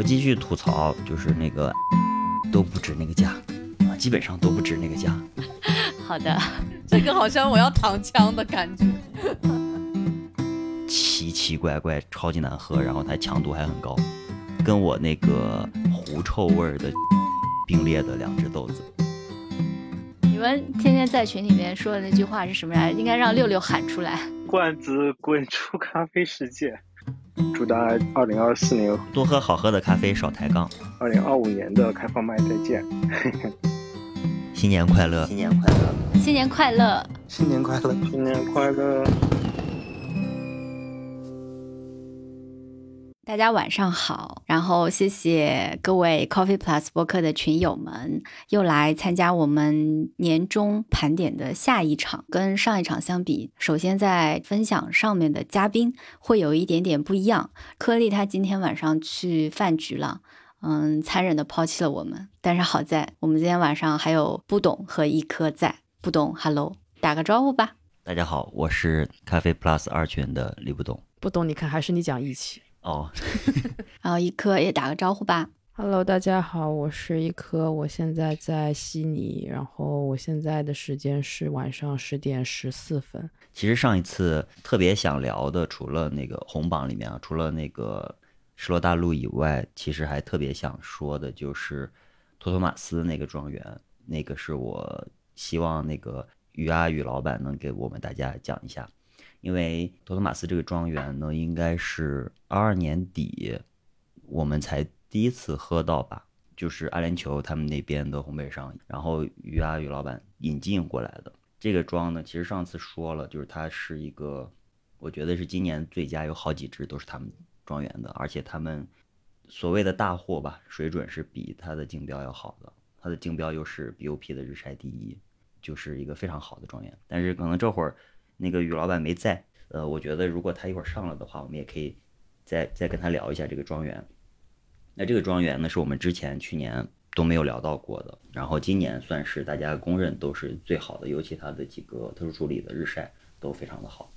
我继续吐槽，就是那个都不值那个价啊，基本上都不值那个价。好的，这个好像我要躺枪的感觉。奇奇怪怪，超级难喝，然后它强度还很高，跟我那个狐臭味儿的并列的两只豆子。你们天天在群里面说的那句话是什么来着？应该让六六喊出来。罐子滚出咖啡世界，祝大家二零二四年、多喝好喝的咖啡，少抬杠。二零二五年的开放麦再见。新年快乐！新年快乐！新年快乐！新年快乐！新年快乐！大家晚上好，然后谢谢各位 Coffee Plus 博客的群友们又来参加我们年终盘点的下一场。跟上一场相比，首先在分享上面的嘉宾会有一点点不一样。颗粒他今天晚上去饭局了，嗯，残忍的抛弃了我们。但是好在我们今天晚上还有不懂和一颗在。不懂，Hello，打个招呼吧。大家好，我是咖啡 Plus 二群的李不懂。不懂，你看还是你讲义气。哦，然后一颗也打个招呼吧。Hello，大家好，我是一颗，我现在在悉尼，然后我现在的时间是晚上十点十四分。其实上一次特别想聊的，除了那个红榜里面啊，除了那个失落大陆以外，其实还特别想说的就是托托马斯那个庄园，那个是我希望那个于阿宇老板能给我们大家讲一下。因为托托马斯这个庄园呢，应该是二二年底我们才第一次喝到吧，就是阿联酋他们那边的烘焙商，然后于阿宇老板引进过来的这个庄呢，其实上次说了，就是它是一个，我觉得是今年最佳，有好几支都是他们庄园的，而且他们所谓的大货吧，水准是比它的竞标要好的，它的竞标又是 BOP 的日晒第一，就是一个非常好的庄园，但是可能这会儿。那个于老板没在，呃，我觉得如果他一会儿上了的话，我们也可以再再跟他聊一下这个庄园。那这个庄园呢，是我们之前去年都没有聊到过的，然后今年算是大家公认都是最好的，尤其它的几个特殊处理的日晒都非常的好。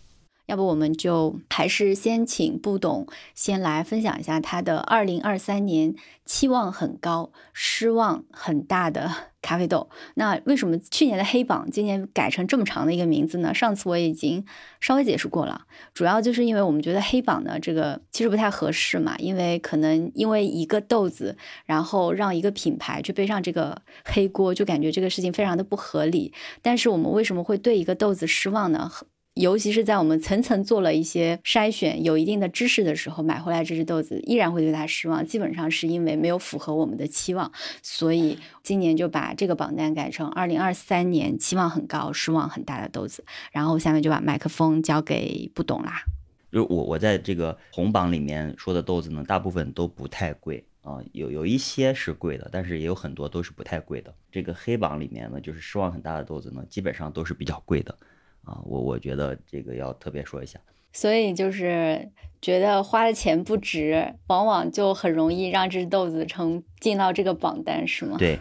要不我们就还是先请不懂先来分享一下他的二零二三年期望很高、失望很大的咖啡豆。那为什么去年的黑榜今年改成这么长的一个名字呢？上次我已经稍微解释过了，主要就是因为我们觉得黑榜呢这个其实不太合适嘛，因为可能因为一个豆子，然后让一个品牌去背上这个黑锅，就感觉这个事情非常的不合理。但是我们为什么会对一个豆子失望呢？尤其是在我们层层做了一些筛选、有一定的知识的时候，买回来这只豆子依然会对它失望。基本上是因为没有符合我们的期望，所以今年就把这个榜单改成二零二三年期望很高、失望很大的豆子。然后下面就把麦克风交给不懂啦。就是我我在这个红榜里面说的豆子呢，大部分都不太贵啊，有有一些是贵的，但是也有很多都是不太贵的。这个黑榜里面呢，就是失望很大的豆子呢，基本上都是比较贵的。啊，我我觉得这个要特别说一下，所以就是觉得花的钱不值，往往就很容易让这只豆子成进到这个榜单，是吗？对，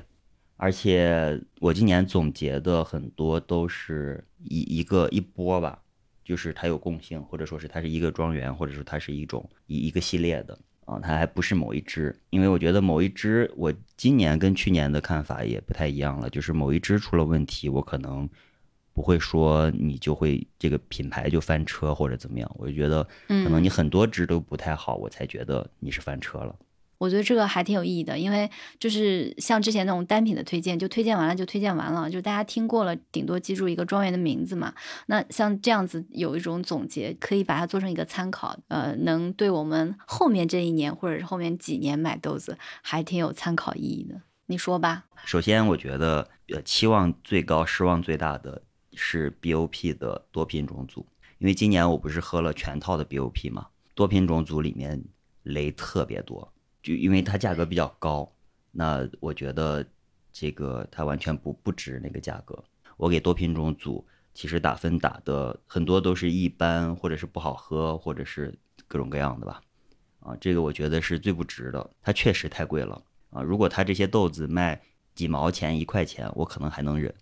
而且我今年总结的很多都是一一个一波吧，就是它有共性，或者说是它是一个庄园，或者说它是一种一一个系列的啊，它还不是某一只，因为我觉得某一只我今年跟去年的看法也不太一样了，就是某一只出了问题，我可能。不会说你就会这个品牌就翻车或者怎么样，我就觉得可能你很多支都不太好，我才觉得你是翻车了。我觉得这个还挺有意义的，因为就是像之前那种单品的推荐，就推荐完了就推荐完了，就大家听过了，顶多记住一个庄园的名字嘛。那像这样子有一种总结，可以把它做成一个参考，呃，能对我们后面这一年或者是后面几年买豆子还挺有参考意义的。你说吧。首先，我觉得呃期望最高、失望最大的。是 BOP 的多品种组，因为今年我不是喝了全套的 BOP 嘛，多品种组里面雷特别多，就因为它价格比较高，那我觉得这个它完全不不值那个价格。我给多品种组其实打分打的很多都是一般，或者是不好喝，或者是各种各样的吧。啊，这个我觉得是最不值的，它确实太贵了啊。如果它这些豆子卖几毛钱一块钱，我可能还能忍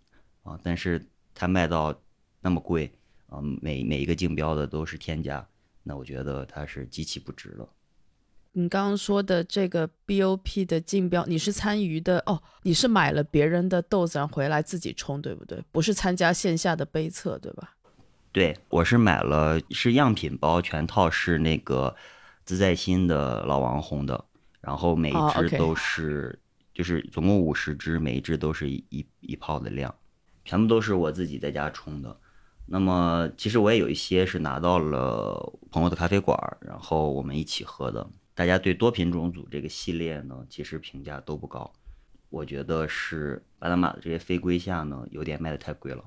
啊，但是。它卖到那么贵啊，每每一个竞标的都是天价，那我觉得它是极其不值了。你刚刚说的这个 BOP 的竞标，你是参与的哦？你是买了别人的豆子然后回来自己冲，对不对？不是参加线下的杯测，对吧？对，我是买了是样品包全套，是那个自在心的老王红的，然后每一哦，OK 支都是、就是总共五十支，每一只都是一一一泡的量，全部都是我自己在家冲的。那么其实我也有一些是拿到了朋友的咖啡馆，然后我们一起喝的。大家对多品种组这个系列呢，其实评价都不高，我觉得是巴拿马的这些非规下呢，有点卖的太贵了。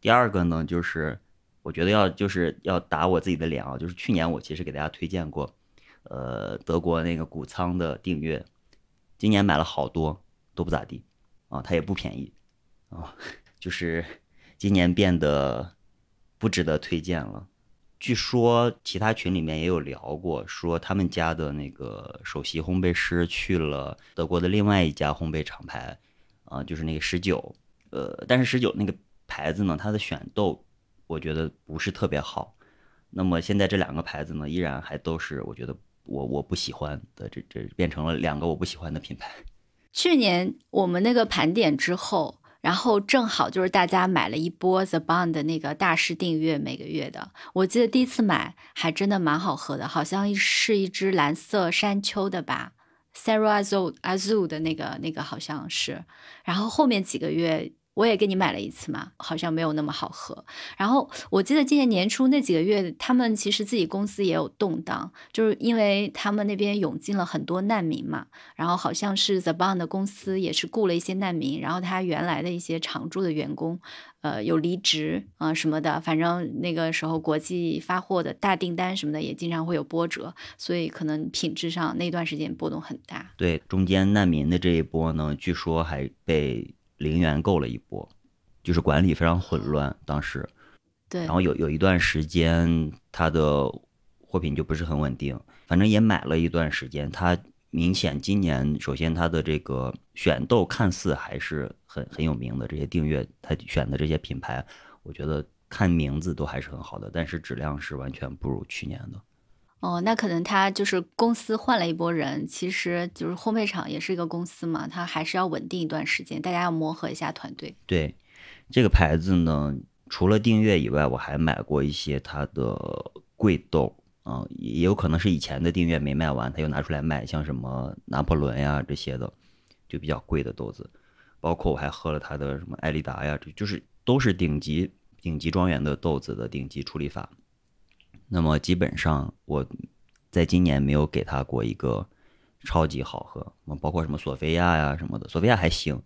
第二个呢，就是我觉得要就是要打我自己的脸啊，就是去年我其实给大家推荐过，呃，德国那个谷仓的订阅，今年买了好多都不咋地啊，它也不便宜啊，就是今年变得不值得推荐了。据说其他群里面也有聊过，说他们家的那个首席烘焙师去了德国的另外一家烘焙厂牌，啊、就是那个十九，呃，但是十九那个牌子呢，它的选豆我觉得不是特别好。那么现在这两个牌子呢，依然还都是我觉得我我不喜欢的，这这变成了两个我不喜欢的品牌。去年我们那个盘点之后，然后正好就是大家买了一波 The Bond 的那个大师订阅每个月的。我记得第一次买还真的蛮好喝的，好像是一支蓝色山丘的吧，Sara Azu Azu 的那个那个好像是。然后后面几个月我也给你买了一次嘛，好像没有那么好喝。然后我记得今年年初那几个月，他们其实自己公司也有动荡，就是因为他们那边涌进了很多难民嘛，然后好像是 The Bond 的公司也是雇了一些难民，然后他原来的一些常驻的员工，呃，有离职啊、什么的，反正那个时候国际发货的大订单什么的也经常会有波折，所以可能品质上那段时间波动很大。对，中间难民的这一波呢，据说还被零元购了一波，就是管理非常混乱，当时。对然，后有有一段时间，它的货品就不是很稳定，反正也买了一段时间。它明显今年，首先它的这个选豆看似还是很很有名的，这些订阅它选的这些品牌，我觉得看名字都还是很好的，但是质量是完全不如去年的。哦，那可能他就是公司换了一波人，其实就是烘焙厂也是一个公司嘛，他还是要稳定一段时间，大家要磨合一下团队。对，这个牌子呢，除了订阅以外，我还买过一些它的贵豆啊、也有可能是以前的订阅没卖完，他又拿出来卖，像什么拿破仑呀这些的，就比较贵的豆子。包括我还喝了它的什么艾丽达呀，就是都是顶级顶级庄园的豆子的顶级处理法。那么基本上我在今年没有给他过一个超级好喝，包括什么索菲亚呀什么的，索菲亚还行，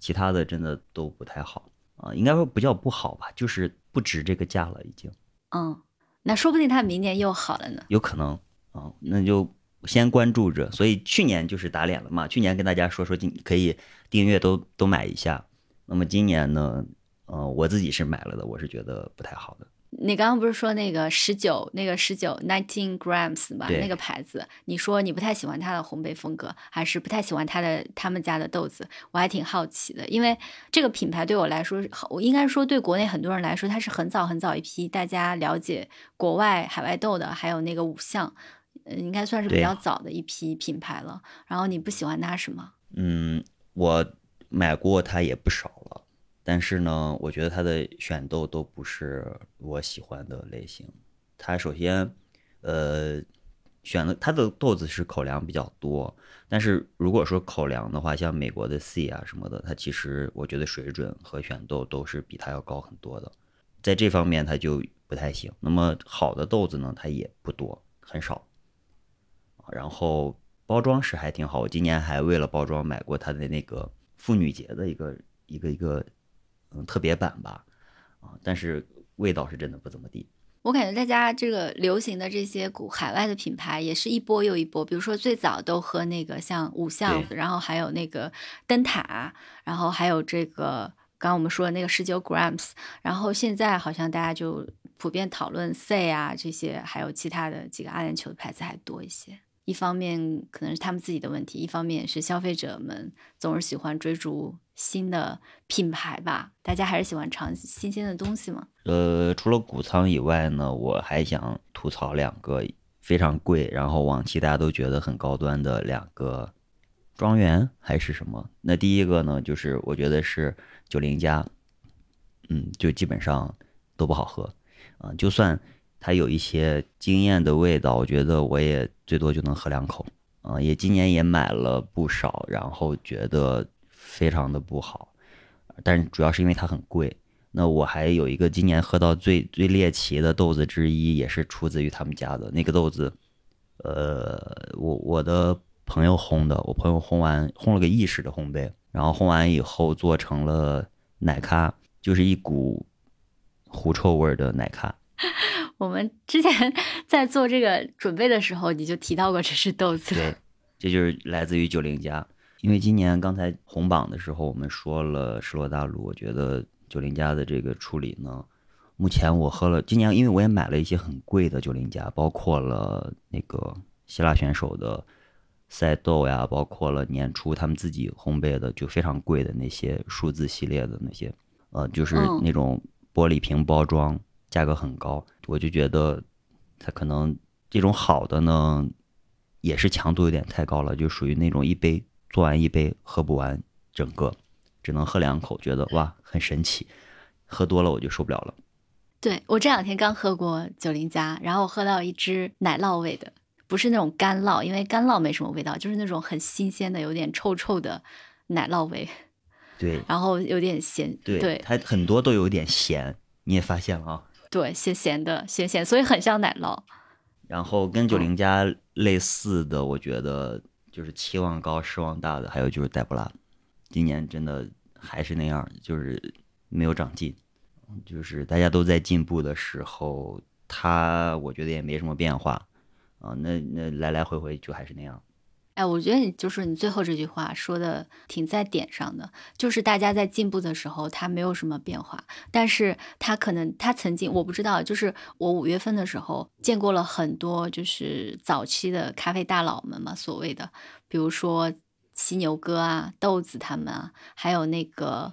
其他的真的都不太好啊、应该说不叫不好吧，就是不值这个价了，已经嗯，那说不定他明年又好了呢。有可能啊、那就先关注着。所以去年就是打脸了嘛，去年跟大家说说今可以订阅都都买一下，那么今年呢，呃，我自己是买了的，我是觉得不太好的。你刚刚不是说那个十九，那个十九 nineteen grams 吧？那个牌子，你说你不太喜欢它的烘焙风格，还是不太喜欢它的他们家的豆子？我还挺好奇的，因为这个品牌对我来说，我应该说对国内很多人来说，它是很早很早一批大家了解国外海外豆的，还有那个五象，呃，应该算是比较早的一批品牌了。然后你不喜欢它什么？嗯，我买过它也不少了，但是呢，我觉得它的选豆都不是我喜欢的类型。它首先，呃，选的它的豆子是口粮比较多，但是如果说口粮的话，像美国的 C 啊什么的，它其实我觉得水准和选豆都是比它要高很多的，在这方面它就不太行。那么好的豆子呢，它也不多，很少。然后包装是还挺好，我今年还为了包装买过它的那个妇女节的一个一个一个嗯特别版吧，啊，但是味道是真的不怎么地。我感觉大家这个流行的这些古海外的品牌也是一波又一波，比如说最早都喝那个像五象，然后还有那个灯塔，然后还有这个刚刚我们说的那个十九 grams，然后现在好像大家就普遍讨论 C 啊这些，还有其他的几个阿联酋的牌子还多一些。一方面可能是他们自己的问题，一方面是消费者们总是喜欢追逐新的品牌吧，大家还是喜欢尝新鲜的东西嘛。呃，除了谷仓以外呢，我还想吐槽两个非常贵，然后往期大家都觉得很高端的两个庄园还是什么？那第一个呢，就是我觉得是九零加，嗯，就基本上都不好喝啊、就算它有一些惊艳的味道，我觉得我也最多就能喝两口啊、也今年也买了不少，然后觉得非常的不好，但是主要是因为它很贵。那我还有一个今年喝到最最猎奇的豆子之一，也是出自于他们家的那个豆子，呃，我我的朋友烘的，我朋友烘完烘了个意式的烘焙，然后烘完以后做成了奶咖，就是一股狐臭味儿的奶咖。我们之前 在做这个准备的时候，你就提到过这是豆子。对，这就是来自于九零家。因为今年刚才红榜的时候，我们说了失落大陆，我觉得九零家的这个处理呢，目前我喝了，今年因为我也买了一些很贵的九零家，包括了那个希腊选手的赛豆呀，包括了年初他们自己烘焙的就非常贵的那些数字系列的那些，呃，就是嗯那种玻璃瓶包装，价格很高，我就觉得它可能这种好的呢，也是强度有点太高了，就属于那种一杯做完一杯喝不完整个，只能喝两口，觉得哇很神奇，喝多了我就受不了了。对我这两天刚喝过九零加，然后喝到一支奶酪味的，不是那种干酪，因为干酪没什么味道，就是那种很新鲜的、有点臭臭的奶酪味，对然后有点咸，对，对它很多都有点咸，你也发现了啊。对，咸咸的，咸咸，所以很像奶酪。然后跟九零加类似的，我觉得就是期望高失望大的，还有就是黛布拉，今年真的还是那样，就是没有长进，就是大家都在进步的时候，他我觉得也没什么变化啊，那那来来回回就还是那样。哎，我觉得你就是你最后这句话说的挺在点上的，就是大家在进步的时候，他没有什么变化，但是他可能他曾经我不知道，就是我五月份的时候见过了很多就是早期的咖啡大佬们嘛，所谓的，比如说犀牛哥啊、豆子他们啊，还有那个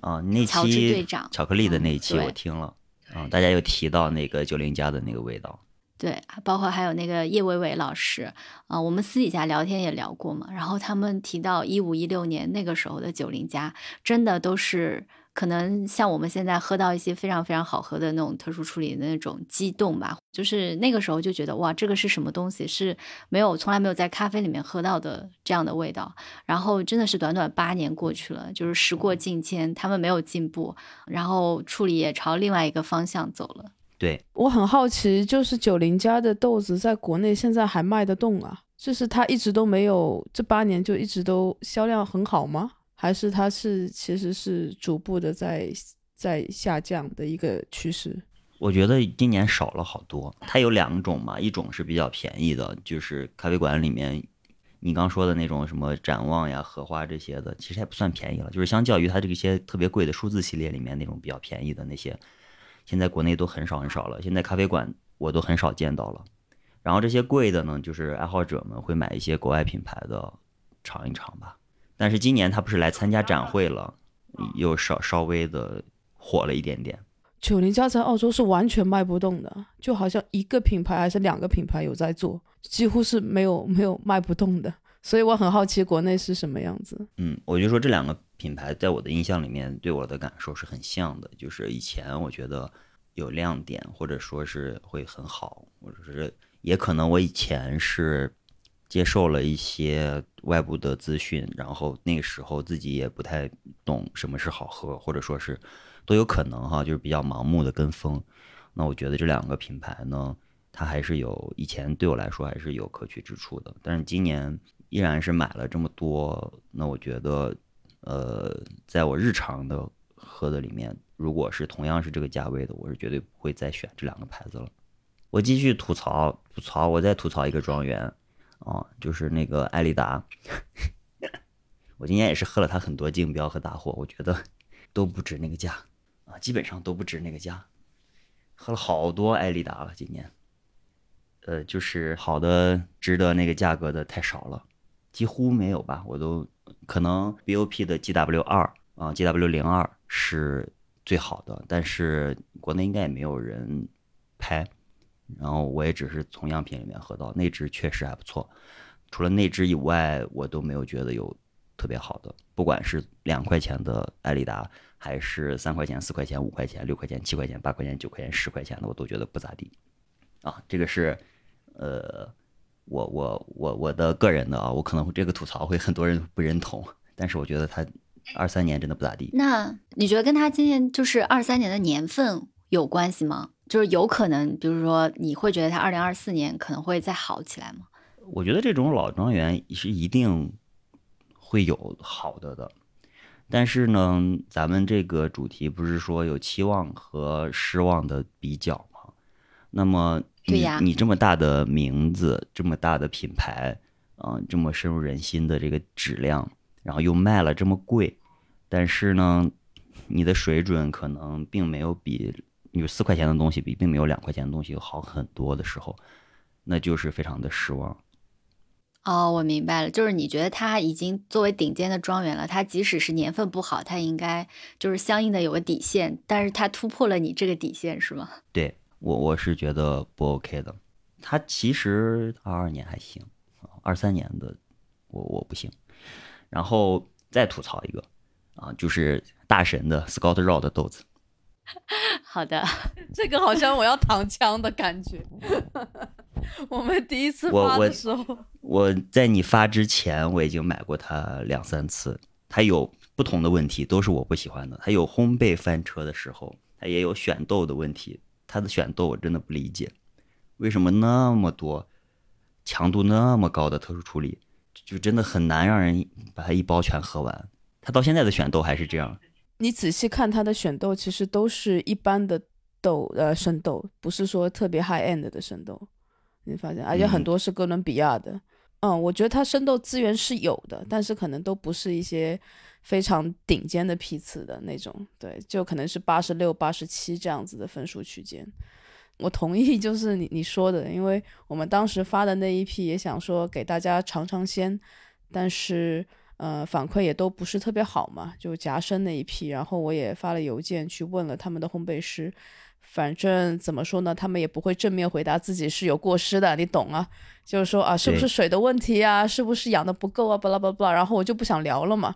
啊，那乔治队期长巧克力的嗯那一期我听了，啊，大家又提到那个九零加的那个味道，对，包括还有那个叶伟伟老师啊、我们私底下聊天也聊过嘛。然后他们提到一五一六年那个时候的九零加，真的都是可能像我们现在喝到一些非常非常好喝的那种特殊处理的那种激动吧。就是那个时候就觉得哇，这个是什么东西？是没有从来没有在咖啡里面喝到的这样的味道。然后真的是短短八年过去了，就是时过境迁，他们没有进步，然后处理也朝另外一个方向走了。对，我很好奇，就是九零家的豆子在国内现在还卖得动啊？就是它一直都没有，这八年就一直都销量很好吗？还是它是其实是逐步的在在下降的一个趋势？我觉得今年少了好多。它有两种嘛，一种是比较便宜的，就是咖啡馆里面你刚说的那种什么展望呀、荷花这些的，其实还不算便宜了。就是相较于它这些特别贵的数字系列里面那种比较便宜的那些，现在国内都很少很少了。现在咖啡馆我都很少见到了。然后这些贵的呢，就是爱好者们会买一些国外品牌的尝一尝吧。但是今年他不是来参加展会了，又稍稍微的火了一点点。九零家在澳洲是完全卖不动的，就好像一个品牌还是两个品牌有在做，几乎是没有没有卖不动的。所以我很好奇国内是什么样子。嗯，我就说这两个品牌在我的印象里面，对我的感受是很像的。就是以前我觉得有亮点，或者说是会很好，或者是也可能我以前是接受了一些外部的资讯，然后那个时候自己也不太懂什么是好喝，或者说是都有可能哈，就是比较盲目的跟风。那我觉得这两个品牌呢，它还是有以前对我来说还是有可取之处的，但是今年依然是买了这么多，那我觉得，呃，在我日常的喝的里面，如果是同样是这个价位的，我是绝对不会再选这两个牌子了。我继续吐槽吐槽，我再吐槽一个庄园，啊，就是那个艾丽达。我今年也是喝了它很多竞标和大货，我觉得都不值那个价啊，基本上都不值那个价。喝了好多艾丽达了，今年，呃，就是好的值得那个价格的太少了，几乎没有吧。我都可能 BOP 的 GW 二啊，GW 零二是最好的，但是国内应该也没有人拍，然后我也只是从样品里面喝到，内置确实还不错。除了内置以外，我都没有觉得有特别好的，不管是两块钱的艾丽达，还是三块钱、四块钱、五块钱、六块钱、七块钱、八块钱、九块钱、十块钱的，我都觉得不咋地。啊，这个是，呃，我我我我的个人的啊，我可能这个吐槽会很多人不认同，但是我觉得他二三年真的不咋地。那你觉得跟他今年就是二三年的年份有关系吗？就是有可能，比如说你会觉得他二零二四年可能会再好起来吗？我觉得这种老庄园是一定会有好的的，但是呢，咱们这个主题不是说有期望和失望的比较吗？那么你对呀你这么大的名字，这么大的品牌，嗯、这么深入人心的这个质量，然后又卖了这么贵，但是呢，你的水准可能并没有比有四块钱的东西比并没有两块钱的东西好很多的时候，那就是非常的失望。哦，我明白了，就是你觉得它已经作为顶尖的庄园了，它即使是年份不好，它应该就是相应的有个底线，但是它突破了你这个底线，是吗？对我我是觉得不 OK 的。他其实二二年还行，二三年的我我不行。然后再吐槽一个啊，就是大神的 Scott Raw 的豆子，好的，这个好像我要躺枪的感觉。我们第一次发的时候，我在你发之前我已经买过它两三次，它有不同的问题，都是我不喜欢的。它有烘焙翻车的时候，它也有选豆的问题。它的选豆我真的不理解，为什么那么多强度那么高的特殊处理，就真的很难让人把它一包全喝完。他到现在的选豆还是这样，你仔细看他的选豆，其实都是一般的豆，呃，生豆，不是说特别 high end 的生豆。你发现，而且很嗯多是哥伦比亚的。嗯，嗯我觉得它生豆资源是有的，但是可能都不是一些非常顶尖的批次的那种。对，就可能是八十六、八十七这样子的分数区间。我同意，就是你你说的，因为我们当时发的那一批也想说给大家尝尝鲜，但是呃反馈也都不是特别好嘛，就夹生那一批，然后我也发了邮件去问了他们的烘焙师，反正怎么说呢，他们也不会正面回答自己是有过失的，你懂啊？就是说啊，是不是水的问题啊？是不是养的不够啊？巴拉巴拉巴拉，然后我就不想聊了嘛。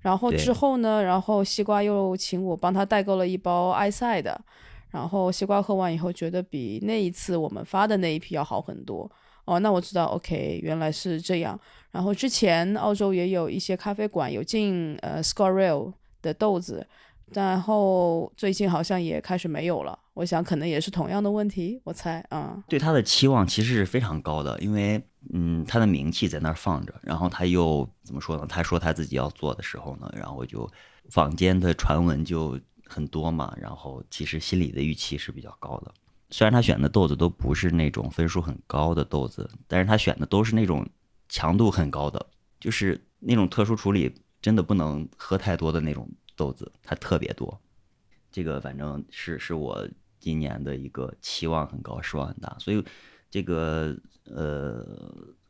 然后之后呢，然后西瓜又请我帮他代购了一包埃塞的，然后西瓜喝完以后觉得比那一次我们发的那一批要好很多。哦，那我知道，OK，原来是这样。然后之前澳洲也有一些咖啡馆有进呃 s c o r e l 的豆子，然后最近好像也开始没有了。我想可能也是同样的问题，我猜啊。对他的期望其实是非常高的，因为嗯，他的名气在那儿放着，然后他又怎么说呢？他说他自己要做的时候呢，然后就坊间的传闻就很多嘛，然后其实心里的预期是比较高的。虽然他选的豆子都不是那种分数很高的豆子，但是他选的都是那种强度很高的，就是那种特殊处理真的不能喝太多的那种豆子，它特别多。这个反正是是我今年的一个期望很高，失望很大，所以这个呃，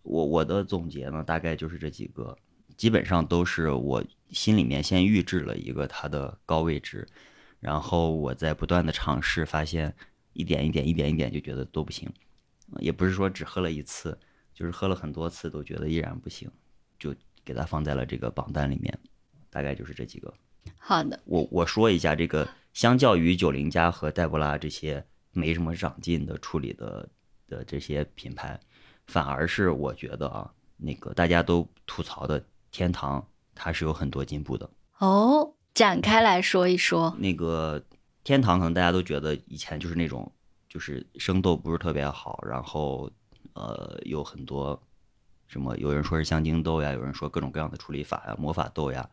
我我的总结呢，大概就是这几个，基本上都是我心里面先预置了一个它的高位置，然后我在不断的尝试，发现一点一点一点一点就觉得都不行，呃也不是说只喝了一次，就是喝了很多次都觉得依然不行，就给它放在了这个榜单里面，大概就是这几个。好的，我我说一下这个，相较于九零加和黛博拉这些没什么长进的处理的的这些品牌，反而是我觉得啊，那个大家都吐槽的天堂，它是有很多进步的。哦，展开来说一说。那个天堂可能大家都觉得以前就是那种就是生豆不是特别好，然后呃有很多什么有人说是香精豆呀，有人说各种各样的处理法呀，魔法豆呀，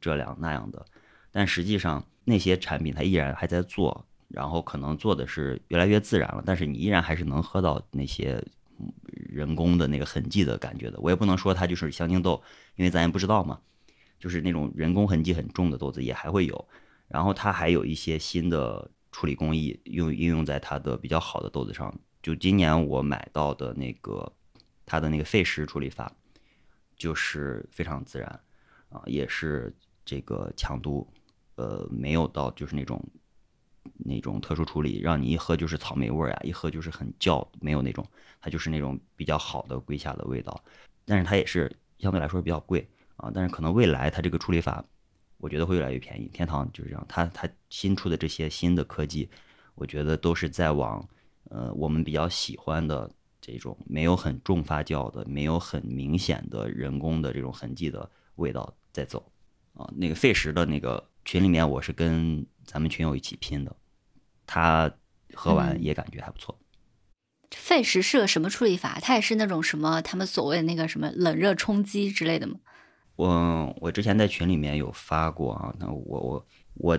这样那样的，但实际上那些产品它依然还在做，然后可能做的是越来越自然了，但是你依然还是能喝到那些嗯人工的那个痕迹的感觉的。我也不能说它就是香精豆，因为咱也不知道嘛。就是那种人工痕迹很重的豆子也还会有，然后它还有一些新的处理工艺用应用在它的比较好的豆子上。就今年我买到的那个它的那个沸石处理法，就是非常自然啊，也是这个强度，呃，没有到就是那种那种特殊处理，让你一喝就是草莓味儿啊，一喝就是很叫，没有那种，它就是那种比较好的瑰夏的味道。但是它也是相对来说比较贵啊，但是可能未来它这个处理法，我觉得会越来越便宜。天堂就是这样，它它新出的这些新的科技，我觉得都是在往呃我们比较喜欢的这种没有很重发酵的、没有很明显的人工的这种痕迹的味道在走啊。那个费时的那个群里面，我是跟咱们群友一起拼的，他喝完也感觉还不错。费时是个什么处理法？它也是那种什么他们所谓的那个什么冷热冲击之类的吗？我我之前在群里面有发过啊，那我我我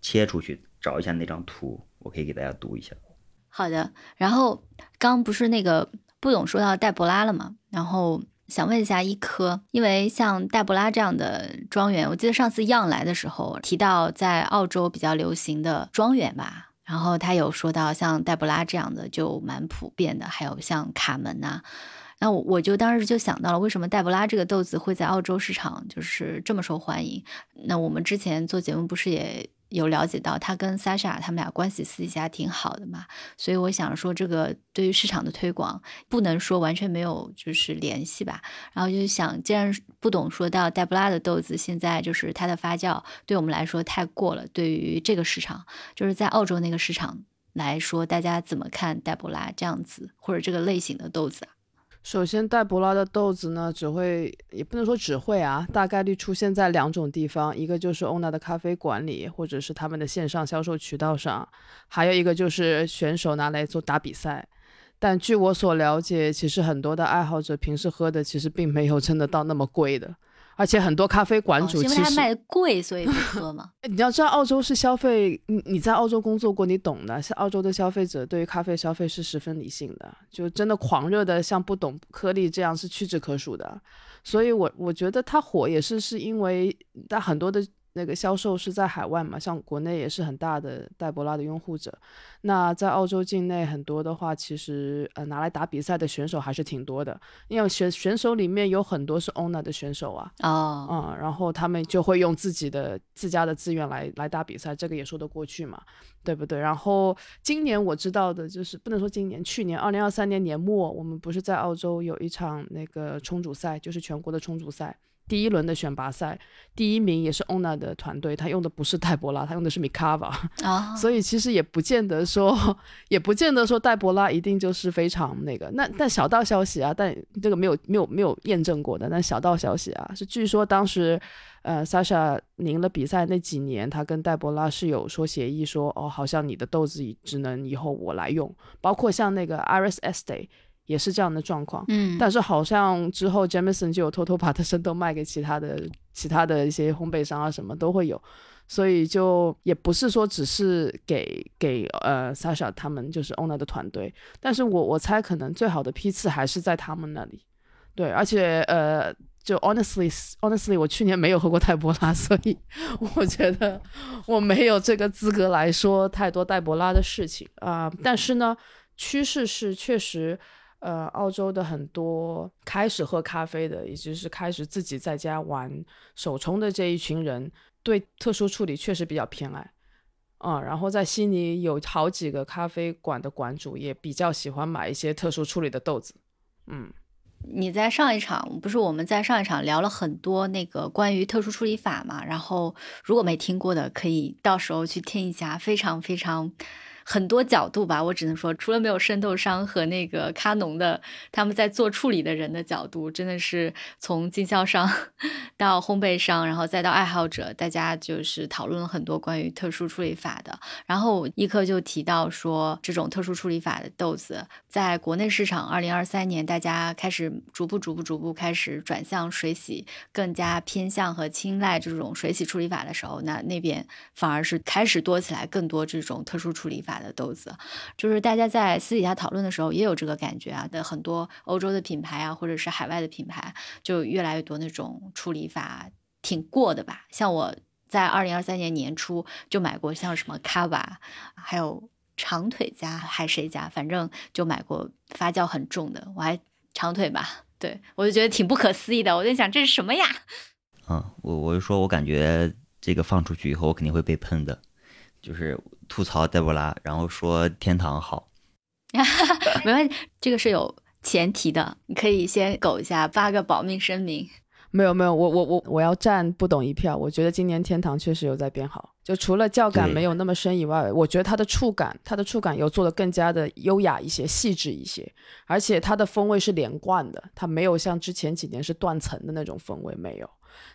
切出去找一下那张图，我可以给大家读一下。好的，然后刚不是那个不懂说到黛博拉了嘛？然后想问一下一科，因为像黛博拉这样的庄园，我记得上次样来的时候提到在澳洲比较流行的庄园吧。然后他有说到像黛布拉这样的就蛮普遍的，还有像卡门呐，那我我就当时就想到了，为什么黛布拉这个豆子会在澳洲市场就是这么受欢迎？那我们之前做节目不是也？有了解到他跟 Sasha 他们俩关系私底下挺好的嘛，所以我想说这个对于市场的推广不能说完全没有就是联系吧。然后就想，既然不懂说到黛布拉的豆子现在就是它的发酵对我们来说太过了，对于这个市场就是在澳洲那个市场来说，大家怎么看黛布拉这样子或者这个类型的豆子啊？首先，黛博拉的豆子呢，只会也不能说只会啊，大概率出现在两种地方，一个就是欧娜的咖啡馆里，或者是他们的线上销售渠道上，还有一个就是选手拿来做打比赛。但据我所了解，其实很多的爱好者平时喝的其实并没有真的到那么贵的。而且很多咖啡馆主其实因为它卖贵，所以不喝嘛。你要知道，澳洲是消费，你你在澳洲工作过，你懂的。像澳洲的消费者对于咖啡消费是十分理性的，就真的狂热的，像不懂颗粒这样是屈指可数的。所以我我觉得它火也是是因为它很多的。那个销售是在海外嘛，像国内也是很大的黛博拉的拥护者。那在澳洲境内很多的话，其实呃拿来打比赛的选手还是挺多的，因为选选手里面有很多是 owner 的选手啊。哦。嗯，然后他们就会用自己的自家的资源来来打比赛，这个也说得过去嘛，对不对？然后今年我知道的就是不能说今年，去年二零二三年年末，我们不是在澳洲有一场那个冲煮赛，就是全国的冲煮赛。第一轮的选拔赛，第一名也是 ONA 的团队，他用的不是黛博拉，他用的是米卡瓦啊，所以其实也不见得说，也不见得说黛博拉一定就是非常那个。那但小道消息啊，但这个没有没有没有验证过的，但小道消息啊，是据说当时，呃，Sasha 赢了比赛那几年，他跟黛博拉是有说协议，说哦，好像你的豆子只能以后我来用，包括像那个 Iris Estate。也是这样的状况，嗯，但是好像之后 Jameson 就有偷偷把他生豆卖给其他的、其他的一些烘焙商啊，什么都会有，所以就也不是说只是给给呃 Sasha 他们就是 Owner 的团队，但是我我猜可能最好的批次还是在他们那里，对，而且呃，就 Honestly Honestly，我去年没有喝过黛博拉，所以我觉得我没有这个资格来说太多黛博拉的事情。啊，但是呢，趋势是确实。呃，澳洲的很多开始喝咖啡的，以及是开始自己在家玩手冲的这一群人，对特殊处理确实比较偏爱。嗯，然后在悉尼有好几个咖啡馆的馆主也比较喜欢买一些特殊处理的豆子。嗯，你在上一场不是我们在上一场聊了很多那个关于特殊处理法嘛？然后如果没听过的，可以到时候去听一下，非常非常。很多角度吧，我只能说，除了没有渗透商和那个咖农的他们在做处理的人的角度，真的是从经销商 到烘焙商，然后再到爱好者，大家就是讨论了很多关于特殊处理法的。然后一科就提到说，这种特殊处理法的豆子在国内市场，二零二三年大家开始逐步、逐步、逐步开始转向水洗，更加偏向和青睐这种水洗处理法的时候，那那边反而是开始多起来更多这种特殊处理法。的豆子，就是大家在私底下讨论的时候也有这个感觉啊。的很多欧洲的品牌啊，或者是海外的品牌，就越来越多那种处理法挺过的吧。像我在二零二三年年初就买过像什么卡瓦，还有长腿家还谁家，反正就买过发酵很重的。我还长腿吧，对我就觉得挺不可思议的。我在想这是什么呀？嗯，我我就说我感觉这个放出去以后，我肯定会被喷的。就是吐槽黛博拉，然后说天堂好。没关系，这个是有前提的，你可以先苟一下发个保命声明。没有没有，我我我我要站不懂一票。我觉得今年天堂确实有在变好，就除了教感没有那么深以外，我觉得它的触感，它的触感有做的更加的优雅一些、细致一些，而且它的风味是连贯的，它没有像之前几年是断层的那种风味，没有。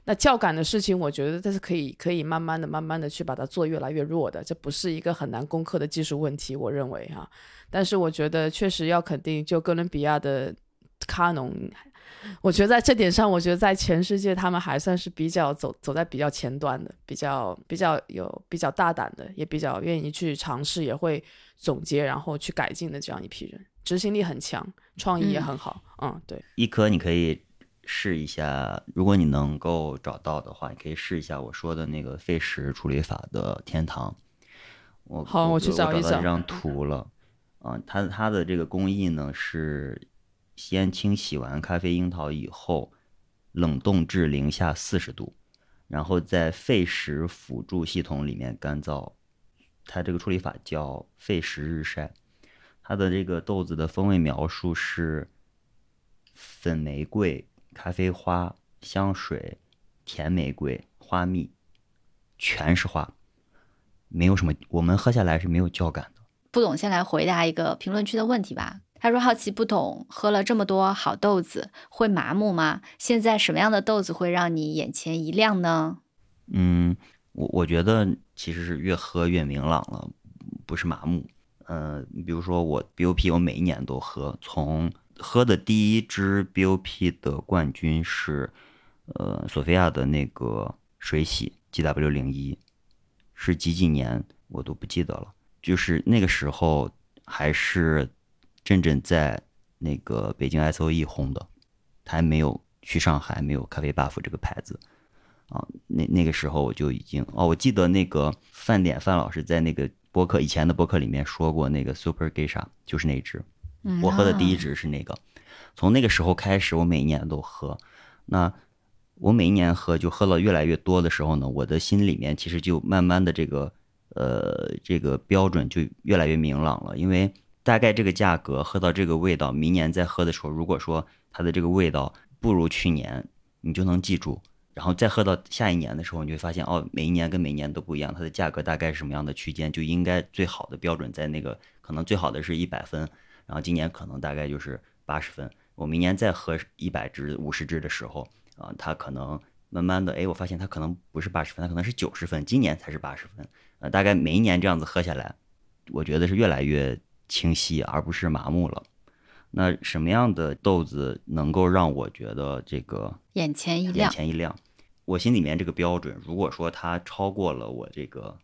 那教感的事情，我觉得它是可以可以慢慢的、慢慢的去把它做越来越弱的，这不是一个很难攻克的技术问题，我认为哈。但是我觉得确实要肯定，就哥伦比亚的卡农，我觉得在这点上，我觉得在全世界他们还算是比较走走在比较前端的，比较比较有比较大胆的，也比较愿意去尝试，也会总结然后去改进的这样一批人，执行力很强，创意也嗯很好。嗯，对，一颗你可以试一下，如果你能够找到的话，你可以试一下我说的那个费时处理法的天堂。我我好我去找一张图了。嗯，它它的这个工艺呢是先清洗完咖啡樱桃以后，冷冻至零下四十度，然后在沸石辅助系统里面干燥。它这个处理法叫沸石日晒。它的这个豆子的风味描述是粉玫瑰、咖啡花、香水、甜玫瑰、花蜜，全是花，没有什么，我们喝下来是没有酵感的。不懂先来回答一个评论区的问题吧。他说：“好奇不懂，喝了这么多好豆子，会麻木吗？现在什么样的豆子会让你眼前一亮呢？嗯，我我觉得其实是越喝越明朗了，不是麻木。呃，比如说我 BOP，我每一年都喝，从喝的第一支 BOP 的冠军是呃索菲亚的那个水洗 GW 零一，是几几年我都不记得了，就是那个时候还是真正在那个北京 SOE 红的，他还没有去上海，没有咖啡 buff 这个牌子。啊，那那个时候我就已经哦，我记得那个饭点范老师在那个博客以前的博客里面说过，那个 Super Geisha 就是那支，嗯我喝的第一支是那个。从那个时候开始，我每一年都喝。那我每一年喝，就喝了越来越多的时候呢，我的心里面其实就慢慢的这个呃这个标准就越来越明朗了，因为大概这个价格喝到这个味道，明年再喝的时候，如果说它的这个味道不如去年，你就能记住。然后再喝到下一年的时候，你就会发现哦，每一年跟每年都不一样，它的价格大概是什么样的区间，就应该最好的标准在那个可能最好的是一百分，然后今年可能大概就是八十分。我明年再喝一百支、五十支的时候啊，它可能慢慢的，哎，我发现它可能不是八十分，它可能是九十分，今年才是八十分。呃，大概每一年这样子喝下来，我觉得是越来越清晰，而不是麻木了。那什么样的豆子能够让我觉得这个眼前一亮眼。前一亮？我心里面这个标准，如果说它超过了我这个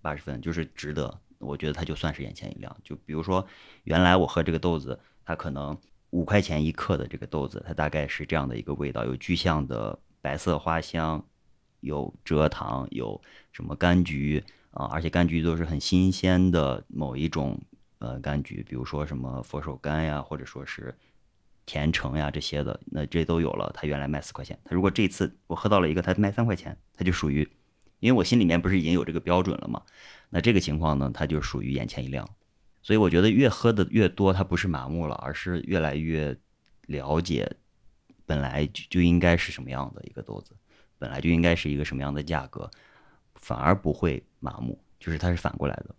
八十分，就是值得，我觉得它就算是眼前一亮。就比如说，原来我喝这个豆子，它可能五块钱一克的这个豆子，它大概是这样的一个味道，有具象的白色花香，有蔗糖，有什么柑橘啊，而且柑橘都是很新鲜的某一种呃柑橘，比如说什么佛手柑呀，或者说是甜橙呀这些的，那这都有了。它原来卖四块钱，它如果这次我喝到了一个，它卖三块钱，它就属于，因为我心里面不是已经有这个标准了嘛，那这个情况呢，它就属于眼前一亮。所以我觉得越喝的越多，它不是麻木了，而是越来越了解本来就就应该是什么样的一个豆子，本来就应该是一个什么样的价格，反而不会麻木，就是它是反过来的。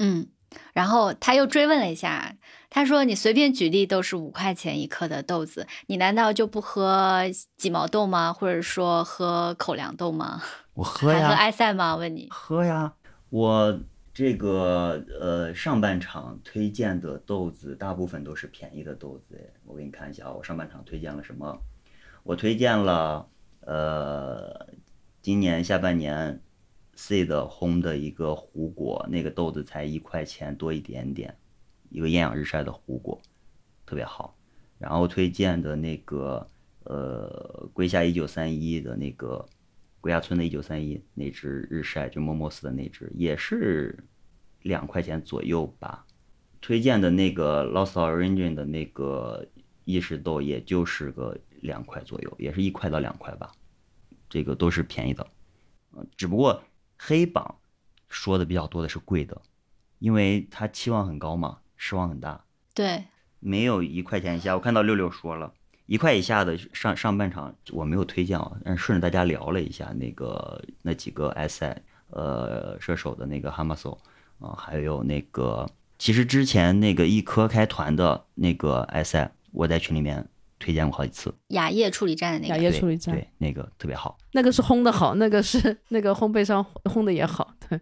嗯，然后他又追问了一下，他说：“你随便举例都是五块钱一克的豆子，你难道就不喝几毛豆吗？或者说喝口粮豆吗？我喝呀，还喝埃塞吗？问你。喝呀，我这个呃上半场推荐的豆子大部分都是便宜的豆子，哎我给你看一下啊，我上半场推荐了什么？我推荐了呃今年下半年 C 的烘的一个胡果，那个豆子才一块钱多一点点，一个艳阳日晒的胡果，特别好。然后推荐的那个呃龟下一九三一的那个龟下村的一九三一那只日晒，就莫莫斯的那只，也是两块钱左右吧。推荐的那个 Lost Origin 的那个意式豆，也就是个两块左右，也是一块到两块吧。这个都是便宜的，嗯，只不过黑榜说的比较多的是贵的，因为他期望很高嘛，失望很大。对，没有一块钱以下，我看到六六说了一块以下的上上半场我没有推荐啊，但是顺着大家聊了一下那个那几个埃塞呃射手的那个哈马索啊，还有那个其实之前那个一科开团的那个埃塞，我在群里面推荐过好几次，雅叶处理站的那个，对叶处理站，对那个特别好，那个是烘的好，那个是那个烘焙商烘的也好，对，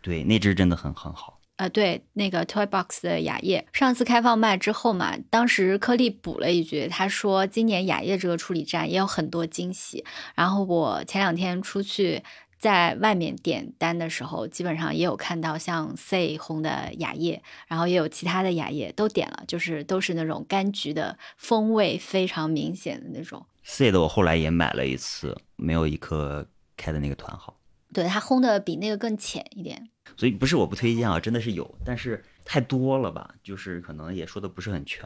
对那支真的很很好。呃，对，那个 Toy Box 的雅叶，上次开放麦之后嘛，当时颗粒补了一句，他说今年雅叶这个处理站也有很多惊喜。然后我前两天出去在外面点单的时候，基本上也有看到像 C 烘的雅叶，然后也有其他的雅叶都点了，就是都是那种柑橘的风味非常明显的那种。C 的我后来也买了一次，没有一颗开的那个团好。对，它烘的比那个更浅一点。所以不是我不推荐啊，真的是有，但是太多了吧，就是可能也说的不是很全。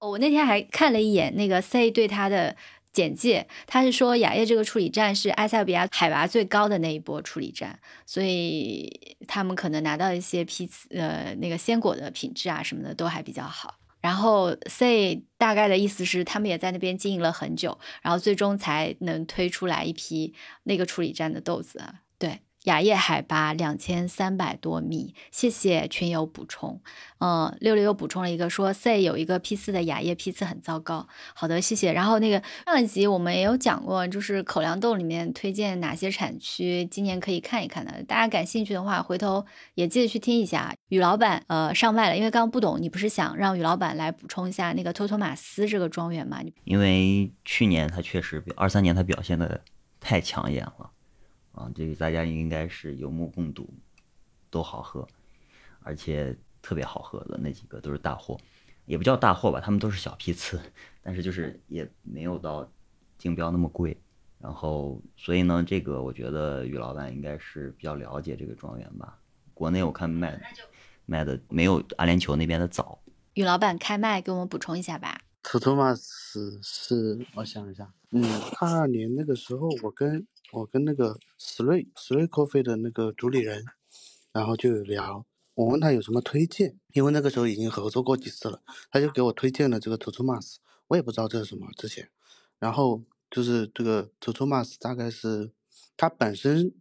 哦我那天还看了一眼那个 C 对它的简介，他是说雅叶这个处理站是埃塞俄比亚海拔最高的那一波处理站，所以他们可能拿到一些批次呃那个鲜果的品质啊什么的都还比较好。然后 C 大概的意思是，他们也在那边经营了很久，然后最终才能推出来一批那个处理站的豆子。雅叶海拔两千三百多米，谢谢群友补充。嗯，六六又补充了一个说 C 有一个 P 四的雅叶批次很糟糕。好的，谢谢。然后那个上一集我们也有讲过，就是口粮豆里面推荐哪些产区，今年可以看一看的。大家感兴趣的话，回头也记得去听一下。于老板呃上麦了，因为刚刚不懂，你不是想让于老板来补充一下那个托托马斯这个庄园吗？因为去年他确实，二三年他表现的太抢眼了，啊，这个大家应该是有目共睹，都好喝，而且特别好喝的那几个都是大货，也不叫大货吧，他们都是小批次，但是就是也没有到竞标那么贵，然后所以呢，这个我觉得于老板应该是比较了解这个庄园吧，国内我看卖卖的没有阿联酋那边的早，于老板开麦给我们补充一下吧。图图马斯是，我想一下，嗯，二二年那个时候，我跟我跟那个史瑞史瑞 coffee 的那个主理人，然后就有聊，我问他有什么推荐，因为那个时候已经合作过几次了，他就给我推荐了这个图图马斯，我也不知道这是什么之前，然后就是这个图图马斯大概是它本身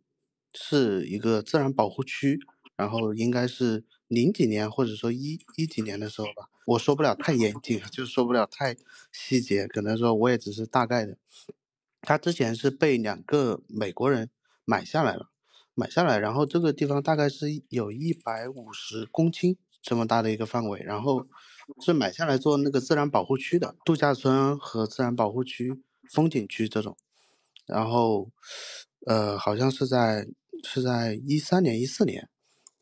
是一个自然保护区，然后应该是零几年或者说一一几年的时候吧，我说不了太严谨，就说不了太细节，可能说我也只是大概的。他之前是被两个美国人买下来了，买下来，然后这个地方大概是有一百五十公顷这么大的一个范围，然后是买下来做那个自然保护区的度假村和自然保护区、风景区这种，然后呃好像是在是在一三年一四年。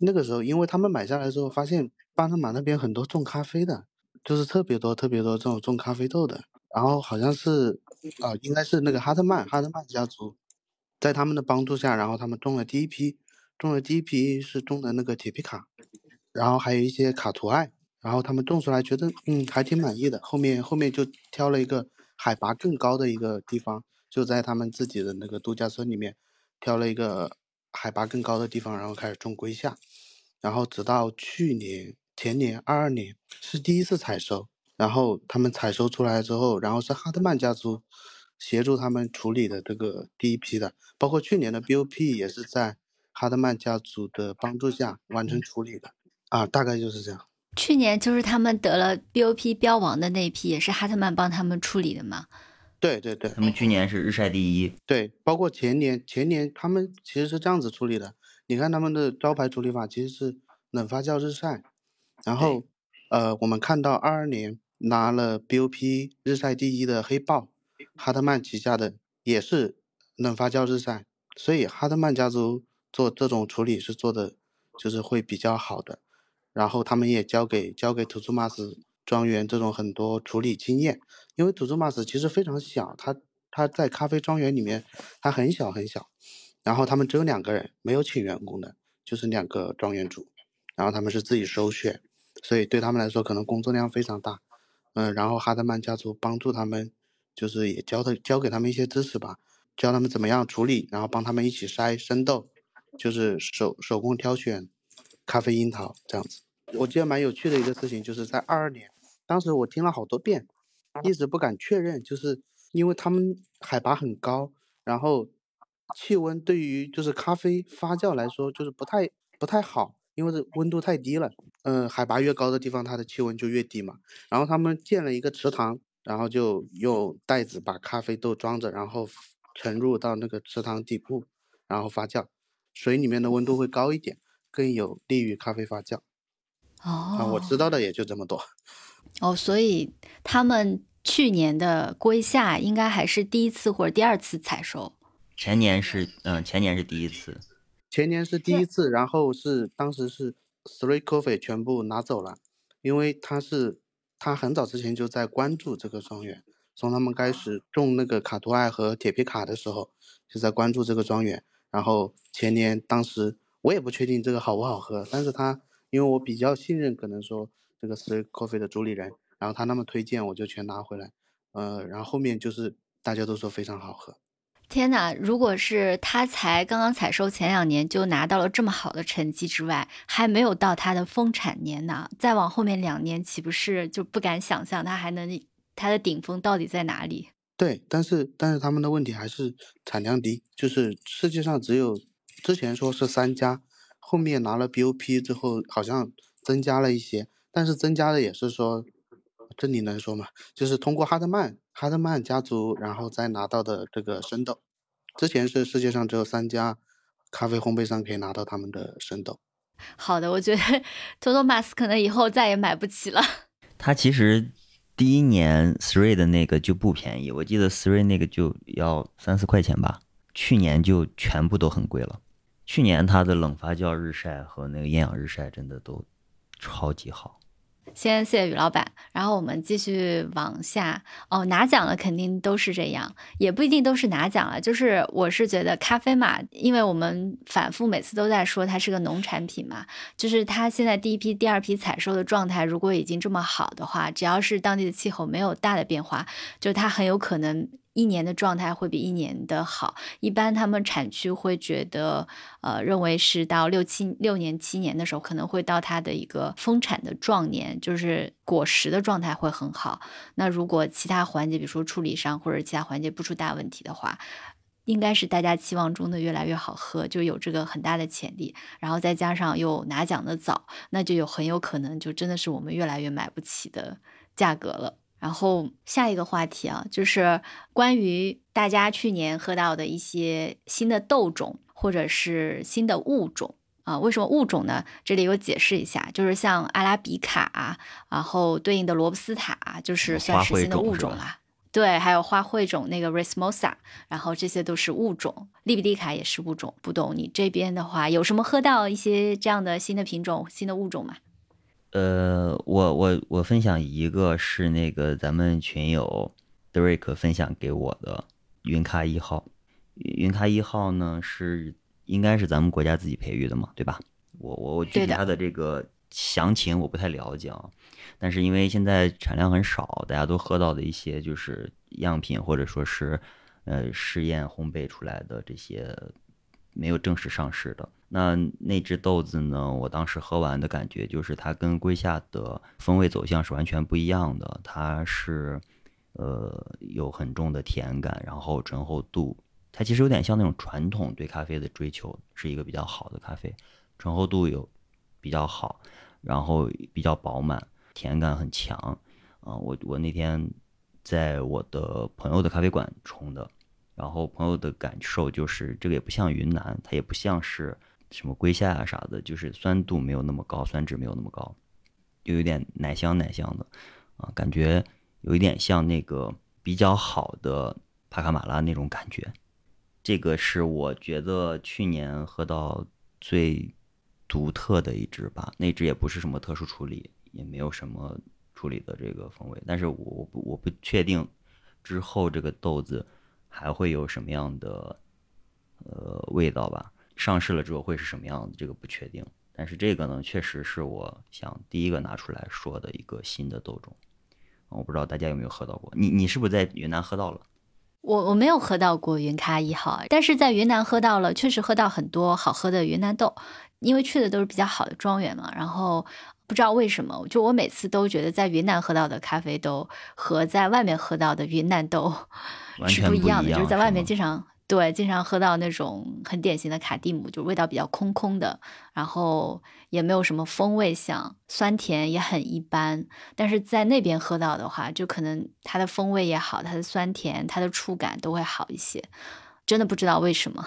那个时候，因为他们买下来之后，发现巴拿马那边很多种咖啡的，就是特别多特别多这种种咖啡豆的。然后好像是，啊、应该是那个哈特曼哈特曼家族，在他们的帮助下，然后他们种了第一批，种了第一批是种的那个铁皮卡，然后还有一些卡图艾，然后他们种出来觉得嗯还挺满意的，后面后面就挑了一个海拔更高的一个地方，就在他们自己的那个度假村里面挑了一个海拔更高的地方，然后开始种龟夏，然后直到去年前年二二年是第一次采收，然后他们采收出来之后，然后是哈特曼家族协助他们处理的这个第一批的，包括去年的 BOP 也是在哈特曼家族的帮助下完成处理的，啊，大概就是这样。去年就是他们得了 BOP 标王的那一批，也是哈特曼帮他们处理的嘛。对对对。他们去年是日晒第一，对，包括前年前年他们其实是这样子处理的，你看他们的招牌处理法其实是冷发酵日晒，然后呃我们看到二二年拿了 BOP 日赛第一的黑豹，哈特曼旗下的也是冷发酵日晒，所以哈特曼家族做这种处理是做的就是会比较好的，然后他们也交给交给图祖马斯庄园这种很多处理经验，因为图祖马斯其实非常小，它它在咖啡庄园里面它很小很小，然后他们只有两个人，没有请员工的，就是两个庄园主，然后他们是自己首选，所以对他们来说可能工作量非常大，嗯，然后哈德曼家族帮助他们，就是也教他教给他们一些知识吧，教他们怎么样处理，然后帮他们一起筛生豆，就是手手工挑选咖啡樱桃这样子。我记得蛮有趣的一个事情，就是在二二年，当时我听了好多遍，一直不敢确认，就是因为他们海拔很高，然后气温对于就是咖啡发酵来说就是不太不太好，因为这温度太低了。嗯，海拔越高的地方，它的气温就越低嘛。然后他们建了一个池塘，然后就用袋子把咖啡豆装着，然后沉入到那个池塘底部，然后发酵。水里面的温度会高一点，更有利于咖啡发酵。啊，我知哦道的也就这么多。哦，所以他们去年的归夏应该还是第一次或者第二次采收。前年是嗯，前年是第一次，前年是第一次，然后是当时是 Three Coffee 全部拿走了，因为他是他很早之前就在关注这个庄园，从他们开始种那个卡图艾和铁皮卡的时候就在关注这个庄园。然后前年当时我也不确定这个好不好喝，但是他因为我比较信任可能说这个 Three Coffee 的主理人，然后他那么推荐我就全拿回来，呃，然后后面就是大家都说非常好喝。天哪！如果是他才刚刚采收前两年就拿到了这么好的成绩之外，还没有到他的丰产年呢，再往后面两年岂不是就不敢想象他还能他的顶峰到底在哪里？对，但是但是他们的问题还是产量低，就是世界上只有之前说是三家，后面拿了 BOP 之后好像增加了一些，但是增加的也是说，这里能说吗？就是通过哈德曼哈德曼家族，然后再拿到的这个生豆，之前是世界上只有三家咖啡烘焙商可以拿到他们的生豆。好的，我觉得 托托马斯可能以后再也买不起了。它其实第一年 Three 的那个就不便宜，我记得 Three 那个就要三四块钱吧，去年就全部都很贵了。去年它的冷发酵日晒和那个厌氧日晒真的都超级好。先谢谢于老板，然后我们继续往下哦。拿奖了肯定都是这样，也不一定都是拿奖了。就是我是觉得咖啡嘛，因为我们反复每次都在说它是个农产品嘛，就是它现在第一批、第二批采收的状态，如果已经这么好的话，只要是当地的气候没有大的变化，就它很有可能。一年的状态会比一年的好，一般他们产区会觉得，呃，认为是到六七六年、七年的时候，可能会到它的一个丰产的壮年，就是果实的状态会很好。那如果其他环节，比如说处理上或者其他环节不出大问题的话，应该是大家期望中的越来越好喝，就有这个很大的潜力。然后再加上又拿奖的早，那就有很有可能就真的是我们越来越买不起的价格了。然后下一个话题啊，就是关于大家去年喝到的一些新的豆种或者是新的物种啊。为什么物种呢？这里有解释一下，就是像阿拉比卡啊，然后对应的罗布斯塔啊，就是算是新的物种啦。对，还有花卉种那个 Rismosa，然后这些都是物种。利比利卡也是物种。不懂你这边的话，有什么喝到一些这样的新的品种、新的物种吗？呃，我我我分享一个是那个咱们群友 Drake 分享给我的云咖一号，云咖一号呢是应该是咱们国家自己培育的嘛，对吧？我我我具体它的这个详情我不太了解啊，但是因为现在产量很少，大家都喝到的一些就是样品或者说是呃试验烘焙出来的这些没有正式上市的。那那只豆子呢？我当时喝完的感觉就是它跟龟夏的风味走向是完全不一样的。它是，呃，有很重的甜感，然后醇厚度，它其实有点像那种传统对咖啡的追求，是一个比较好的咖啡，醇厚度有比较好，然后比较饱满，甜感很强。啊、我我那天在我的朋友的咖啡馆冲的，然后朋友的感受就是这个也不像云南，它也不像是。什么龟夏啊啥的，就是酸度没有那么高，酸质没有那么高，又有点奶香奶香的，啊，感觉有一点像那个比较好的帕卡马拉那种感觉。这个是我觉得去年喝到最独特的一支吧，那支也不是什么特殊处理，也没有什么处理的这个风味，但是我我不我不确定之后这个豆子还会有什么样的呃味道吧。上市了之后会是什么样子，这个不确定。但是这个呢，确实是我想第一个拿出来说的一个新的豆种。我不知道大家有没有喝到过，你你是不是在云南喝到了？我我没有喝到过云咖一号，但是在云南喝到了，确实喝到很多好喝的云南豆，因为去的都是比较好的庄园嘛。然后不知道为什么，就我每次都觉得在云南喝到的咖啡豆和在外面喝到的云南豆是不不一样的，样就是在外面经常对经常喝到那种很典型的卡蒂姆，就味道比较空空的，然后也没有什么风味像，酸甜也很一般。但是在那边喝到的话，就可能它的风味也好，它的酸甜、它的触感都会好一些。真的不知道为什么。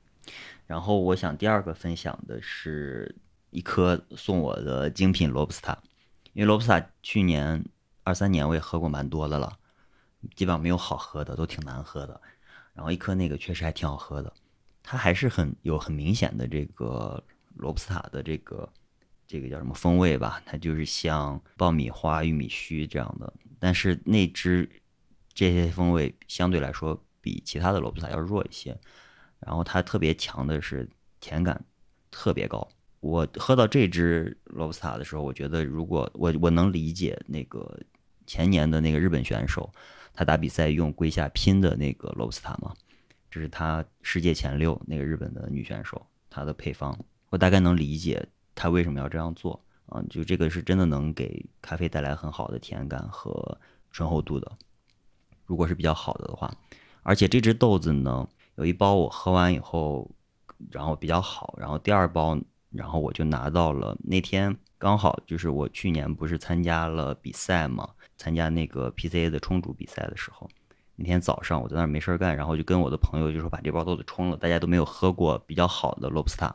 然后我想第二个分享的是一颗送我的精品罗布斯塔，因为罗布斯塔去年二三年我也喝过蛮多的了，基本上没有好喝的，都挺难喝的。然后一颗那个确实还挺好喝的，它还是很有很明显的这个罗布斯塔的这个这个叫什么风味吧，它就是像爆米花、玉米须这样的，但是那支这些风味相对来说比其他的罗布斯塔要弱一些。然后它特别强的是甜感特别高。我喝到这支罗布斯塔的时候，我觉得如果我我能理解那个前年的那个日本选手，他打比赛用龟下拼的那个罗布斯塔嘛，这是他世界前六那个日本的女选手，她的配方，我大概能理解她为什么要这样做啊，就这个是真的能给咖啡带来很好的甜感和醇厚度的。如果是比较好的的话，而且这只豆子呢，有一包我喝完以后，然后比较好，然后第二包，然后我就拿到了那天刚好就是我去年不是参加了比赛嘛，参加那个 PCA 的冲煮比赛的时候，那天早上我在那儿没事儿干，然后就跟我的朋友就说把这包豆子冲了，大家都没有喝过比较好的罗布斯塔。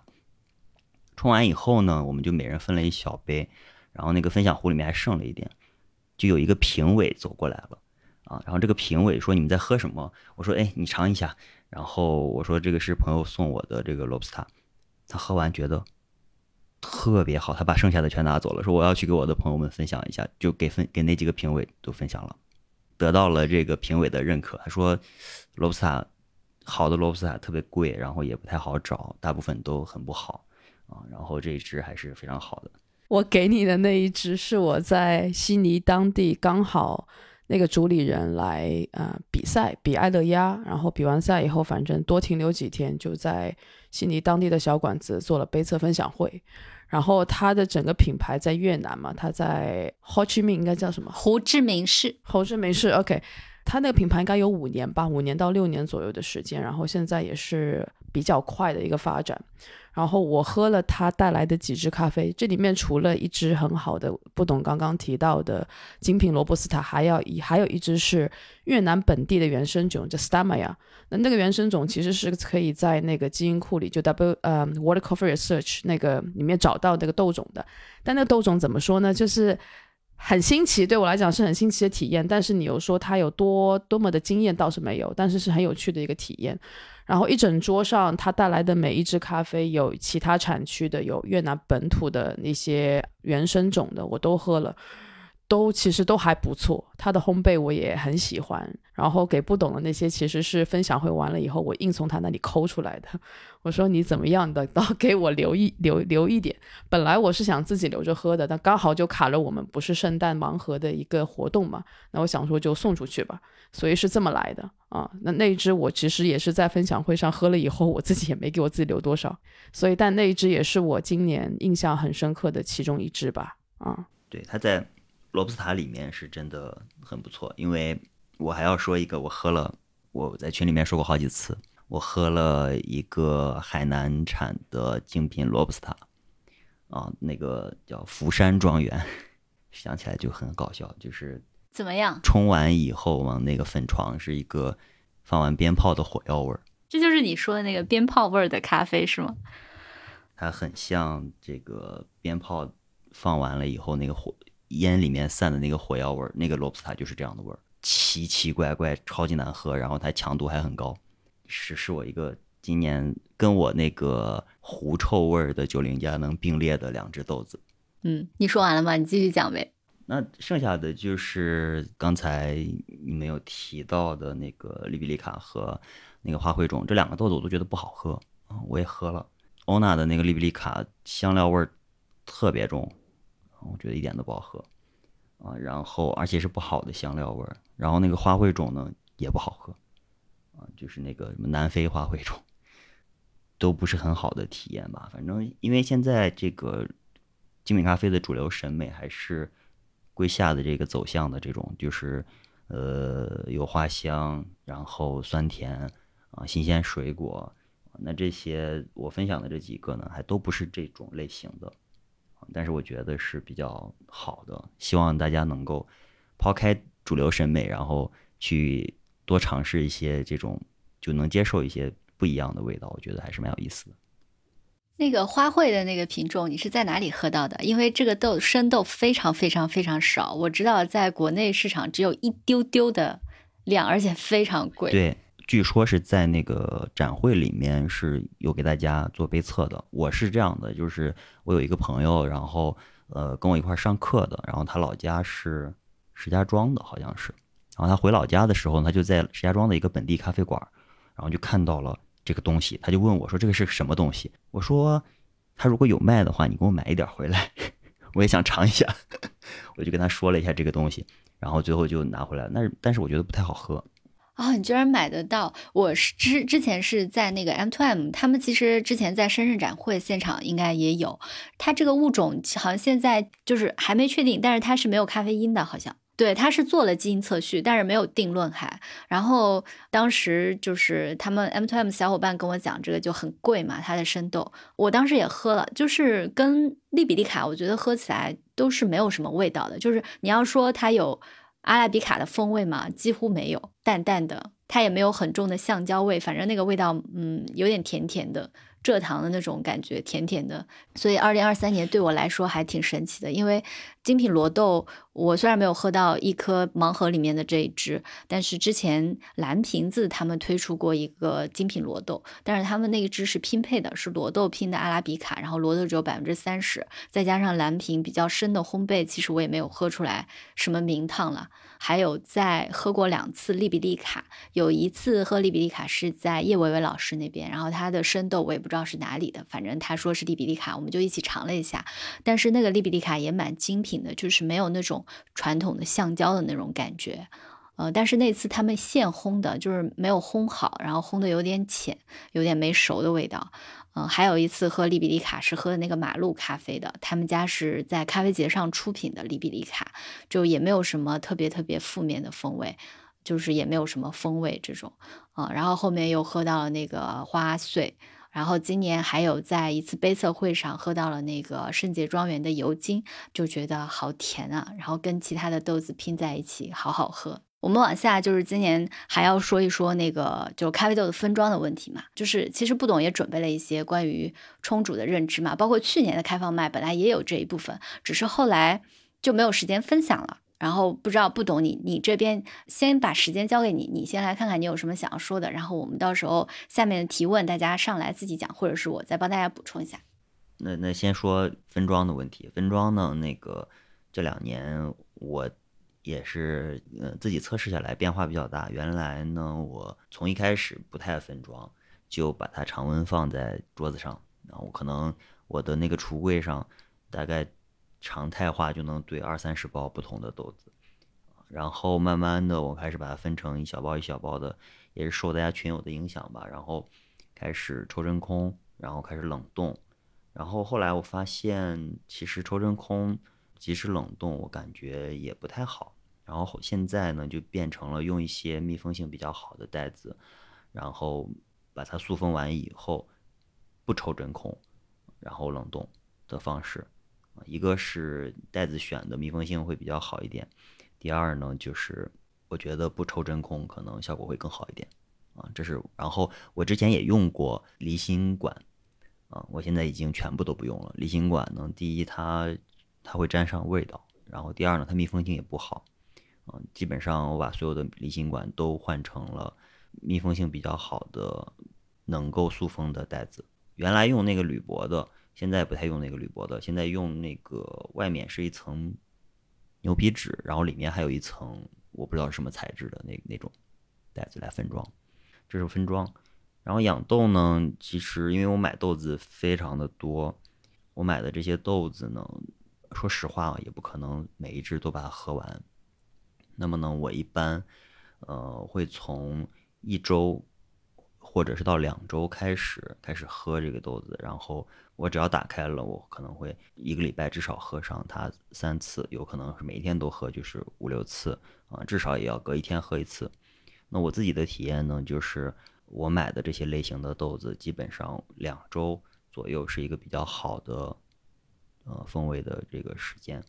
冲完以后呢，我们就每人分了一小杯，然后那个分享壶里面还剩了一点，就有一个评委走过来了。啊，然后这个评委说你们在喝什么？我说哎，你尝一下。然后我说这个是朋友送我的这个罗布斯塔，他喝完觉得特别好，他把剩下的全拿走了，说我要去给我的朋友们分享一下，就给分给那几个评委都分享了，得到了这个评委的认可。他说罗布斯塔好的罗布斯塔特别贵，然后也不太好找，大部分都很不好啊。然后这一支还是非常好的。我给你的那一支是我在悉尼当地刚好那个主理人来呃比赛，比埃勒鸭，然后比完赛以后，反正多停留几天，就在悉尼当地的小馆子做了杯测分享会。然后它的整个品牌在越南嘛，它在 Ho Chi Minh 应该叫什么？胡志明市，胡志明市 OK，它那个品牌应该有五年吧，五年到六年左右的时间，然后现在也是比较快的一个发展。然后我喝了它带来的几支咖啡，这里面除了一支很好的不懂刚刚提到的精品罗布斯塔，还要一还有一支是越南本地的原生种，叫 Stamaya。那那个原生种其实是可以在那个基因库里，就 W 呃 Water Coffee Research 那个里面找到那个豆种的。但那个豆种怎么说呢？就是很新奇，对我来讲是很新奇的体验。但是你又说它有多多么的惊艳，倒是没有，但是是很有趣的一个体验。然后一整桌上，他带来的每一只咖啡，有其他产区的，有越南本土的那些原生种的，我都喝了，都其实都还不错。他的烘焙我也很喜欢。然后给不懂的那些，其实是分享会完了以后，我硬从他那里抠出来的。我说你怎么样的，都给我留一留留一点。本来我是想自己留着喝的，但刚好就卡了我们不是圣诞盲盒的一个活动嘛。那我想说就送出去吧，所以是这么来的啊。那那一支我其实也是在分享会上喝了以后，我自己也没给我自己留多少。所以但那一支也是我今年印象很深刻的其中一支吧。啊，对，它在罗布斯塔里面是真的很不错，因为。我还要说一个，我喝了，我在群里面说过好几次，我喝了一个海南产的精品罗布斯塔，啊，那个叫福山庄园，想起来就很搞笑，就是怎么样？冲完以后往那个粉床是一个放完鞭炮的火药味儿，这就是你说的那个鞭炮味儿的咖啡是吗？它很像这个鞭炮放完了以后那个火烟里面散的那个火药味儿，那个罗布斯塔就是这样的味儿。奇奇怪怪，超级难喝，然后它强度还很高，是是我一个今年跟我那个狐臭味的九零家能并列的两只豆子。嗯，你说完了吗？你继续讲呗。那剩下的就是刚才你没有提到的那个利比里卡和那个花卉种这两个豆子，我都觉得不好喝啊。我也喝了欧娜的那个利比里卡，香料味儿特别重，我觉得一点都不好喝啊。然后而且是不好的香料味儿。然后那个花卉种呢也不好喝，啊，就是那个什么南非花卉种，都不是很好的体验吧。反正因为现在这个精品咖啡的主流审美还是归夏的这个走向的这种，就是呃有花香，然后酸甜啊，新鲜水果。那这些我分享的这几个呢，还都不是这种类型的，但是我觉得是比较好的。希望大家能够抛开主流审美，然后去多尝试一些这种，就能接受一些不一样的味道。我觉得还是蛮有意思的。那个花卉的那个品种，你是在哪里喝到的？因为这个豆生豆非常非常非常少，我知道在国内市场只有一丢丢的量，而且非常贵。对。据说是在那个展会里面是有给大家做杯测的。我是这样的，就是我有一个朋友，然后呃跟我一块上课的，然后他老家是石家庄的，好像是。然后他回老家的时候，他就在石家庄的一个本地咖啡馆，然后就看到了这个东西，他就问我说：“这个是什么东西？”我说：“他如果有卖的话，你给我买一点回来，我也想尝一下。”我就跟他说了一下这个东西，然后最后就拿回来。那但是我觉得不太好喝。啊，你居然买得到！我是之之前是在那个 M to M，他们其实之前在深圳展会现场应该也有。它这个物种好像现在就是还没确定，但是它是没有咖啡因的，好像。对，它是做了基因测序，但是没有定论还。然后当时就是他们 M to M 小伙伴跟我讲，这个就很贵嘛，它的生豆。我当时也喝了，就是跟利比利卡，我觉得喝起来都是没有什么味道的。就是你要说它有。阿拉比卡的风味嘛，几乎没有，淡淡的，它也没有很重的橡胶味，反正那个味道，嗯，有点甜甜的。蔗糖的那种感觉，甜甜的，所以二零二三年对我来说还挺神奇的。因为精品罗豆，我虽然没有喝到一颗盲盒里面的这一支，但是之前蓝瓶子他们推出过一个精品罗豆，但是他们那一支是拼配的，是罗豆拼的阿拉比卡，然后罗豆只有百分之三十，再加上蓝瓶比较深的烘焙，其实我也没有喝出来什么名堂了。还有在喝过两次利比利卡，有一次喝利比利卡是在叶维维老师那边，然后他的生豆我也不知道是哪里的，反正他说是利比利卡，我们就一起尝了一下。但是那个利比利卡也蛮精品的，就是没有那种传统的橡胶的那种感觉。呃，但是那次他们现烘的，就是没有烘好，然后烘的有点浅，有点没熟的味道。嗯，还有一次喝利比利卡是喝的那个马路咖啡的，他们家是在咖啡节上出品的利比利卡，就也没有什么特别特别负面的风味，就是也没有什么风味这种。啊，然后后面又喝到了那个花碎，然后今年还有在一次杯测会上喝到了那个圣洁庄园的油精，就觉得好甜啊，然后跟其他的豆子拼在一起，好好喝。我们往下就是今年还要说一说那个就咖啡豆的分装的问题嘛，就是其实不懂也准备了一些关于冲煮的认知嘛，包括去年的开放麦本来也有这一部分，只是后来就没有时间分享了。然后不知道不懂你，你这边先把时间交给你，你先来看看你有什么想要说的，然后我们到时候下面的提问大家上来自己讲，或者是我再帮大家补充一下。那那先说分装的问题，分装呢，那个这两年我。也是，自己测试下来变化比较大。原来呢，我从一开始不太分装，就把它常温放在桌子上，然后可能我的那个橱柜上，大概常态化就能兑二三十包不同的豆子。然后慢慢的，我开始把它分成一小包一小包的，也是受大家群友的影响吧。然后开始抽真空，然后开始冷冻。然后后来我发现，其实抽真空即使冷冻，我感觉也不太好。然后现在呢，就变成了用一些密封性比较好的袋子，然后把它塑封完以后，不抽真空，然后冷冻的方式。一个是袋子选的密封性会比较好一点，第二呢，就是我觉得不抽真空可能效果会更好一点。啊，这是。然后我之前也用过离心管，啊，我现在已经全部都不用了。离心管呢，第一它它会沾上味道，然后第二呢，它密封性也不好。嗯，基本上我把所有的离心管都换成了密封性比较好的、能够塑封的袋子。原来用那个铝箔的，现在不太用那个铝箔的，现在用那个外面是一层牛皮纸，然后里面还有一层我不知道是什么材质的那那种袋子来分装。这是分装。然后养豆呢，其实因为我买豆子非常的多，我买的这些豆子呢，说实话，也不可能每一只都把它喝完。那么呢，我一般，呃，会从一周或者是到两周开始开始喝这个豆子，然后我只要打开了，我可能会一个礼拜至少喝上它三次，有可能是每天都喝，就是五六次啊，至少也要隔一天喝一次。那我自己的体验呢，就是我买的这些类型的豆子，基本上两周左右是一个比较好的呃风味的这个时间。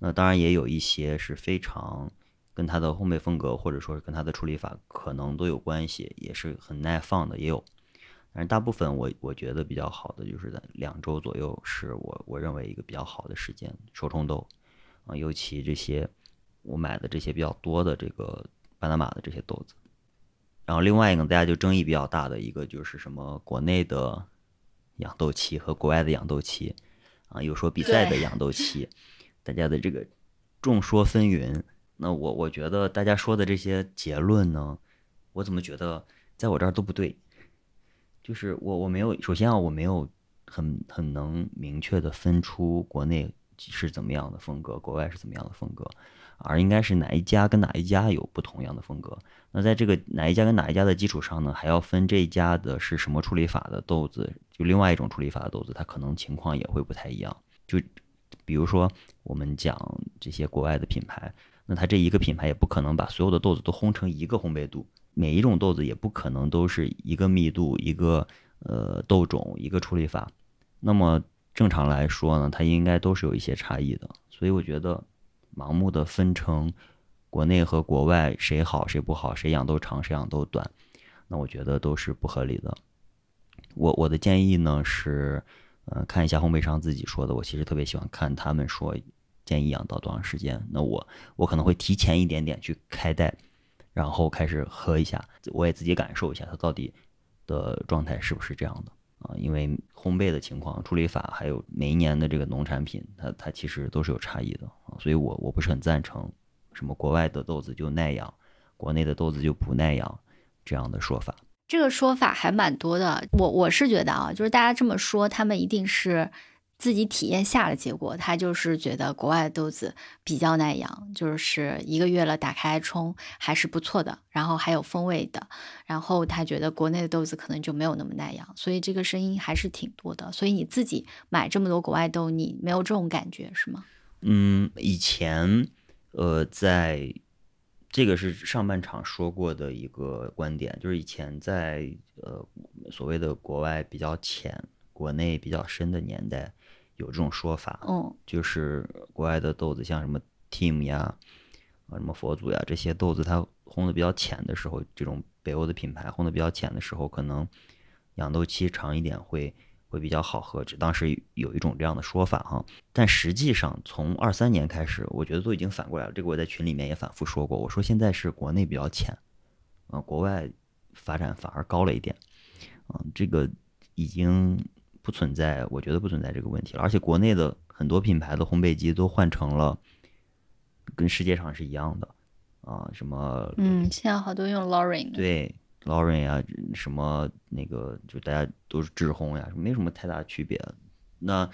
那当然也有一些是非常跟它的烘焙风格或者说是跟它的处理法可能都有关系，也是很耐放的，也有。但是大部分我我觉得比较好的就是在两周左右，是我我认为一个比较好的时间手冲豆啊，尤其这些我买的这些比较多的这个巴拿马的这些豆子。然后另外一个大家就争议比较大的一个就是什么国内的养豆期和国外的养豆期啊，有说比赛的养豆期，大家的这个众说纷纭。那我我觉得大家说的这些结论呢，我怎么觉得在我这儿都不对。就是我我没有，首先啊，我没有很很能明确的分出国内是怎么样的风格，国外是怎么样的风格，而应该是哪一家跟哪一家有不同样的风格。那在这个哪一家跟哪一家的基础上呢，还要分这一家的是什么处理法的豆子，就另外一种处理法的豆子，它可能情况也会不太一样。就比如说我们讲这些国外的品牌，那它这一个品牌也不可能把所有的豆子都烘成一个烘焙度，每一种豆子也不可能都是一个密度、一个呃豆种、一个处理法。那么正常来说呢，它应该都是有一些差异的。所以我觉得盲目的分成国内和国外谁好谁不好，谁养豆长谁养豆短，那我觉得都是不合理的。我我的建议呢是，呃，看一下烘焙商自己说的。我其实特别喜欢看他们说建议养到多长时间。那我我可能会提前一点点去开袋，然后开始喝一下，我也自己感受一下它到底的状态是不是这样的啊？因为烘焙的情况、处理法，还有每一年的这个农产品，它它其实都是有差异的啊。所以我我不是很赞成什么国外的豆子就耐养，国内的豆子就不耐养这样的说法。这个说法还蛮多的。我我是觉得啊，就是大家这么说，他们一定是自己体验下的结果。他就是觉得国外的豆子比较耐养，就是一个月了打开冲还是不错的，然后还有风味的。然后他觉得国内的豆子可能就没有那么耐养，所以这个声音还是挺多的。所以你自己买这么多国外豆，你没有这种感觉是吗？嗯，以前呃，在这个是上半场说过的一个观点，就是以前在呃所谓的国外比较浅、国内比较深的年代，有这种说法，嗯，就是国外的豆子，像什么 Team 呀、啊什么佛祖呀这些豆子，它烘的比较浅的时候，这种北欧的品牌烘的比较浅的时候，可能养豆期长一点会会比较好喝。这当时有一种这样的说法哈，但实际上从二三年开始，我觉得都已经反过来了。这个我在群里面也反复说过，我说现在是国内比较浅，啊、国外发展反而高了一点，啊、这个已经不存在，我觉得不存在这个问题了。而且国内的很多品牌的烘焙机都换成了跟世界上是一样的，啊、什么嗯，现在好多用 Lauren 的，对 Lauren 啊，什么那个就大家都是制烘呀，没什么太大区别。那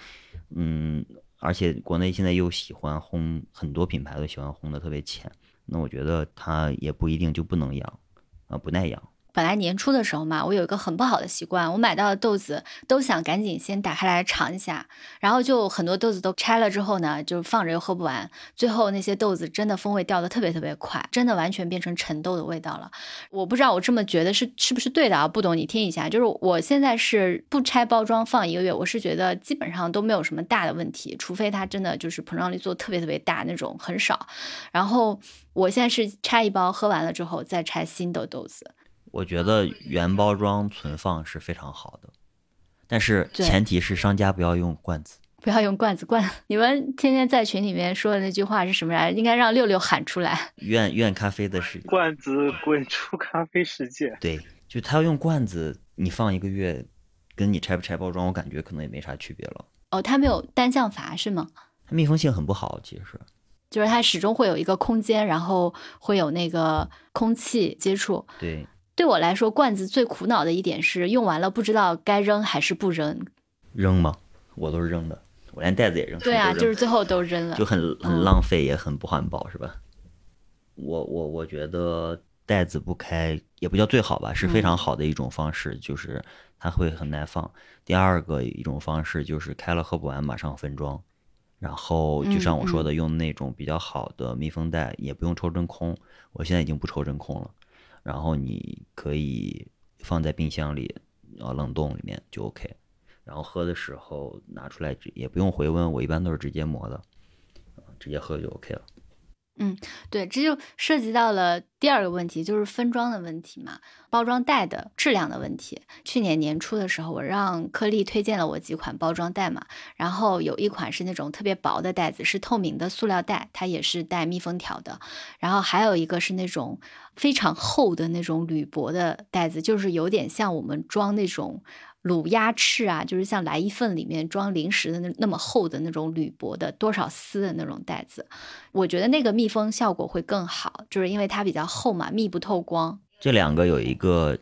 嗯，而且国内现在又喜欢烘，很多品牌都喜欢烘的特别浅，那我觉得它也不一定就不能养啊，不耐养。本来年初的时候嘛，我有一个很不好的习惯，我买到的豆子都想赶紧先打开来尝一下，然后就很多豆子都拆了之后呢，就放着又喝不完，最后那些豆子真的风味掉的特别特别快，真的完全变成陈豆的味道了。我不知道我这么觉得是是不是对的啊？不懂你听一下，就是我现在是不拆包装放一个月，我是觉得基本上都没有什么大的问题，除非它真的就是膨胀率做特别特别大那种很少。然后我现在是拆一包喝完了之后再拆新的豆子。我觉得原包装存放是非常好的，但是前提是商家不要用罐子。不要用罐子罐。你们天天在群里面说的那句话是什么来着？应该让六六喊出来。愿愿咖啡的世界罐子滚出咖啡世界。对，就他要用罐子，你放一个月，跟你拆不拆包装，我感觉可能也没啥区别了。哦，它没有单向阀是吗？它密封性很不好，其实。就是它始终会有一个空间，然后会有那个空气接触。对，对我来说，罐子最苦恼的一点是用完了不知道该扔还是不扔。扔吗？我都是扔的，我连袋子也扔。对啊，就是最后都扔了就。很很嗯浪费，也很不环保，是吧？我我我觉得袋子不开也不叫最好吧，是非嗯常好的一种方式，就是它会很耐放。第二个一种方式就是开了喝不完马上分装，然后就像我说的，用那种比较好的密封袋，也不用抽真空。我现在已经不抽真空了，然后你可以放在冰箱里，呃，冷冻里面就 OK。然后喝的时候拿出来也不用回温，我一般都是直接磨的，直接喝就 OK 了。嗯对，这就涉及到了第二个问题，就是分装的问题嘛，包装袋的质量的问题。去年年初的时候，我让颗粒推荐了我几款包装袋嘛，然后有一款是那种特别薄的袋子，是透明的塑料袋，它也是带密封条的，然后还有一个是那种非常厚的那种铝箔的袋子，就是有点像我们装那种。卤鸭翅啊，就是像来一份里面装零食的那那么厚的那种铝箔的多少丝的那种袋子，我觉得那个密封效果会更好，就是因为它比较厚嘛，密不透光。这两个有一个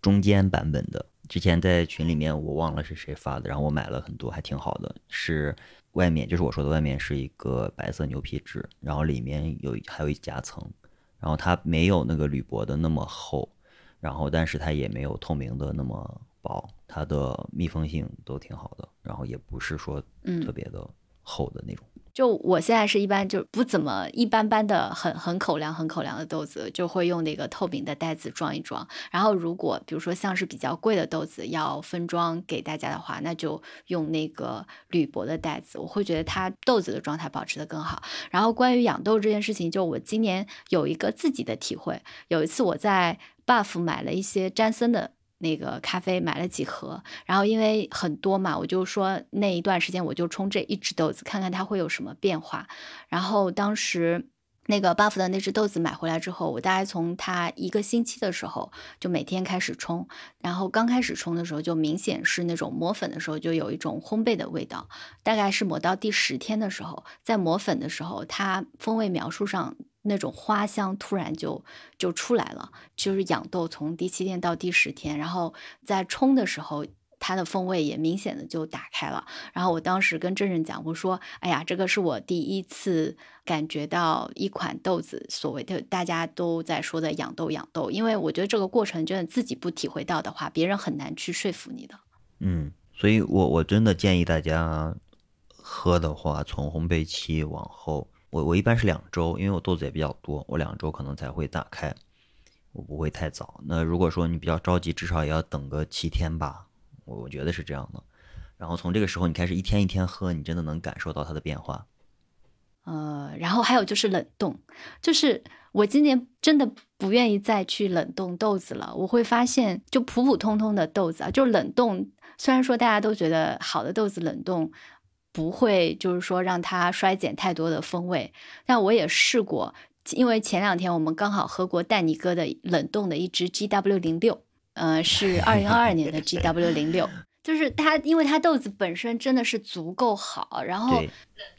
中间版本的，之前在群里面我忘了是谁发的，然后我买了很多，还挺好的。是外面就是我说的外面是一个白色牛皮纸，然后里面有还有一夹层，然后它没有那个铝箔的那么厚，然后但是它也没有透明的那么薄，它的密封性都挺好的，然后也不是说嗯特别的厚的那种。就我现在是一般就不怎么一般般的很很口粮很口粮的豆子，就会用那个透明的袋子装一装。然后如果比如说像是比较贵的豆子要分装给大家的话，那就用那个铝箔的袋子，我会觉得它豆子的状态保持的更好。然后关于养豆这件事情，就我今年有一个自己的体会。有一次我在 Buff 买了一些詹森的。那个咖啡买了几盒，然后因为很多嘛，我就说那一段时间我就冲这一只豆子，看看它会有什么变化。然后当时那个 buff 的那只豆子买回来之后，我大概从它一个星期的时候就每天开始冲，然后刚开始冲的时候就明显是那种磨粉的时候就有一种烘焙的味道，大概是磨到第十天的时候，在磨粉的时候，它风味描述上。那种花香突然就就出来了，就是养豆从第七天到第十天，然后在冲的时候，它的风味也明显的就打开了。然后我当时跟郑郑讲，我说：“哎呀，这个是我第一次感觉到一款豆子所谓的大家都在说的养豆养豆，因为我觉得这个过程真的自己不体会到的话，别人很难去说服你的。嗯，所以我我真的建议大家喝的话，从烘焙期往后，我我一般是两周，因为我豆子也比较多，我两周可能才会打开，我不会太早。那如果说你比较着急，至少也要等个七天吧，我我觉得是这样的。然后从这个时候你开始一天一天喝，你真的能感受到它的变化。呃，然后还有就是冷冻，就是我今年真的不愿意再去冷冻豆子了。我会发现，就普普通通的豆子啊，就冷冻，虽然说大家都觉得好的豆子冷冻不会，就是说让它衰减太多的风味，但我也试过，因为前两天我们刚好喝过蛋尼哥的冷冻的一支 GW 零六，呃，是二零二二年的 GW 零六。就是它，因为它豆子本身真的是足够好，然后，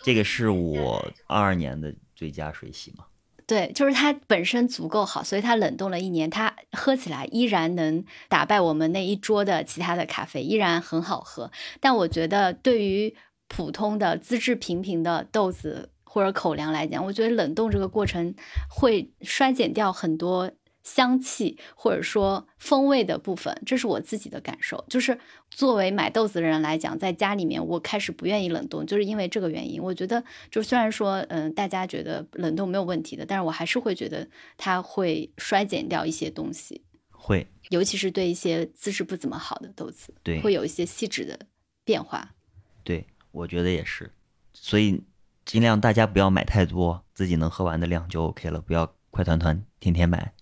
这个是我二二年的最佳水洗嘛。对，就是它本身足够好，所以它冷冻了一年，它喝起来依然能打败我们那一桌的其他的咖啡，依然很好喝。但我觉得对于普通的资质平平的豆子或者口粮来讲，我觉得冷冻这个过程会衰减掉很多香气或者说风味的部分，这是我自己的感受。就是作为买豆子的人来讲，在家里面我开始不愿意冷冻，就是因为这个原因。我觉得，就虽然说，嗯、大家觉得冷冻没有问题的，但是我还是会觉得它会衰减掉一些东西，会，尤其是对一些资质不怎么好的豆子，对会有一些细致的变化。对，我觉得也是。所以尽量大家不要买太多，自己能喝完的量就 OK 了，不要快团团天天买。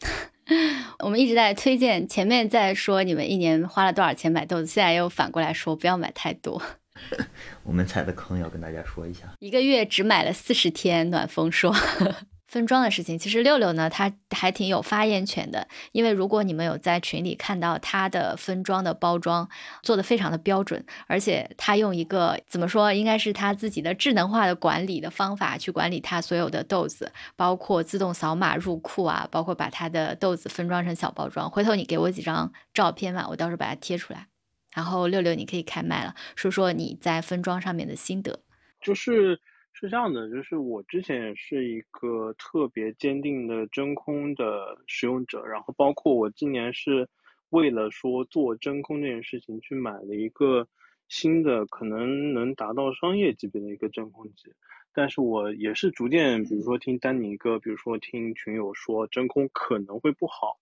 我们一直在推荐，前面在说你们一年花了多少钱买豆子，现在又反过来说不要买太多，我们踩的坑要跟大家说一下。一个月只买了四十天。暖风说。分装的事情，其实六六呢，他还挺有发言权的，因为如果你们有在群里看到他的分装的包装做的非常的标准，而且他用一个怎么说，应该是他自己的智能化的管理的方法去管理他所有的豆子，包括自动扫码入库啊，包括把他的豆子分装成小包装。回头你给我几张照片嘛，我到时候把它贴出来。然后六六你可以开麦了，说说你在分装上面的心得。就是是这样的，就是我之前也是一个特别坚定的真空的使用者，然后包括我今年是为了说做真空这件事情去买了一个新的，可能能达到商业级别的一个真空机。但是我也是逐渐，比如说听丹尼哥，比如说听群友说真空可能会不好，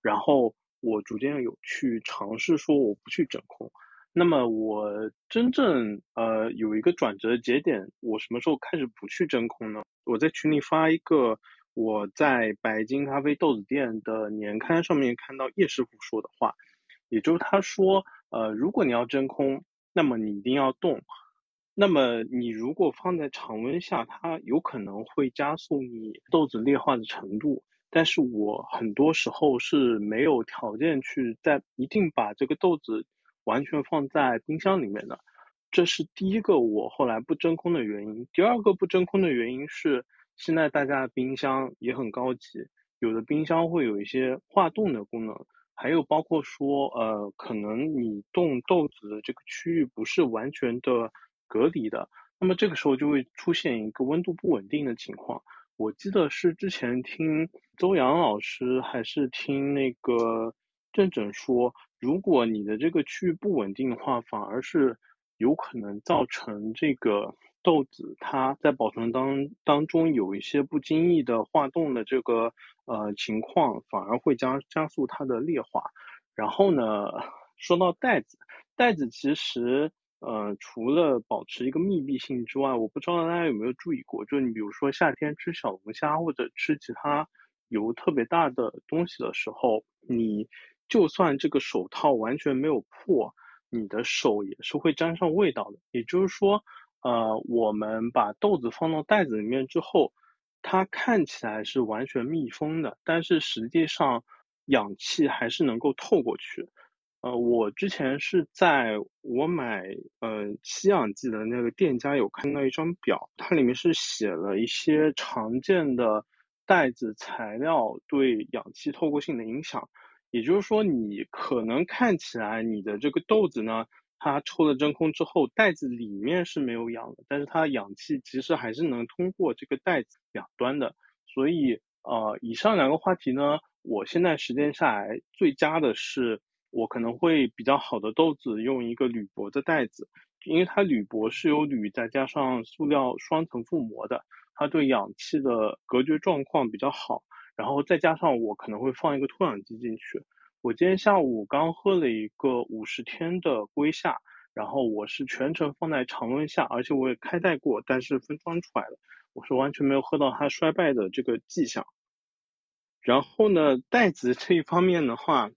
然后我逐渐有去尝试说我不去真空。那么我真正呃有一个转折节点，我什么时候开始不去真空呢？我在群里发一个我在白金咖啡豆子店的年刊上面看到叶师傅说的话，也就是他说，呃，如果你要真空，那么你一定要冻，那么你如果放在常温下，它有可能会加速你豆子裂化的程度。但是我很多时候是没有条件去在一定把这个豆子。完全放在冰箱里面的，这是第一个我后来不真空的原因。第二个不真空的原因是，现在大家的冰箱也很高级，有的冰箱会有一些化冻的功能，还有包括说，呃，可能你冻豆子的这个区域不是完全的隔离的，那么这个时候就会出现一个温度不稳定的情况。我记得是之前听周洋老师还是听那个郑郑说。如果你的这个区域不稳定的话，反而是有可能造成这个豆子它在保存当当中有一些不经意的化冻的这个呃情况，反而会加加速它的裂化。然后呢，说到袋子，袋子其实呃除了保持一个密闭性之外，我不知道大家有没有注意过，就你比如说夏天吃小龙虾或者吃其他油特别大的东西的时候，你。就算这个手套完全没有破，你的手也是会沾上味道的。也就是说，呃，我们把豆子放到袋子里面之后，它看起来是完全密封的，但是实际上氧气还是能够透过去。呃，我之前是在我买呃吸氧剂的那个店家有看到一张表，它里面是写了一些常见的袋子材料对氧气透过性的影响。也就是说，你可能看起来你的这个豆子呢，它抽了真空之后，袋子里面是没有氧的，但是它氧气其实还是能通过这个袋子两端的。所以，呃，以上两个话题呢，我现在实践下来最佳的是，我可能会比较好的豆子用一个铝箔的袋子，因为它铝箔是由铝再加上塑料双层覆膜的，它对氧气的隔绝状况比较好。然后再加上我可能会放一个脱氧机进去。我今天下午刚喝了一个五十天的龟夏，然后我是全程放在常温下，而且我也开袋过，但是分装出来了，我是完全没有喝到它衰败的这个迹象。然后呢，袋子这一方面的话，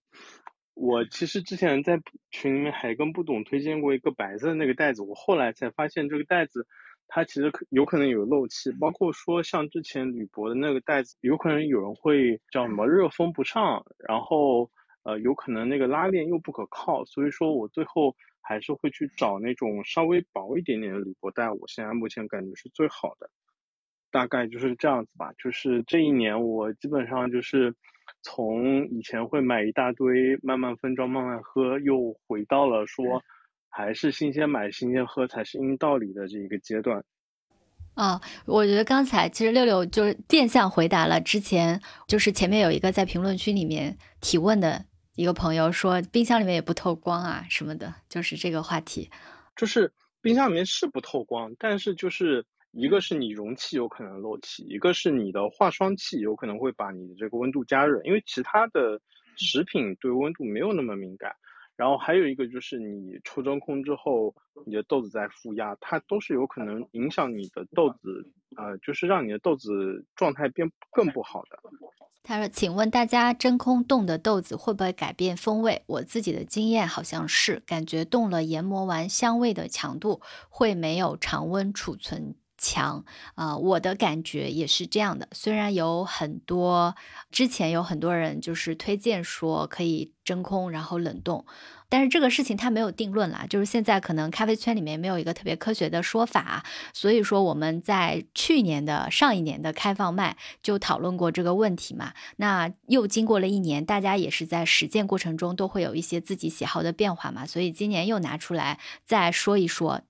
我其实之前在群里面还跟不懂推荐过一个白色的那个袋子，我后来才发现这个袋子。它其实可有可能有漏气，包括说像之前铝箔的那个袋子，有可能有人会叫什么热封不上，然后呃有可能那个拉链又不可靠，所以说我最后还是会去找那种稍微薄一点点的铝箔袋，我现在目前感觉是最好的，大概就是这样子吧。就是这一年我基本上就是从以前会买一大堆慢慢分装慢慢喝，又回到了说。还是新鲜买新鲜喝才是硬道理的这一个阶段。啊，我觉得刚才其实六六就是变相回答了之前就是前面有一个在评论区里面提问的一个朋友说冰箱里面也不透光啊什么的，就是这个话题。就是冰箱里面是不透光，但是就是一个是你容器有可能漏气，一个是你的化霜器有可能会把你的这个温度加热，因为其他的食品对温度没有那么敏感。然后还有一个就是你抽真空之后，你的豆子在负压，它都是有可能影响你的豆子，呃，就是让你的豆子状态变更不好的。他说：“请问大家真空冻的豆子会不会改变风味？我自己的经验好像是，感觉冻了研磨完香味的强度会没有常温储存。”强啊，我的感觉也是这样的。虽然有很多之前有很多人就是推荐说可以真空然后冷冻，但是这个事情它没有定论啦。就是现在可能咖啡圈里面没有一个特别科学的说法，所以说我们在去年的上一年的开放麦就讨论过这个问题嘛。那又经过了一年，大家也是在实践过程中都会有一些自己喜好的变化嘛，所以今年又拿出来再说一说。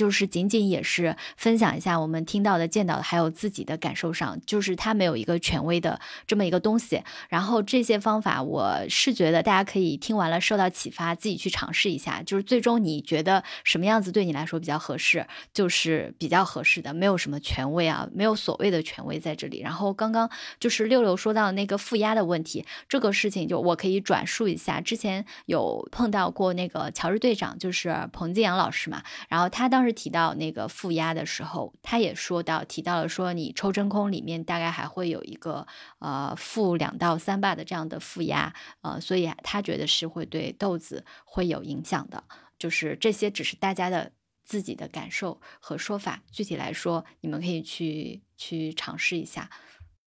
就是仅仅也是分享一下我们听到的、见到的，还有自己的感受上，就是它没有一个权威的这么一个东西。然后这些方法，我是觉得大家可以听完了受到启发，自己去尝试一下。就是最终你觉得什么样子对你来说比较合适，就是比较合适的，没有什么权威啊，没有所谓的权威在这里。然后刚刚就是六六说到那个负压的问题，这个事情就我可以转述一下，之前有碰到过那个乔治队长，就是彭金阳老师嘛，然后他当时提到那个负压的时候，他也说到提到了说你抽真空里面大概还会有一个呃负两到三巴的这样的负压，呃，所以他觉得是会对豆子会有影响的，就是这些只是大家的自己的感受和说法，具体来说你们可以去去尝试一下。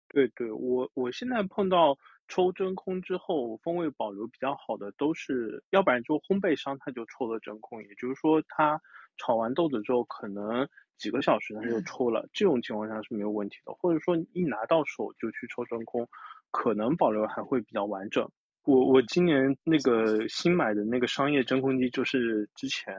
对对，我我现在碰到抽真空之后风味保留比较好的，都是要不然就烘焙商他就抽了真空，也就是说他炒完豆子之后可能几个小时他就抽了，这种情况下是没有问题的，或者说一拿到手就去抽真空，可能保留还会比较完整。我我今年那个新买的那个商业真空机，就是之前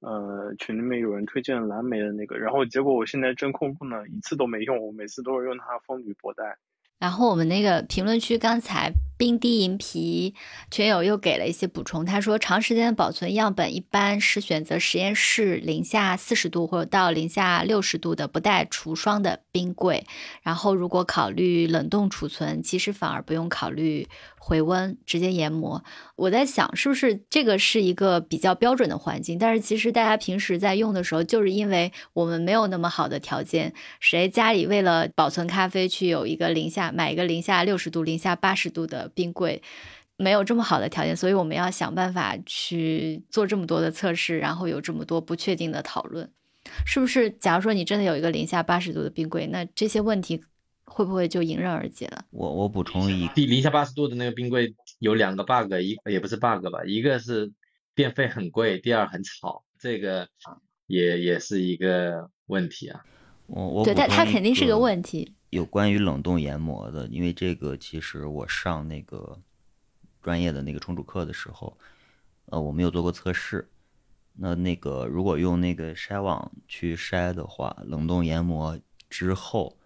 呃群里面有人推荐蓝莓的那个，然后结果我现在真空不能一次都没用，我每次都是用它封铝箔袋。然后我们那个评论区刚才冰滴银皮群友又给了一些补充，他说长时间保存样本一般是选择实验室零下四十度或者到零下六十度的不带除霜的冰柜，然后如果考虑冷冻储存，其实反而不用考虑。回温直接研磨，我在想是不是这个是一个比较标准的环境，但是其实大家平时在用的时候，就是因为我们没有那么好的条件，谁家里为了保存咖啡去有一个零下买一个零下六十度、零下八十度的冰柜，没有这么好的条件，所以我们要想办法去做这么多的测试，然后有这么多不确定的讨论，是不是？假如说你真的有一个零下八十度的冰柜，那这些问题。会不会就迎刃而解了？我我补充一，第零下八十度的那个冰柜有两个 bug，一也不是 bug 吧，一个是电费很贵，第二很吵，这个也也是一个问题啊。我我对它它肯定是个问题。有关于冷冻研磨的，因为这个其实我上那个专业的那个冲煮课的时候，呃，我没有做过测试。那那个如果用那个筛网去筛的话，冷冻研磨之后。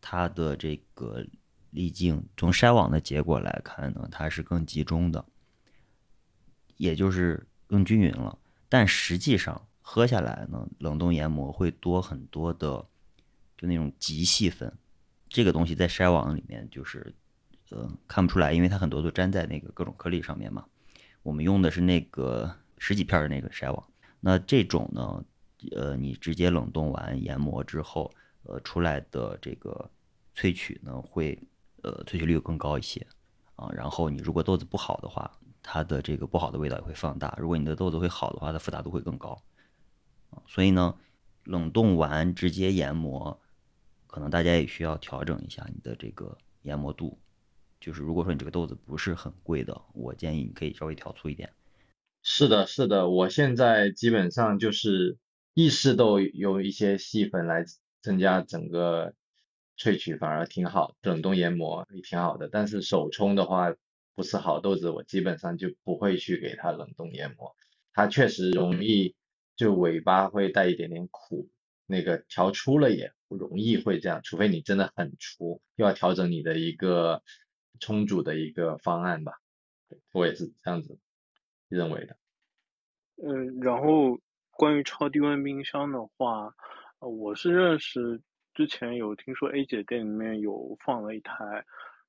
它的这个粒径，从筛网的结果来看呢，它是更集中的，也就是更均匀了。但实际上喝下来呢，冷冻研磨会多很多的，就那种极细粉。这个东西在筛网里面就是呃看不出来，因为它很多都粘在那个各种颗粒上面嘛。我们用的是那个十几片的那个筛网。那这种呢，呃，你直接冷冻完研磨之后。呃，出来的这个萃取呢，会呃萃取率更高一些啊。然后你如果豆子不好的话，它的这个不好的味道也会放大。如果你的豆子会好的话，它复杂度会更高啊。所以呢，冷冻完直接研磨，可能大家也需要调整一下你的这个研磨度。就是如果说你这个豆子不是很贵的，我建议你可以稍微调粗一点。是的，是的，我现在基本上就是意式豆有一些细粉来。增加整个萃取反而挺好，冷冻研磨也挺好的。但是手冲的话，不是好豆子，我基本上就不会去给它冷冻研磨。它确实容易就尾巴会带一点点苦，那个调粗了也不容易会这样，除非你真的很粗，又要调整你的一个冲煮的一个方案吧。我也是这样子认为的。嗯，然后关于超低温冰箱的话。是认识之前有听说 A 姐店里面有放了一台，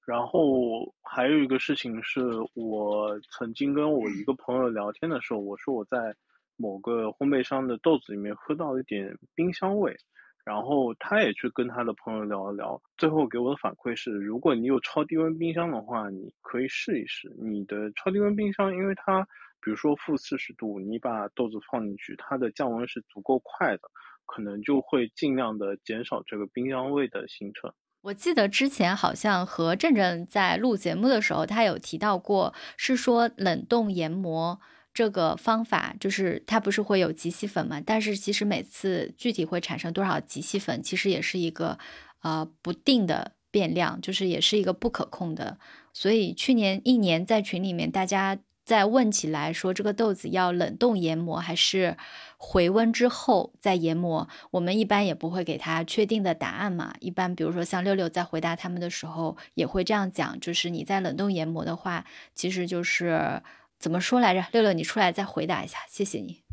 然后还有一个事情是我曾经跟我一个朋友聊天的时候，我说我在某个烘焙商的豆子里面喝到了一点冰箱味，然后他也去跟他的朋友聊了聊，最后给我的反馈是，如果你有超低温冰箱的话，你可以试一试。你的超低温冰箱，因为它比如说负四十度，你把豆子放进去，它的降温是足够快的。可能就会尽量的减少这个冰箱味的形成。我记得之前好像和正正在录节目的时候，他有提到过，是说冷冻研磨这个方法，就是它不是会有极细粉嘛？但是其实每次具体会产生多少极细粉，其实也是一个呃不定的变量，就是也是一个不可控的。所以去年一年在群里面大家。再问起来说这个豆子要冷冻研磨还是回温之后再研磨，我们一般也不会给他确定的答案嘛。一般比如说像六六在回答他们的时候也会这样讲，就是你在冷冻研磨的话，其实就是怎么说来着？六六你出来再回答一下，谢谢你。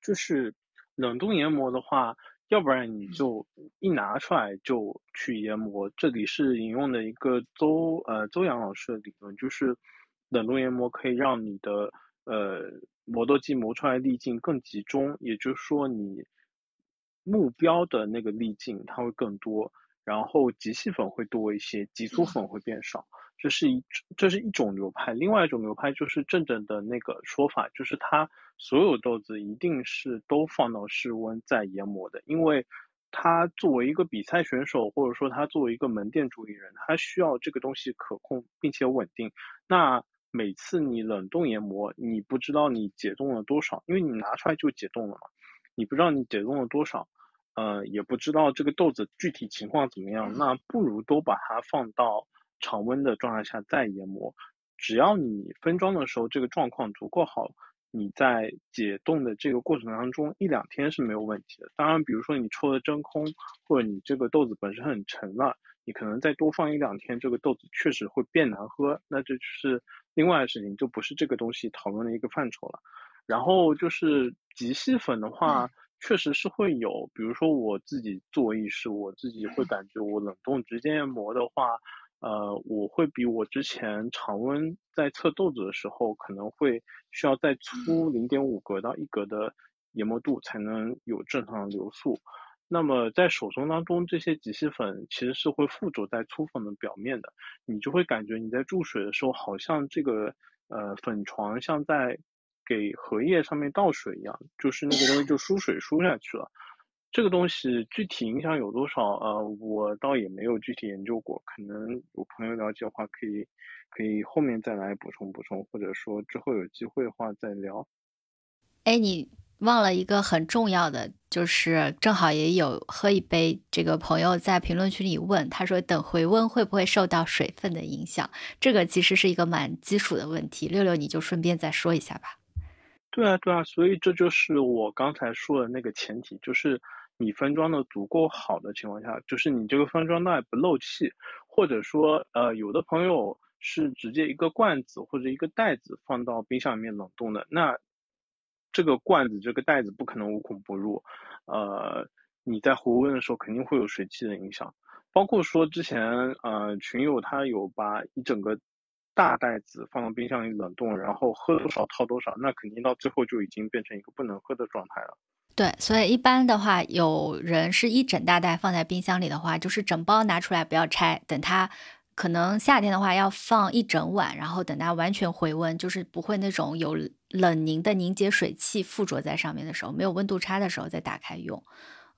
就是冷冻研磨的话。要不然你就一拿出来就去研磨。这里是引用的一个邹呃邹阳老师的理论，就是冷冻研磨可以让你的呃磨豆机磨出来的粒径更集中，也就是说你目标的那个粒径它会更多，然后极细粉会多一些，极粗粉会变少。这是一这是一种流派，另外一种流派就是正正的那个说法，就是它所有豆子一定是都放到室温再研磨的，因为他作为一个比赛选手，或者说他作为一个门店主理人，他需要这个东西可控并且稳定。那每次你冷冻研磨，你不知道你解冻了多少，因为你拿出来就解冻了嘛，你不知道你解冻了多少，呃，也不知道这个豆子具体情况怎么样，那不如都把它放到。常温的状态下再研磨，只要你分装的时候这个状况足够好，你在解冻的这个过程当中一两天是没有问题的。当然，比如说你抽了真空，或者你这个豆子本身很沉了，你可能再多放一两天，这个豆子确实会变难喝，那这就是另外的事情，就不是这个东西讨论的一个范畴了。然后就是极细粉的话，确实是会有，比如说我自己做意式，我自己会感觉我冷冻直接研磨的话。呃，我会比我之前常温在测豆子的时候，可能会需要再粗零点五格到一格的研磨度，才能有正常的流速。那么在手中当中，这些极细粉其实是会附着在粗粉的表面的，你就会感觉你在注水的时候，好像这个呃粉床像在给荷叶上面倒水一样，就是那个东西就输水输下去了。这个东西具体影响有多少？呃，我倒也没有具体研究过，可能有朋友了解的话，可以可以后面再来补充补充，或者说之后有机会的话再聊。哎，你忘了一个很重要的，就是正好也有喝一杯。这个朋友在评论区里问，他说等回温会不会受到水分的影响？这个其实是一个蛮基础的问题。六六，你就顺便再说一下吧。对啊，对啊，所以这就是我刚才说的那个前提，就是。你分装的足够好的情况下，就是你这个分装袋不漏气，或者说，呃，有的朋友是直接一个罐子或者一个袋子放到冰箱里面冷冻的，那这个罐子这个袋子不可能无孔不入，呃，你在回温的时候肯定会有水汽的影响，包括说之前，呃，群友他有把一整个大袋子放到冰箱里冷冻，然后喝多少套多少，那肯定到最后就已经变成一个不能喝的状态了。对，所以一般的话，有人是一整大袋放在冰箱里的话，就是整包拿出来不要拆，等它可能夏天的话要放一整晚，然后等它完全回温，就是不会那种有冷凝的凝结水汽附着在上面的时候，没有温度差的时候再打开用。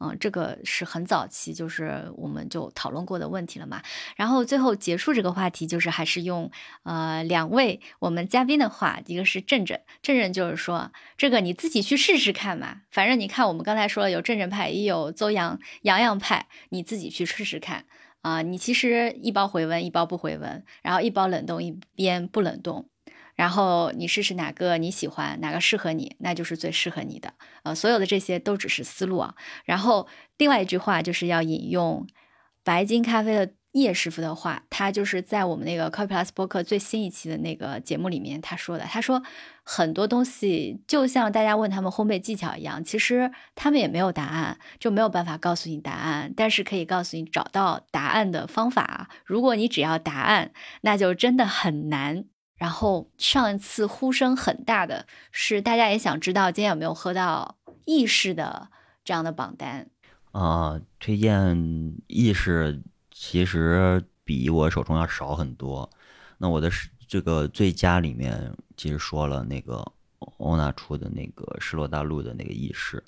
嗯，这个是很早期，就是我们就讨论过的问题了嘛。然后最后结束这个话题，就是还是用呃两位我们嘉宾的话，一个是正正，正正就是说这个你自己去试试看嘛。反正你看我们刚才说了有正正派，也有邹阳洋洋派，你自己去试试看啊。你其实一包回温，一包不回温，然后一包冷冻，一边不冷冻。然后你试试哪个你喜欢，哪个适合你，那就是最适合你的。呃，所有的这些都只是思路啊。然后另外一句话就是要引用白金咖啡的叶师傅的话，他就是在我们那个 Coffee Plus 博客最新一期的那个节目里面他说的。他说很多东西就像大家问他们烘焙技巧一样，其实他们也没有答案，就没有办法告诉你答案，但是可以告诉你找到答案的方法。如果你只要答案，那就真的很难。然后上一次呼声很大的是，大家也想知道今天有没有喝到意式的这样的榜单啊？推荐意式其实比我手中要少很多。那我的这个最佳里面其实说了那个欧娜出的那个失落大陆的那个意式，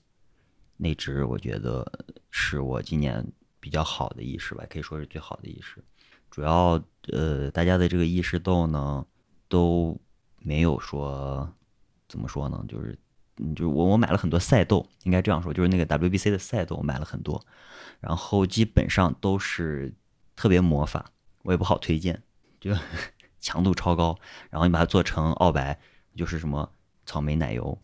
那支我觉得是我今年比较好的意式吧，可以说是最好的意式。主要呃，大家的这个意式豆呢。都没有说怎么说呢？就是，就是我我买了很多赛豆，应该这样说，就是那个 WBC 的赛豆我买了很多，然后基本上都是特别魔法，我也不好推荐，就 强度超高。然后你把它做成澳白，就是什么草莓奶油，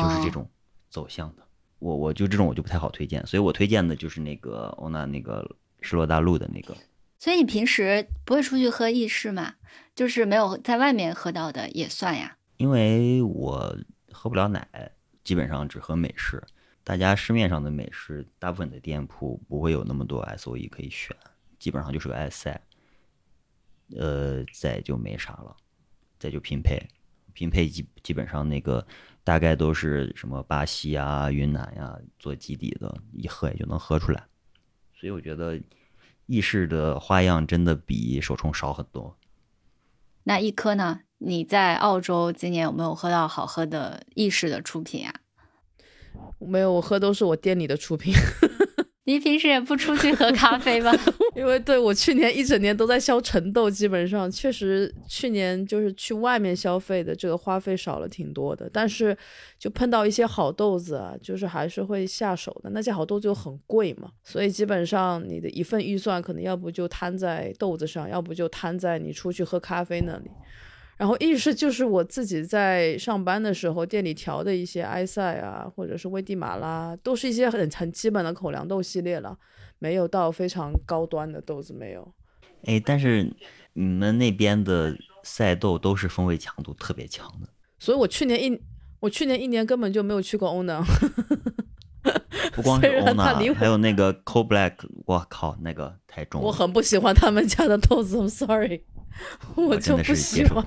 就是这种走向的。我我就这种我就不太好推荐，所以我推荐的就是那个欧娜那个失落大陆的那个。所以你平时不会出去喝意式吗？就是没有在外面喝到的也算呀。因为我喝不了奶，基本上只喝美式。大家市面上的美式，大部分的店铺不会有那么多 S O E 可以选，基本上就是个埃塞。呃，再就没啥了，再就拼配，拼配基基本上那个大概都是什么巴西啊、云南呀做基底的，一喝也就能喝出来。所以我觉得意式的花样真的比手冲少很多。那一颗呢？你在澳洲今年有没有喝到好喝的意式的出品啊？没有，我喝都是我店里的出品。你平时也不出去喝咖啡吗？因为对我去年一整年都在消沉豆，基本上确实去年就是去外面消费的这个花费少了挺多的，但是就碰到一些好豆子啊，就是还是会下手的。那些好豆子就很贵嘛，所以基本上你的一份预算可能要不就摊在豆子上，要不就摊在你出去喝咖啡那里。然后意式就是我自己在上班的时候店里调的一些埃塞啊，或者是危地马拉，都是一些很很基本的口粮豆系列了，没有到非常高端的豆子没有。哎，但是你们那边的赛豆都是风味强度特别强的，所以我去年一我去年一年根本就没有去过欧能。不光是虽然欧娜它离，我还有那个 Cold Black，我靠，那个太重了。我很不喜欢他们家的豆子，I'm sorry，我就不喜欢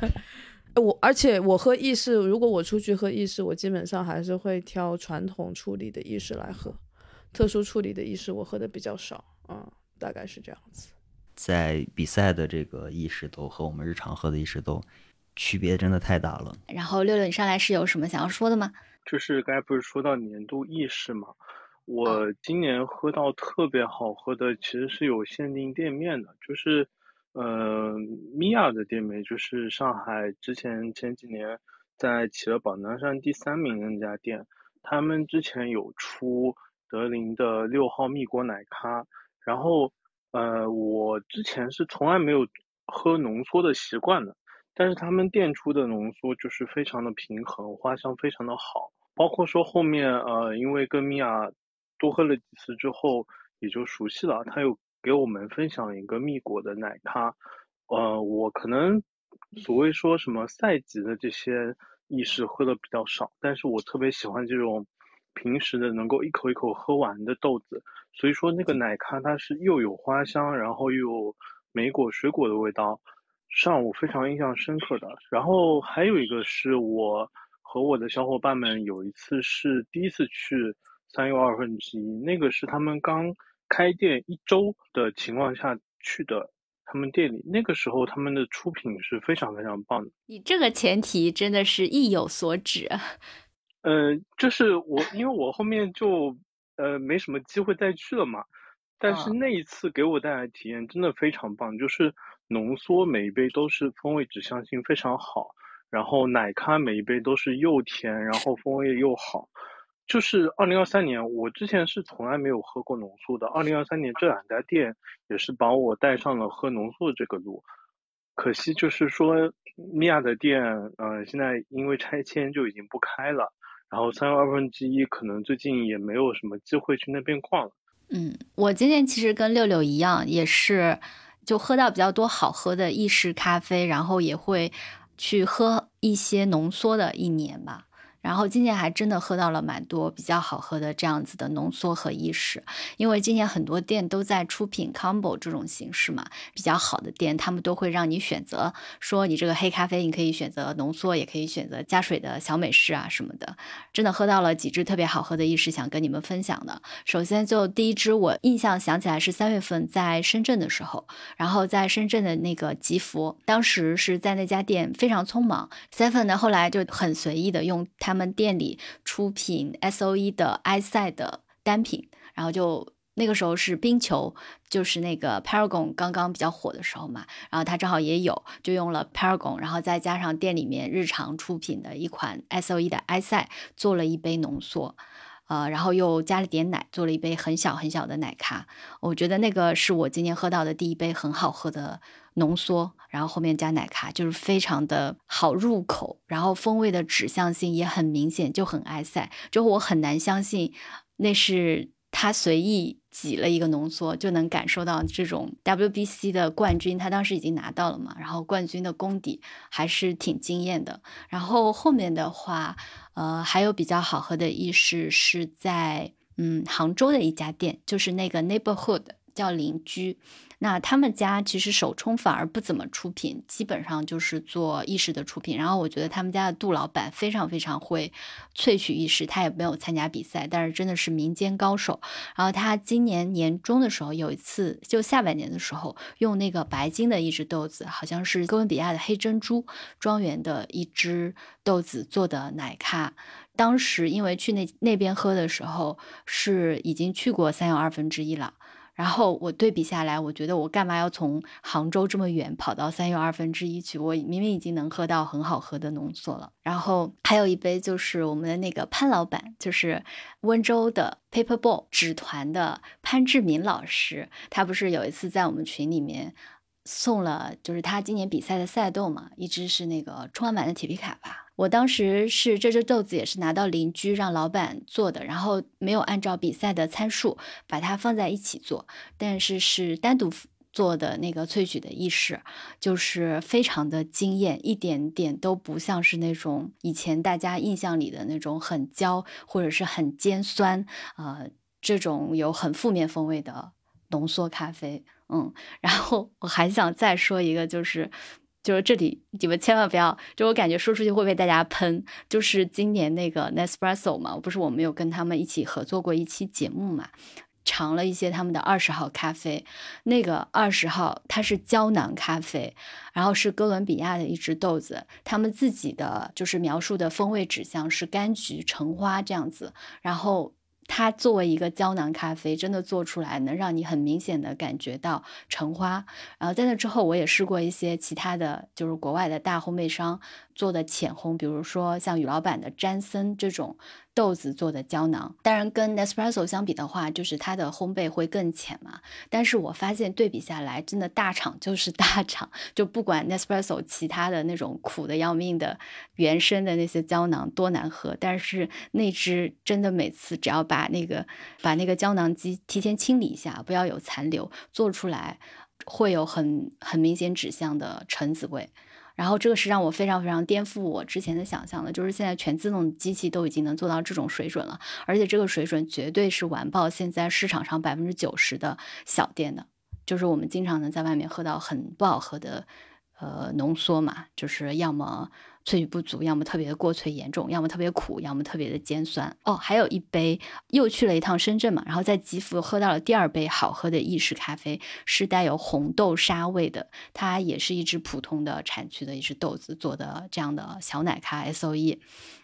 我而且我喝意式，如果我出去喝意式，我基本上还是会挑传统处理的意式来喝，特殊处理的意式我喝的比较少，嗯，大概是这样子。在比赛的这个意式豆和我们日常喝的意式豆区别真的太大了。然后六六，你上来是有什么想要说的吗？就是刚才不是说到年度意式嘛，我今年喝到特别好喝的，其实是有限定店面的，就是，呃，米娅的店面，就是上海之前前几年在企鹅榜单上第三名的那家店，他们之前有出德林的六号蜜果奶咖，然后，呃，我之前是从来没有喝浓缩的习惯的。但是他们店出的浓缩就是非常的平衡，花香非常的好。包括说后面呃，因为跟米娅多喝了几次之后，也就熟悉了。他又给我们分享一个蜜果的奶咖，呃，我可能所谓说什么赛级的这些意式喝的比较少，但是我特别喜欢这种平时的能够一口一口喝完的豆子。所以说那个奶咖它是又有花香，然后又有莓果水果的味道。上午非常印象深刻的，然后还有一个是我和我的小伙伴们有一次是第一次去三又二分之一，那个是他们刚开店一周的情况下去的，他们店里那个时候他们的出品是非常非常棒的。你这个前提真的是意有所指。呃，就是我因为我后面就呃没什么机会再去了嘛，但是嗯那一次给我带来的体验真的非常棒，就是浓缩每一杯都是风味指向性非常好，然后奶咖每一杯都是又甜，然后风味又好。就是二零二三年，我之前是从来没有喝过浓缩的。二零二三年这两家店也是把我带上了喝浓缩的这个路。可惜就是说，米娅的店，呃，现在因为拆迁就已经不开了。然后三又二分之一可能最近也没有什么机会去那边逛了。嗯，我今年其实跟六六一样，也是就喝到比较多好喝的意式咖啡，然后也会去喝一些浓缩的一年吧。然后今年还真的喝到了蛮多比较好喝的这样子的浓缩和意式，因为今年很多店都在出品 combo 这种形式嘛，比较好的店他们都会让你选择，说你这个黑咖啡你可以选择浓缩，也可以选择加水的小美式啊什么的。真的喝到了几支特别好喝的意式，想跟你们分享的。首先就第一支，我印象想起来是三月份在深圳的时候，然后在深圳的那个吉福，当时是在那家店非常匆忙，seven 呢后来就很随意的用他们店里出品 S O E 的埃塞的单品，然后就。那个时候是冰球，就是那个 Paragon 刚刚比较火的时候嘛，然后它正好也有，就用了 Paragon，然后再加上店里面日常出品的一款 S O E 的埃塞，做了一杯浓缩。呃，然后又加了点奶，做了一杯很小很小的奶咖。我觉得那个是我今天喝到的第一杯很好喝的浓缩，然后后面加奶咖，就是非常的好入口，然后风味的指向性也很明显，就很埃塞，就我很难相信那是他随意挤了一个浓缩就能感受到这种 WBC 的冠军，他当时已经拿到了嘛，然后冠军的功底还是挺惊艳的。然后后面的话，呃，还有比较好喝的意式是在嗯杭州的一家店，就是那个 Neighborhood 叫邻居。那他们家其实手冲反而不怎么出品，基本上就是做意式的出品。然后我觉得他们家的杜老板非常非常会萃取意式，他也没有参加比赛，但是真的是民间高手。然后他今年年中的时候有一次，就下半年的时候，用那个白金的一只豆子，好像是哥伦比亚的黑珍珠庄园的一只豆子做的奶咖。当时因为去那那边喝的时候是已经去过三又二分之一了。然后我对比下来，我觉得我干嘛要从杭州这么远跑到三又二分之一去？我明明已经能喝到很好喝的浓缩了。然后还有一杯就是我们的那个潘老板，就是温州的 Paper Ball 纸团的潘志明老师，他不是有一次在我们群里面送了，就是他今年比赛的赛豆嘛，一只是那个充满的铁皮卡吧。我当时是这只豆子也是拿到邻居让老板做的，然后没有按照比赛的参数把它放在一起做，但是是单独做的那个萃取的意式，就是非常的惊艳，一点点都不像是那种以前大家印象里的那种很焦或者是很尖酸啊这种有很负面风味的浓缩咖啡。嗯，然后我还想再说一个，就是。就是这里，你们千万不要，就我感觉说出去会被大家喷。就是今年那个 Nespresso 嘛，不是我们有跟他们一起合作过一期节目嘛，尝了一些他们的二十号咖啡。那个二十号它是胶囊咖啡，然后是哥伦比亚的一只豆子，他们自己的就是描述的风味指向是柑橘、橙花这样子，然后。它作为一个胶囊咖啡，真的做出来能让你很明显的感觉到橙花。然后在那之后，我也试过一些其他的就是国外的大烘焙商做的浅烘，比如说像宇老板的詹森这种。豆子做的胶囊，当然跟 Nespresso 相比的话，就是它的烘焙会更浅嘛。但是我发现对比下来，真的大厂就是大厂，就不管 Nespresso 其他的那种苦的要命的原生的那些胶囊多难喝，但是那只真的每次只要把那个把那个胶囊机提前清理一下，不要有残留，做出来会有很很明显指向的橙子味。然后这个是让我非常非常颠覆我之前的想象的，就是现在全自动机器都已经能做到这种水准了，而且这个水准绝对是完爆现在市场上百分之九十的小店的，就是我们经常能在外面喝到很不好喝的，呃，浓缩嘛，就是要么。萃取不足，要么特别的过萃严重，要么特别苦，要么特别的尖酸。哦，还有一杯，又去了一趟深圳嘛，然后在吉福喝到了第二杯好喝的意式咖啡，是带有红豆沙味的，它也是一只普通的产区的一只豆子做的这样的小奶咖 S O E。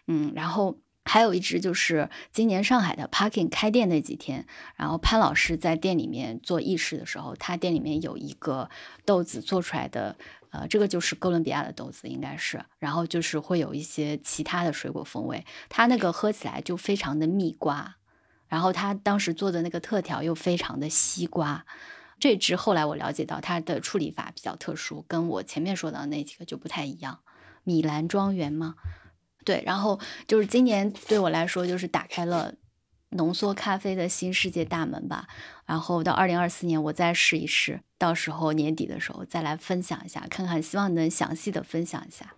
嗯，然后还有一只就是今年上海的 Parking 开店那几天，然后潘老师在店里面做意式的时候，他店里面有一个豆子做出来的。呃，这个就是哥伦比亚的豆子，应该是，然后就是会有一些其他的水果风味，它那个喝起来就非常的蜜瓜，然后他当时做的那个特调又非常的西瓜，这支后来我了解到它的处理法比较特殊，跟我前面说的那几个就不太一样。米兰庄园吗？对，然后就是今年对我来说就是打开了。浓缩咖啡的新世界大门吧，然后到二零二四年我再试一试，到时候年底的时候再来分享一下，看看希望能详细的分享一下。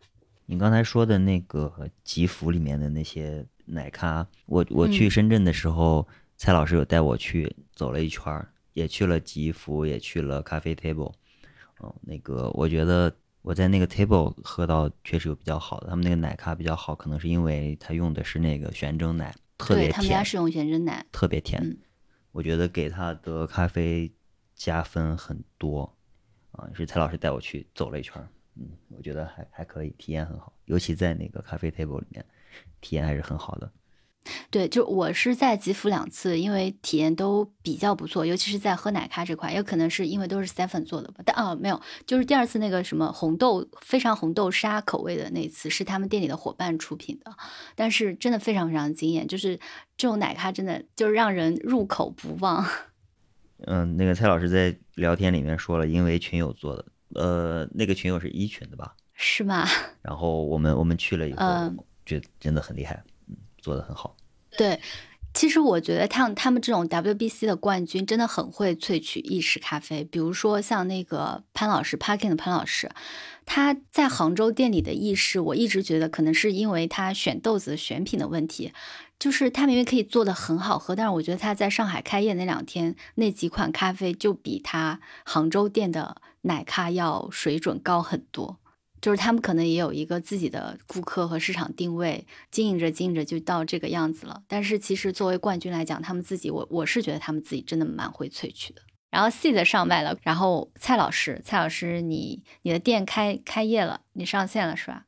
你刚才说的那个吉福里面的那些奶咖，我我去深圳的时候，蔡老师有带我去走了一圈，也去了吉福，也去了咖啡 table。哦，那个我觉得我在那个 table 喝到确实有比较好的，他们那个奶咖比较好，可能是因为他用的是那个玄蒸奶。特别甜，他们家是用玄蒸奶，特别甜。我觉得给他的咖啡加分很多啊！是蔡老师带我去走了一圈，嗯，我觉得还还可以，体验很好，尤其在那个咖啡 table 里面，体验还是很好的。对，就我是在吉福两次，因为体验都比较不错，尤其是在喝奶咖这块，也可能是因为都是 Stephen 做的吧。但哦，没有，就是第二次那个什么红豆非常红豆沙口味的那次，是他们店里的伙伴出品的，但是真的非常非常惊艳，就是这种奶咖真的就是让人入口不忘。嗯，那个蔡老师在聊天里面说了，因为群友做的，呃，那个群友是一群的吧？是吗？然后我们我们去了以后，嗯觉得真的很厉害，嗯，做的很好。对，其实我觉得他他们这种 WBC 的冠军真的很会萃取意式咖啡，比如说像那个潘老师 Parking 的潘老师，他在杭州店里的意式，我一直觉得可能是因为他选豆子选品的问题，就是他明明可以做的很好喝，但是我觉得他在上海开业那两天那几款咖啡就比他杭州店的奶咖要水准高很多。就是他们可能也有一个自己的顾客和市场定位，经营着经营着就到这个样子了。但是其实作为冠军来讲，他们自己我我是觉得他们自己真的蛮会萃取的。然后 C 的上麦了，然后蔡老师，蔡老师你你的店开开业了，你上线了是吧？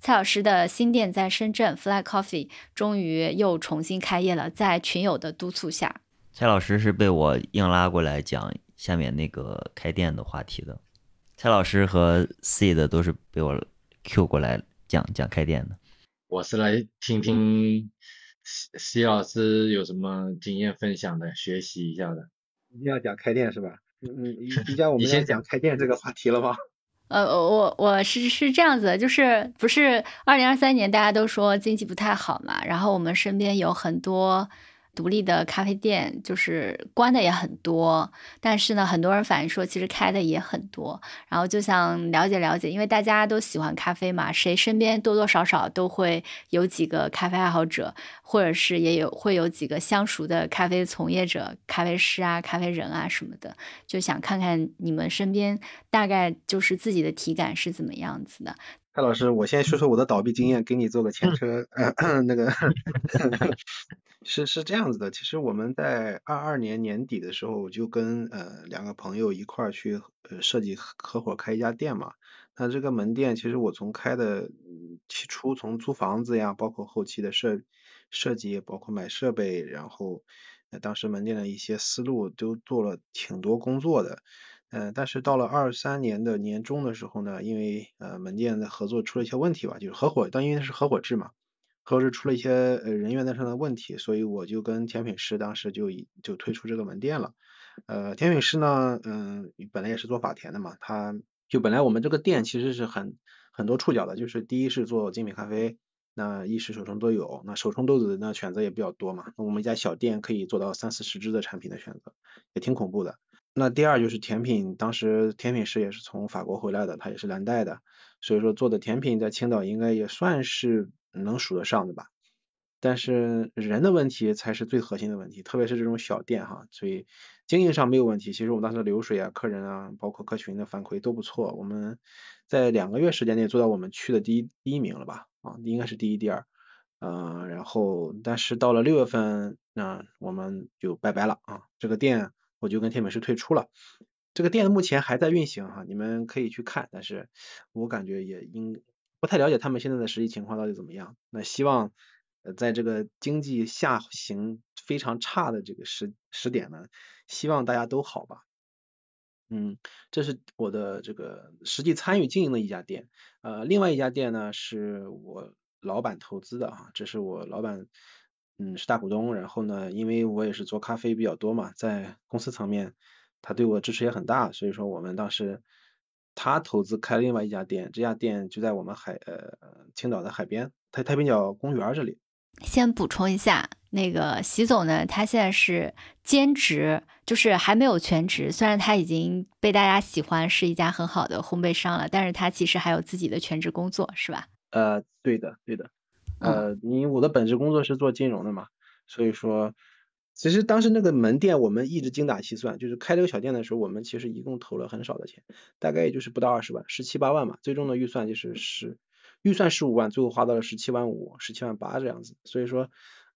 蔡老师的新店在深圳，Fly Coffee 终于又重新开业了，在群友的督促下，蔡老师是被我硬拉过来讲下面那个开店的话题的。蔡老师和 C 的都是被我 Q 过来讲讲开店的。我是来听听西西老师有什么经验分享的，学习一下的。一定要讲开店是吧？嗯嗯，宜宜家我 们你先讲开店这个话题了吗？呃，我我是是这样子的，就是不是二零二三年大家都说经济不太好嘛，然后我们身边有很多独立的咖啡店，就是关的也很多，但是呢，很多人反映说其实开的也很多，然后就想了解了解，因为大家都喜欢咖啡嘛，谁身边多多少少都会有几个咖啡爱好者，或者是也有会有几个相熟的咖啡从业者、咖啡师啊、咖啡人啊什么的，就想看看你们身边大概就是自己的体感是怎么样子的。蔡老师，我先说说我的倒闭经验，给你做个前车。呃、那个 是是这样子的，其实我们在二二年年底的时候，我就跟呃两个朋友一块儿去呃设计合合伙开一家店嘛。那这个门店其实我从开的嗯起初从租房子呀，包括后期的设设计，包括买设备，然后呃当时门店的一些思路都做了挺多工作的。呃，但是到了二三年的年中的时候呢，因为呃门店的合作出了一些问题吧，就是合伙，但因为是合伙制嘛，合伙制出了一些呃人员上的问题，所以我就跟甜品师当时就就推出这个门店了。呃，甜品师呢，嗯、本来也是做法甜的嘛，他就本来我们这个店其实是很很多触角的，就是第一是做精品咖啡，那意式手冲都有，那手冲豆子呢选择也比较多嘛，那我们一家小店可以做到三四十支的产品的选择，也挺恐怖的。那第二就是甜品，当时甜品师也是从法国回来的，他也是蓝带的，所以说做的甜品在青岛应该也算是能数得上的吧。但是人的问题才是最核心的问题，特别是这种小店哈，所以经营上没有问题。其实我们当时流水啊、客人啊，包括客群的反馈都不错。我们在两个月时间内做到我们区的第一第一名了吧？啊，应该是第一、第二。嗯、然后但是到了六月份，那、我们就拜拜了啊，这个店我就跟天美师退出了。这个店目前还在运行哈，你们可以去看，但是我感觉也应不太了解他们现在的实际情况到底怎么样。那希望在这个经济下行非常差的这个时时点呢，希望大家都好吧。嗯，这是我的这个实际参与经营的一家店。呃，另外一家店呢是我老板投资的啊，这是我老板嗯是大股东，然后呢，因为我也是做咖啡比较多嘛，在公司层面他对我支持也很大，所以说我们当时他投资开了另外一家店，这家店就在我们海呃青岛的海边，太太平角公园这里。先补充一下，那个习总呢，他现在是兼职，就是还没有全职。虽然他已经被大家喜欢，是一家很好的烘焙商了，但是他其实还有自己的全职工作，是吧？呃，对的，对的。嗯呃，因为我的本职工作是做金融的嘛，所以说，其实当时那个门店我们一直精打细算，就是开这个小店的时候，我们其实一共投了很少的钱，大概也就是不到二十万，十七八万嘛，最终的预算就是十，预算十五万，最后花到了十七万五、十七万八这样子，所以说，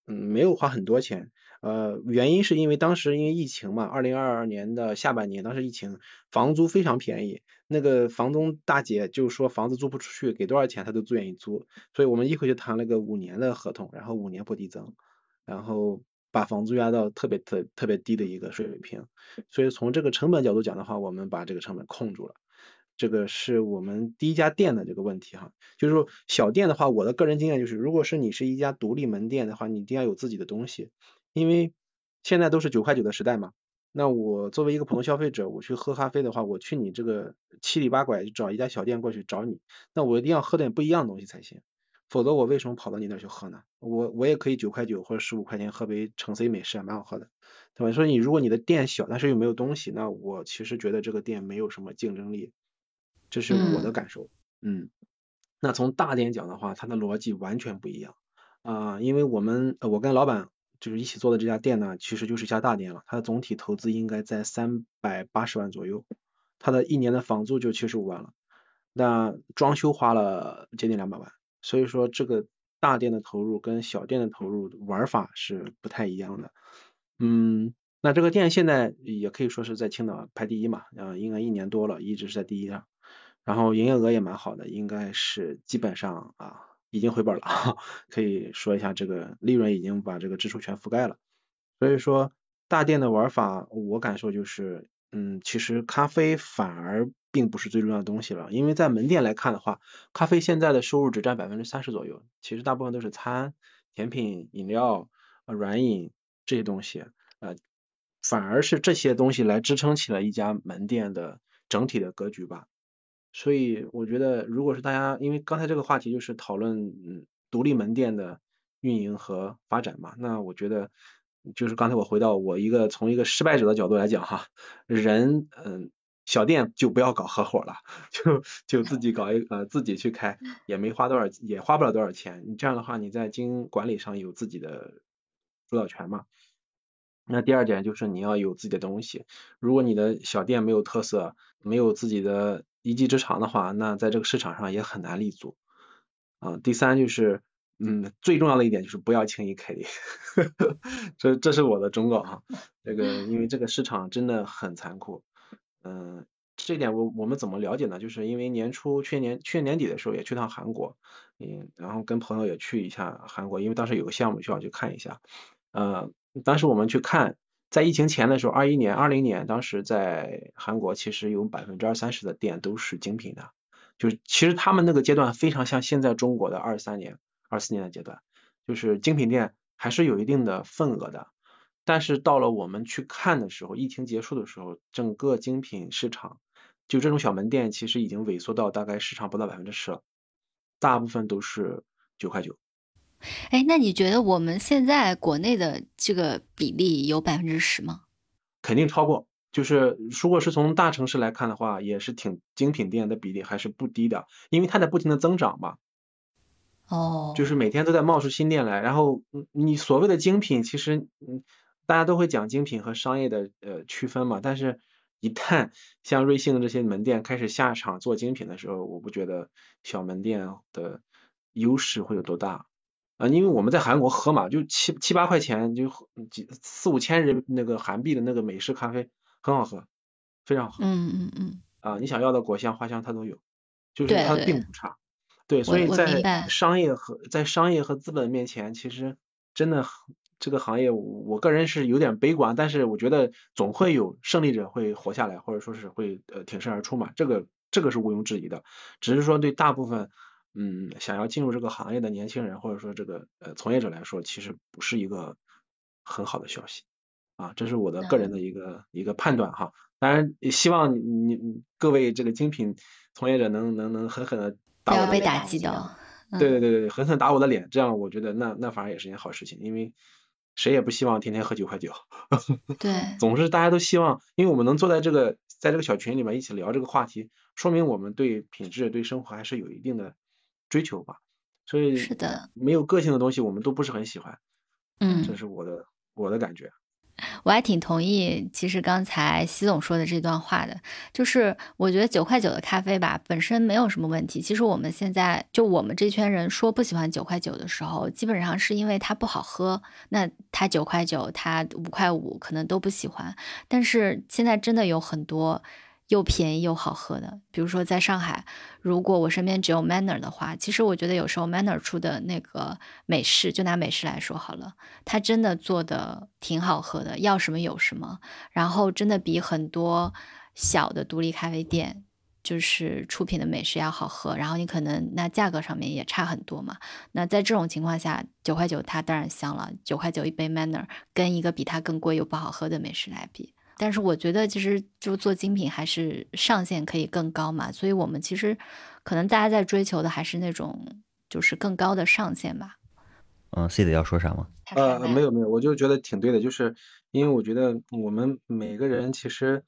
嗯，没有花很多钱。呃，原因是因为当时因为疫情嘛，二零二二年的下半年，当时疫情，房租非常便宜，那个房东大姐就说房子租不出去，给多少钱她都自愿意租，所以我们一口就谈了个五年的合同，然后五年不递增，然后把房租压到特别特特别低的一个水平，所以从这个成本角度讲的话，我们把这个成本控住了。这个是我们第一家店的这个问题哈，就是说小店的话，我的个人经验就是，如果是你是一家独立门店的话，你一定要有自己的东西，因为现在都是九块九的时代嘛，那我作为一个普通消费者，我去喝咖啡的话，我去你这个七里八拐找一家小店过去找你，那我一定要喝点不一样的东西才行，否则我为什么跑到你那儿去喝呢？我我也可以九块九或者十五块钱喝杯橙 C 美式，蛮好喝的，对吧？所以你如果你的店小，但是又没有东西，那我其实觉得这个店没有什么竞争力，这是我的感受。嗯，那从大店讲的话，它的逻辑完全不一样啊，因为我们我跟老板。就是一起做的这家店呢，其实就是一家大店了。它的总体投资应该在三百八十万左右，它的一年的房租就七十五万了，那装修花了接近两百万。所以说这个大店的投入跟小店的投入玩法是不太一样的。嗯，那这个店现在也可以说是在青岛排第一嘛，啊，应该一年多了，一直是在第一上。然后营业额也蛮好的，应该是基本上啊。已经回本了，可以说一下这个利润已经把这个支出全覆盖了。所以说大店的玩法，我感受就是，嗯，其实咖啡反而并不是最重要的东西了，因为在门店来看的话，咖啡现在的收入只占百分之三十左右，其实大部分都是餐、甜品、饮料、呃软饮这些东西，呃，反而是这些东西来支撑起了一家门店的整体的格局吧。所以我觉得，如果是大家，因为刚才这个话题就是讨论嗯独立门店的运营和发展嘛，那我觉得就是刚才我回到我一个从一个失败者的角度来讲哈，人嗯小店就不要搞合伙了，就就自己搞一呃自己去开，也没花多少，也花不了多少钱，你这样的话你在经营管理上有自己的主导权嘛。那第二点就是你要有自己的东西，如果你的小店没有特色，没有自己的。一技之长的话，那在这个市场上也很难立足啊。第三就是，嗯，最重要的一点就是不要轻易开店，这这是我的忠告哈。这个因为这个市场真的很残酷，嗯，这点我我们怎么了解呢？就是因为年初去年去年年底的时候也去趟韩国，嗯，然后跟朋友也去一下韩国，因为当时有个项目需要去看一下，呃，当时我们去看。在疫情前的时候，二一年、二零年，当时在韩国其实有百分之二三十的店都是精品的，就是其实他们那个阶段非常像现在中国的二三年、二四年的阶段，就是精品店还是有一定的份额的。但是到了我们去看的时候，疫情结束的时候，整个精品市场就这种小门店其实已经萎缩到大概市场不到百分之十了，大部分都是九块九。哎，那你觉得我们现在国内的这个比例有百分之十吗？肯定超过。就是如果是从大城市来看的话，也是挺精品店的比例还是不低的，因为它在不停的增长嘛。哦。就是每天都在冒出新店来，然后你所谓的精品，其实嗯，大家都会讲精品和商业的呃区分嘛。但是，一旦像瑞幸的这些门店开始下场做精品的时候，我不觉得小门店的优势会有多大。啊，因为我们在韩国喝嘛，就七七八块钱，就几四五千人那个韩币的那个美式咖啡，很好喝，非常好喝。嗯嗯嗯。啊，你想要的果香、花香它都有，就是它并不差。对，所以在商业和在商业和资本面前，其实真的这个行业，我个人是有点悲观，但是我觉得总会有胜利者会活下来，或者说是会呃挺身而出嘛，这个这个是毋庸置疑的。只是说对大部分。嗯，想要进入这个行业的年轻人，或者说这个呃从业者来说，其实不是一个很好的消息啊，这是我的个人的一个一个判断哈。当然，也希望你你各位这个精品从业者能能能狠狠的打我被打击到。对对对对，狠狠打我的脸，这样我觉得那那反而也是件好事情，因为谁也不希望天天喝九块九。对。总是大家都希望，因为我们能坐在这个在这个小群里面一起聊这个话题，说明我们对品质对生活还是有一定的。追求吧，所以是的，没有个性的东西我们都不是很喜欢，嗯，这是我的我的感觉。我还挺同意，其实刚才习总说的这段话的，就是我觉得九块九的咖啡吧，本身没有什么问题。其实我们现在就我们这圈人说不喜欢九块九的时候，基本上是因为它不好喝。那它九块九，它五块五，可能都不喜欢。但是现在真的有很多。又便宜又好喝的，比如说在上海，如果我身边只有 Manner 的话，其实我觉得有时候 Manner 出的那个美式，就拿美式来说好了，它真的做的挺好喝的，要什么有什么，然后真的比很多小的独立咖啡店就是出品的美式要好喝，然后你可能那价格上面也差很多嘛。那在这种情况下，九块九它当然香了，九块九一杯 Manner 跟一个比它更贵又不好喝的美式来比。但是我觉得其实就做精品还是上限可以更高嘛，所以我们其实可能大家在追求的还是那种就是更高的上限吧。嗯，C 的要说啥吗？呃，没有没有，我就觉得挺对的，就是因为我觉得我们每个人其实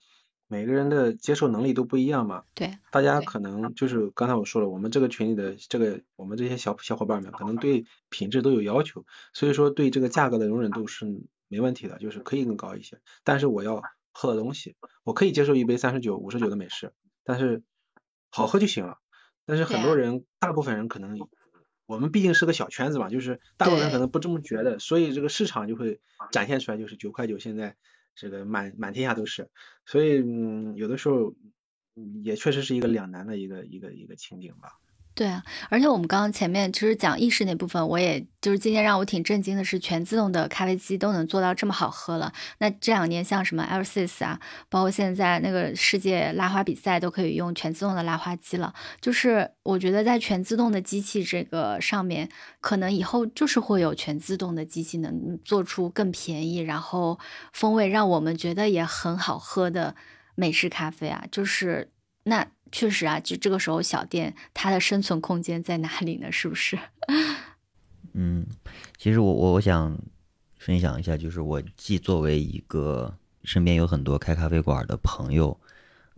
每个人的接受能力都不一样嘛。对。大家可能就是刚才我说了，我们这个群里的这个我们这些小小伙伴们可能对品质都有要求，所以说对这个价格的容忍度是没问题的，就是可以更高一些。但是我要喝的东西，我可以接受一杯三十九、五十九的美式，但是好喝就行了。但是很多人，大部分人可能。我们毕竟是个小圈子嘛，就是大部分人可能不这么觉得，所以这个市场就会展现出来，就是九块九现在这个满满天下都是，所以嗯，有的时候也确实是一个两难的一个一个一个情景吧。对啊，而且我们刚刚前面其实讲意式那部分，我也就是今天让我挺震惊的是，全自动的咖啡机都能做到这么好喝了。那这两年像什么 L six 啊，包括现在那个世界拉花比赛都可以用全自动的拉花机了。就是我觉得在全自动的机器这个上面，可能以后就是会有全自动的机器能做出更便宜，然后风味让我们觉得也很好喝的美式咖啡啊。就是那。确实啊，就这个时候小店它的生存空间在哪里呢？是不是？嗯，其实我我我想分享一下，就是我既作为一个身边有很多开咖啡馆的朋友，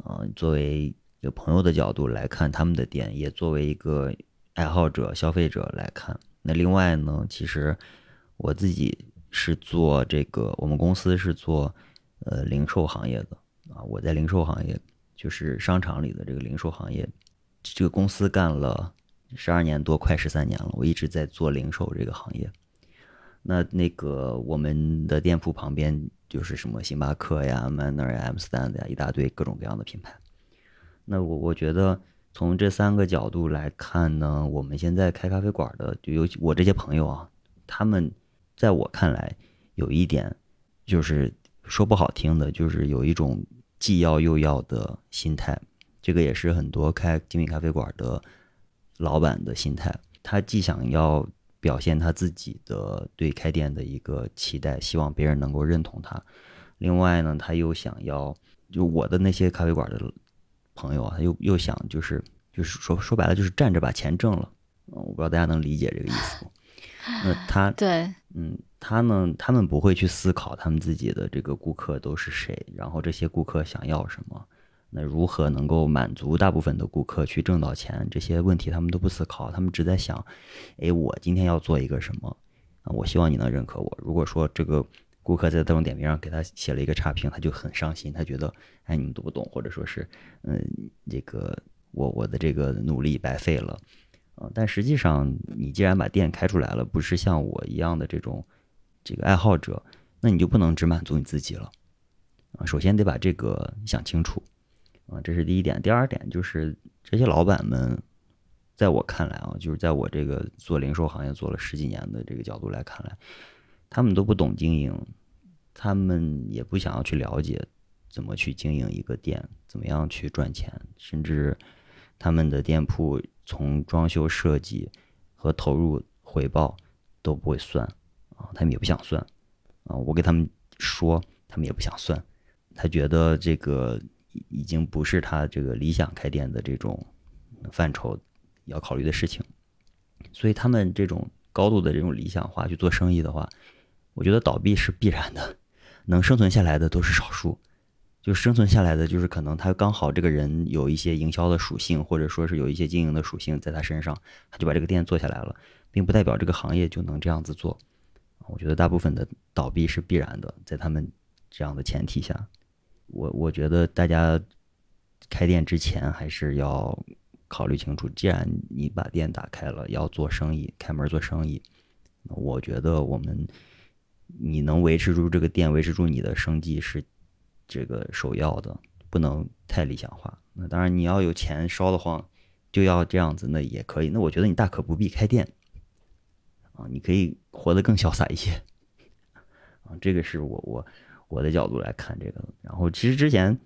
呃，作为一个朋友的角度来看他们的店，也作为一个爱好者、消费者来看。那另外呢，其实我自己是做这个，我们公司是做呃零售行业的啊，我在零售行业。就是商场里的这个零售行业，这个公司干了十二年多，快十三年了。我一直在做零售这个行业。那那个我们的店铺旁边就是什么星巴克呀、Manner 呀、M Stand 呀，一大堆各种各样的品牌。那我我觉得从这三个角度来看呢，我们现在开咖啡馆的，就尤其我这些朋友啊，他们在我看来有一点，就是说不好听的，就是有一种。既要又要的心态，这个也是很多开精品咖啡馆的老板的心态。他既想要表现他自己的对开店的一个期待，希望别人能够认同他；另外呢，他又想要，就我的那些咖啡馆的朋友啊，他又又想就是就是说说白了，就是站着把钱挣了。我不知道大家能理解这个意思不？那他对，嗯，他呢？他们不会去思考他们自己的这个顾客都是谁，然后这些顾客想要什么，那如何能够满足大部分的顾客去挣到钱？这些问题他们都不思考，他们只在想：哎，我今天要做一个什么？啊，我希望你能认可我。如果说这个顾客在大众点评上给他写了一个差评，他就很伤心，他觉得哎，你们都不懂，或者说是嗯，这个我我的这个努力白费了。嗯但实际上，你既然把店开出来了，不是像我一样的这种这个爱好者，那你就不能只满足你自己了啊！首先得把这个想清楚啊，这是第一点。第二点就是这些老板们，在我看来啊，就是在我这个做零售行业做了十几年的这个角度来看来，他们都不懂经营，他们也不想要去了解怎么去经营一个店，怎么样去赚钱，甚至他们的店铺。从装修设计和投入回报都不会算他们也不想算啊。我给他们说，他们也不想算。他觉得这个已经不是他这个理想开店的这种范畴要考虑的事情。所以他们这种高度的这种理想化去做生意的话，我觉得倒闭是必然的，能生存下来的都是少数。就生存下来的，就是可能他刚好这个人有一些营销的属性，或者说是有一些经营的属性在他身上，他就把这个店做下来了，并不代表这个行业就能这样子做。我觉得大部分的倒闭是必然的，在他们这样的前提下，我我觉得大家开店之前还是要考虑清楚，既然你把店打开了，要做生意，开门做生意，我觉得我们你能维持住这个店，维持住你的生计是。这个首要的不能太理想化。那当然，你要有钱烧得慌，就要这样子，那也可以。那我觉得你大可不必开店啊，你可以活得更潇洒一些啊。这个是我我我的角度来看这个。然后，其实之前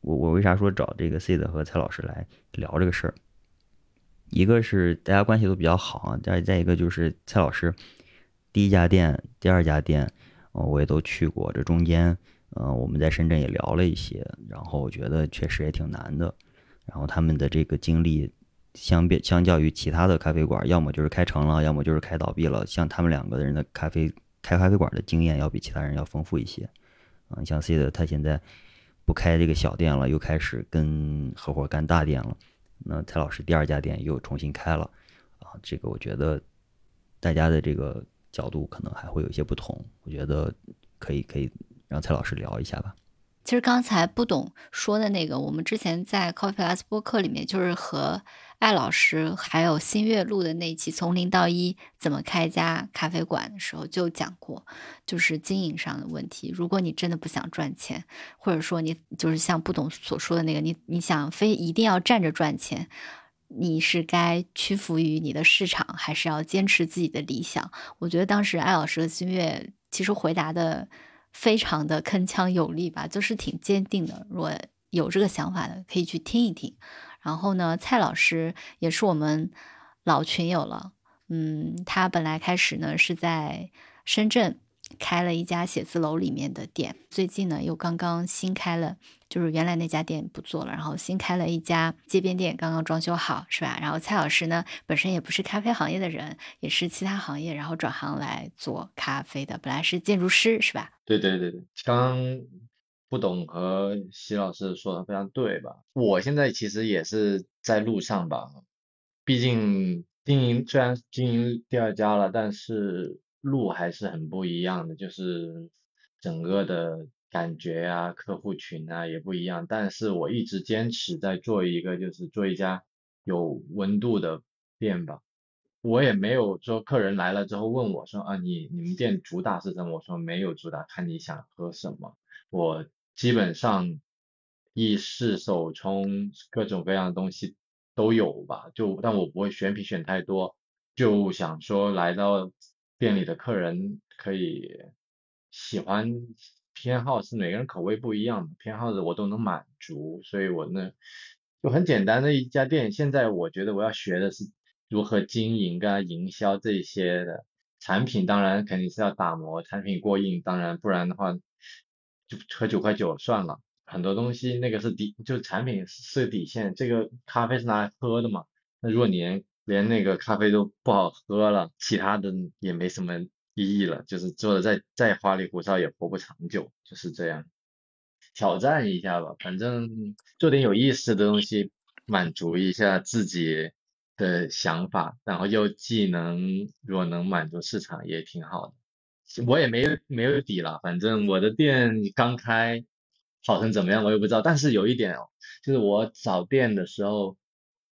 我我为啥说找这个 C 的和蔡老师来聊这个事儿？一个是大家关系都比较好啊，再再一个就是蔡老师第一家店、第二家店，我也都去过，这中间。嗯、我们在深圳也聊了一些，然后我觉得确实也挺难的。然后他们的这个经历，相比相较于其他的咖啡馆，要么就是开成了，要么就是开倒闭了。像他们两个人的咖啡开咖啡馆的经验，要比其他人要丰富一些。啊，像 C 的他现在不开这个小店了，又开始跟合伙干大店了。那蔡老师第二家店又重新开了，啊，这个我觉得大家的这个角度可能还会有一些不同。我觉得可以可以让蔡老师聊一下吧。其实刚才不懂说的那个，我们之前在 Coffee Plus 播客里面，就是和艾老师还有新月录的那期《从零到一怎么开家咖啡馆》的时候就讲过，就是经营上的问题。如果你真的不想赚钱，或者说你就是像不懂所说的那个，你你想非一定要站着赚钱，你是该屈服于你的市场，还是要坚持自己的理想？我觉得当时艾老师和新月其实回答的。非常的铿锵有力吧，就是挺坚定的。如果有这个想法的，可以去听一听。然后呢，蔡老师也是我们老群友了。嗯，他本来开始呢是在深圳开了一家写字楼里面的店，最近呢又刚刚新开了，就是原来那家店不做了，然后新开了一家街边店，刚刚装修好，是吧？然后蔡老师呢本身也不是咖啡行业的人，也是其他行业，然后转行来做咖啡的，本来是建筑师，是吧？对对对对，刚不懂和席老师说的非常对吧？我现在其实也是在路上吧，毕竟经营虽然经营第二家了，但是路还是很不一样的，就是整个的感觉啊，客户群啊也不一样。但是我一直坚持在做一个，就是做一家有温度的店吧。我也没有说客人来了之后问我说啊，你你们店主打是什么？我说没有主打，看你想喝什么。我基本上意式手冲各种各样的东西都有吧，就但我不会选品选太多，就想说来到店里的客人可以喜欢偏好是每个人口味不一样的，偏好的我都能满足，所以我呢就很简单的一家店。现在我觉得我要学的是。如何经营跟营销这些的产品，当然肯定是要打磨，产品过硬，当然不然的话就喝九块九算了。很多东西那个是底，就产品是底线。这个咖啡是拿来喝的嘛，那如果你连连那个咖啡都不好喝了，其他的也没什么意义了，就是做的再再花里胡哨也活不长久，就是这样。挑战一下吧，反正做点有意思的东西，满足一下自己。的想法，然后又既能如果能满足市场也挺好的。我也没有没有底了，反正我的店刚开，跑成怎么样我也不知道。但是有一点哦，就是我找店的时候，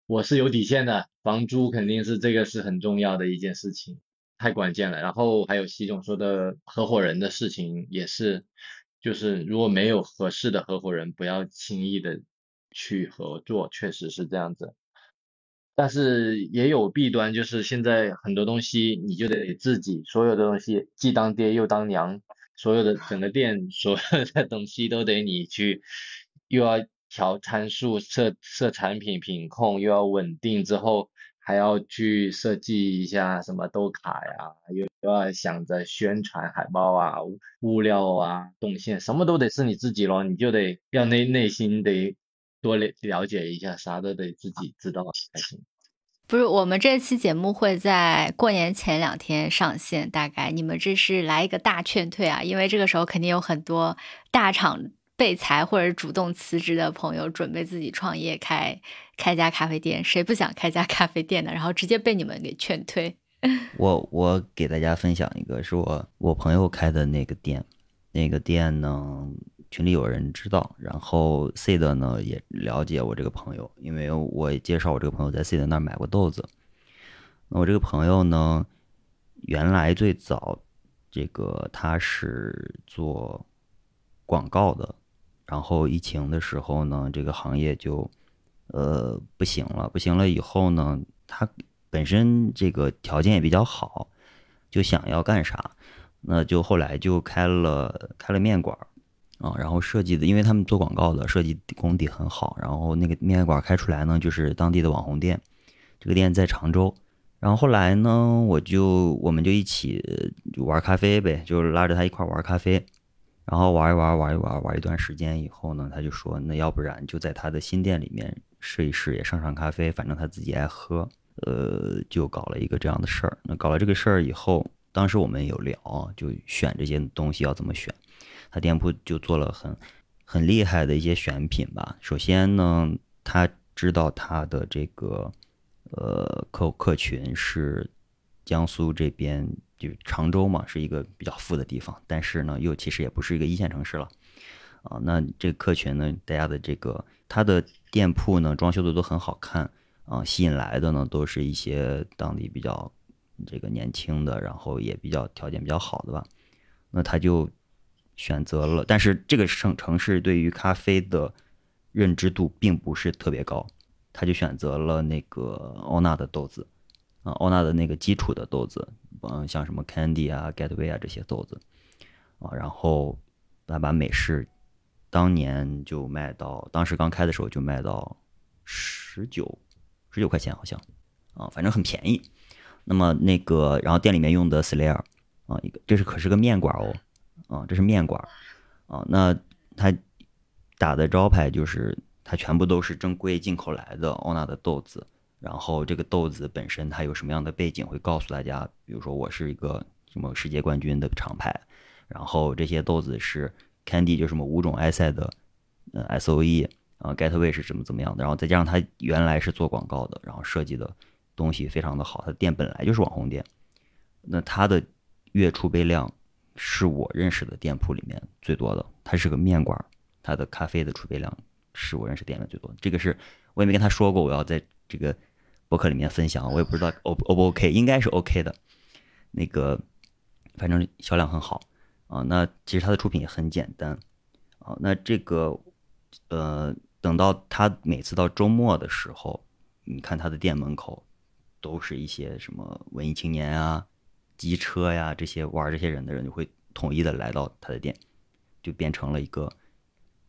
我是有底线的，房租肯定是这个是很重要的一件事情，太关键了。然后还有习总说的合伙人的事情也是，就是如果没有合适的合伙人，不要轻易的去合作，确实是这样子。但是也有弊端，就是现在很多东西你就得自己，所有的东西既当爹又当娘，所有的整个店所有的东西都得你去，又要调参数、设设产品品控，又要稳定，之后还要去设计一下什么豆卡呀，又又要想着宣传海报啊、物料啊、动线，什么都得是你自己咯，你就得要内内心得。多了了解一下，啥都得自己知道才行。不是，我们这期节目会在过年前两天上线，大概你们这是来一个大劝退啊，因为这个时候肯定有很多大厂被裁或者主动辞职的朋友，准备自己创业开开家咖啡店，谁不想开家咖啡店呢？然后直接被你们给劝退。我我给大家分享一个，是我我朋友开的那个店，那个店呢。群里有人知道，然后 C 的呢也了解我这个朋友，因为我介绍我这个朋友在 C 的那儿买过豆子。那我这个朋友呢，原来最早这个他是做广告的，然后疫情的时候呢，这个行业就呃不行了，不行了以后呢，他本身这个条件也比较好，就想要干啥，那就后来就开了开了面馆。啊，然后设计的，因为他们做广告的，设计功底很好。然后那个面馆开出来呢，就是当地的网红店。这个店在常州。然后后来呢，我就我们就一起玩咖啡呗，就拉着他一块玩咖啡。然后玩一玩，玩一玩，玩一段时间以后呢，他就说，那要不然就在他的新店里面试一试，也上上咖啡，反正他自己爱喝，呃，就搞了一个这样的事儿。那搞了这个事儿以后，当时我们有聊，就选这些东西要怎么选。他店铺就做了很很厉害的一些选品吧。首先呢，他知道他的这个呃客客群是江苏这边。就常州嘛，是一个比较富的地方，但是呢，又其实也不是一个一线城市了，啊，那这客群呢，大家的这个他的店铺呢，装修的都很好看，啊，吸引来的呢，都是一些当地比较这个年轻的，然后也比较条件比较好的吧，那他就选择了，但是这个省城市对于咖啡的认知度并不是特别高，他就选择了那个欧娜的豆子。啊，欧娜的那个基础的豆子，嗯，像什么 Candy 啊、Gateway 啊这些豆子，啊，然后他把美式当年就卖到，当时刚开的时候就卖到十九十九块钱，好像啊，反正很便宜。那么那个，然后店里面用的 Slayer 啊，一个这是可是个面馆哦，啊，这是面馆啊，那他打的招牌就是它全部都是正规进口来的欧娜的豆子。然后这个豆子本身它有什么样的背景，会告诉大家，比如说我是一个什么世界冠军的厂牌，然后这些豆子是 Candy 就什么五种埃塞的，呃 S O E 啊，Getaway 是怎么怎么样的，然后再加上它原来是做广告的，然后设计的东西非常的好，它店本来就是网红店，那它的月储备量是我认识的店铺里面最多的，它是个面馆，它的咖啡的储备量是我认识店面最多，这个是我也没跟他说过，我要在这个。博客里面分享，我也不知道 O O 不 OK，应该是 OK 的。那个，反正销量很好啊。那其实它的出品也很简单啊。那这个，呃，等到他每次到周末的时候，你看他的店门口都是一些什么文艺青年啊、机车呀这些玩这些人的人，就会统一的来到他的店，就变成了一个，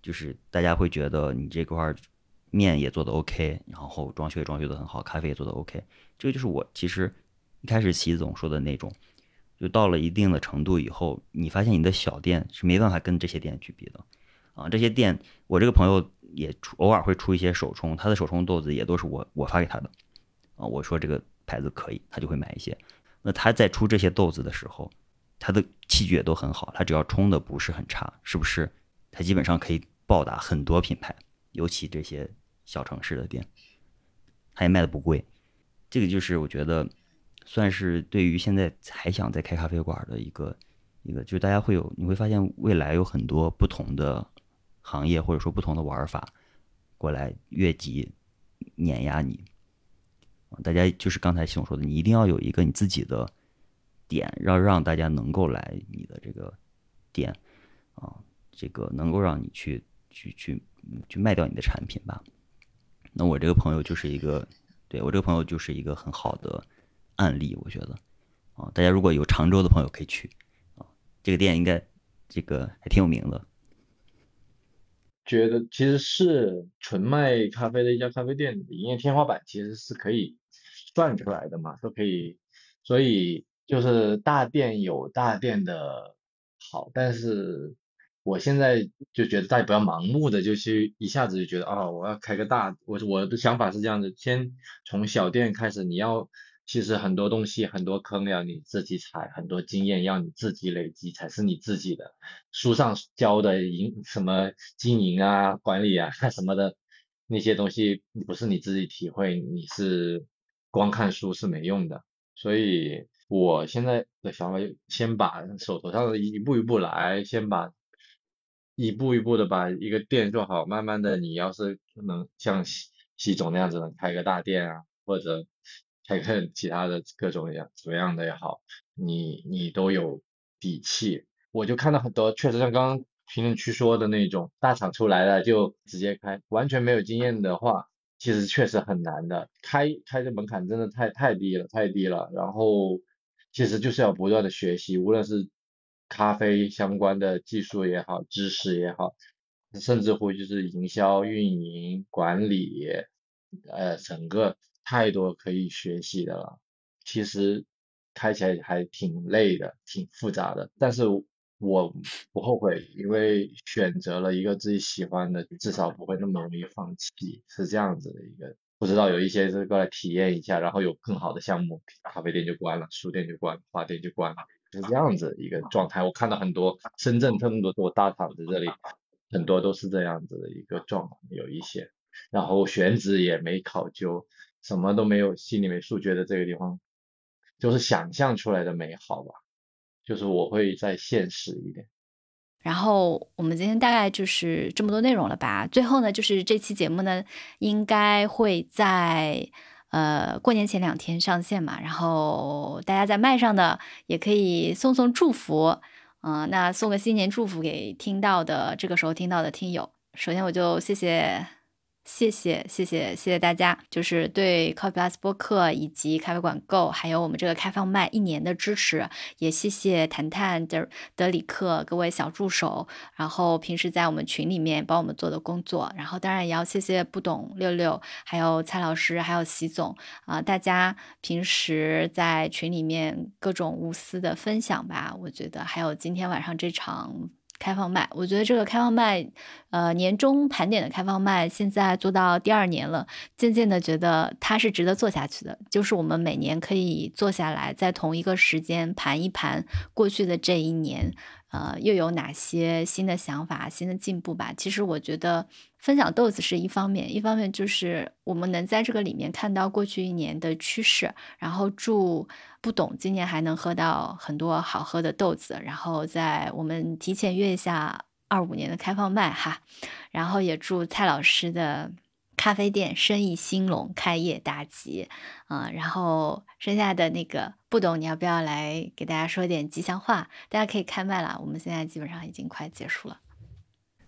就是大家会觉得你这块。面也做的 OK，然后装修也装修的很好，咖啡也做的 OK，这个就是我其实一开始习总说的那种，就到了一定的程度以后，你发现你的小店是没办法跟这些店去比的，啊，这些店我这个朋友也出偶尔会出一些手冲，他的手冲豆子也都是我我发给他的，啊，我说这个牌子可以，他就会买一些。那他在出这些豆子的时候，他的器具也都很好，他只要冲的不是很差，是不是？他基本上可以暴打很多品牌，尤其这些。小城市的店，他也卖的不贵，这个就是我觉得算是对于现在还想再开咖啡馆的一个一个，就是大家会有你会发现未来有很多不同的行业或者说不同的玩法过来越级碾压你，大家就是刚才系统说的，你一定要有一个你自己的点，要让大家能够来你的这个店啊，这个能够让你去去去去卖掉你的产品吧。那我这个朋友就是一个，对我这个朋友就是一个很好的案例，我觉得啊，大家如果有常州的朋友可以去啊，这个店应该这个还挺有名的。觉得其实是纯卖咖啡的一家咖啡店，营业天花板其实是可以算出来的嘛，都可以，所以就是大店有大店的好，但是。我现在就觉得大家不要盲目的就去一下子就觉得哦，我要开个大，我我的想法是这样的，先从小店开始，你要其实很多东西很多坑要你自己踩，很多经验要你自己累积才是你自己的。书上教的营什么经营啊、管理啊 什么的那些东西，不是你自己体会，你是光看书是没用的。所以我现在的想法，先把手头上的一步一步来，先把。一步一步的把一个店做好，慢慢的，你要是能像习习总那样子能开个大店啊，或者开个其他的各种样怎么样的也好，你你都有底气。我就看到很多，确实像刚刚评论区说的那种大厂出来了就直接开，完全没有经验的话，其实确实很难的。开开的门槛真的太太低了，太低了。然后其实就是要不断的学习，无论是。咖啡相关的技术也好，知识也好，甚至乎就是营销、运营、管理，呃，整个太多可以学习的了。其实开起来还挺累的，挺复杂的。但是我不后悔，因为选择了一个自己喜欢的，至少不会那么容易放弃，是这样子的一个。不知道有一些是过来体验一下，然后有更好的项目，咖啡店就关了，书店就关了，花店就关了，是这样子一个状态。我看到很多深圳这么多做大厂子这里，很多都是这样子的一个状况，有一些，然后选址也没考究，什么都没有，心里没数，觉得这个地方就是想象出来的美好吧。就是我会再现实一点。然后我们今天大概就是这么多内容了吧？最后呢，就是这期节目呢，应该会在呃过年前两天上线嘛。然后大家在麦上的也可以送送祝福，嗯，那送个新年祝福给听到的这个时候听到的听友。首先我就谢谢。谢谢谢谢谢谢大家，就是对 Coffee Plus 播客以及咖啡馆购，还有我们这个开放麦一年的支持，也谢谢谈谈德德里克各位小助手，然后平时在我们群里面帮我们做的工作，然后当然也要谢谢不懂六六，还有蔡老师，还有习总啊，大家平时在群里面各种无私的分享吧，我觉得还有今天晚上这场。开放麦，我觉得这个开放麦，呃，年终盘点的开放麦，现在做到第二年了，渐渐的觉得它是值得做下去的。就是我们每年可以坐下来，在同一个时间盘一盘过去的这一年。呃，又有哪些新的想法、新的进步吧？其实我觉得分享豆子是一方面，一方面就是我们能在这个里面看到过去一年的趋势。然后祝不懂今年还能喝到很多好喝的豆子。然后在我们提前约一下二五年的开放麦哈。然后也祝蔡老师的。咖啡店生意兴隆，开业大吉，啊，然后剩下的那个不懂，你要不要来给大家说点吉祥话？大家可以开麦了，我们现在基本上已经快结束了。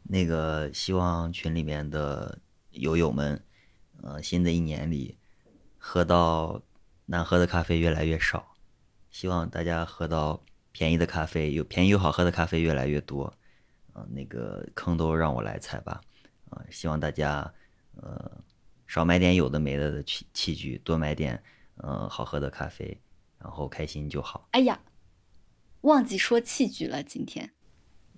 那个希望群里面的友友们，呃，新的一年里喝到难喝的咖啡越来越少，希望大家喝到便宜的咖啡，有便宜又好喝的咖啡越来越多，啊，那个坑都让我来踩吧，啊，希望大家。呃，少买点有的没的的器器具，多买点呃好喝的咖啡，然后开心就好。哎呀，忘记说器具了，今天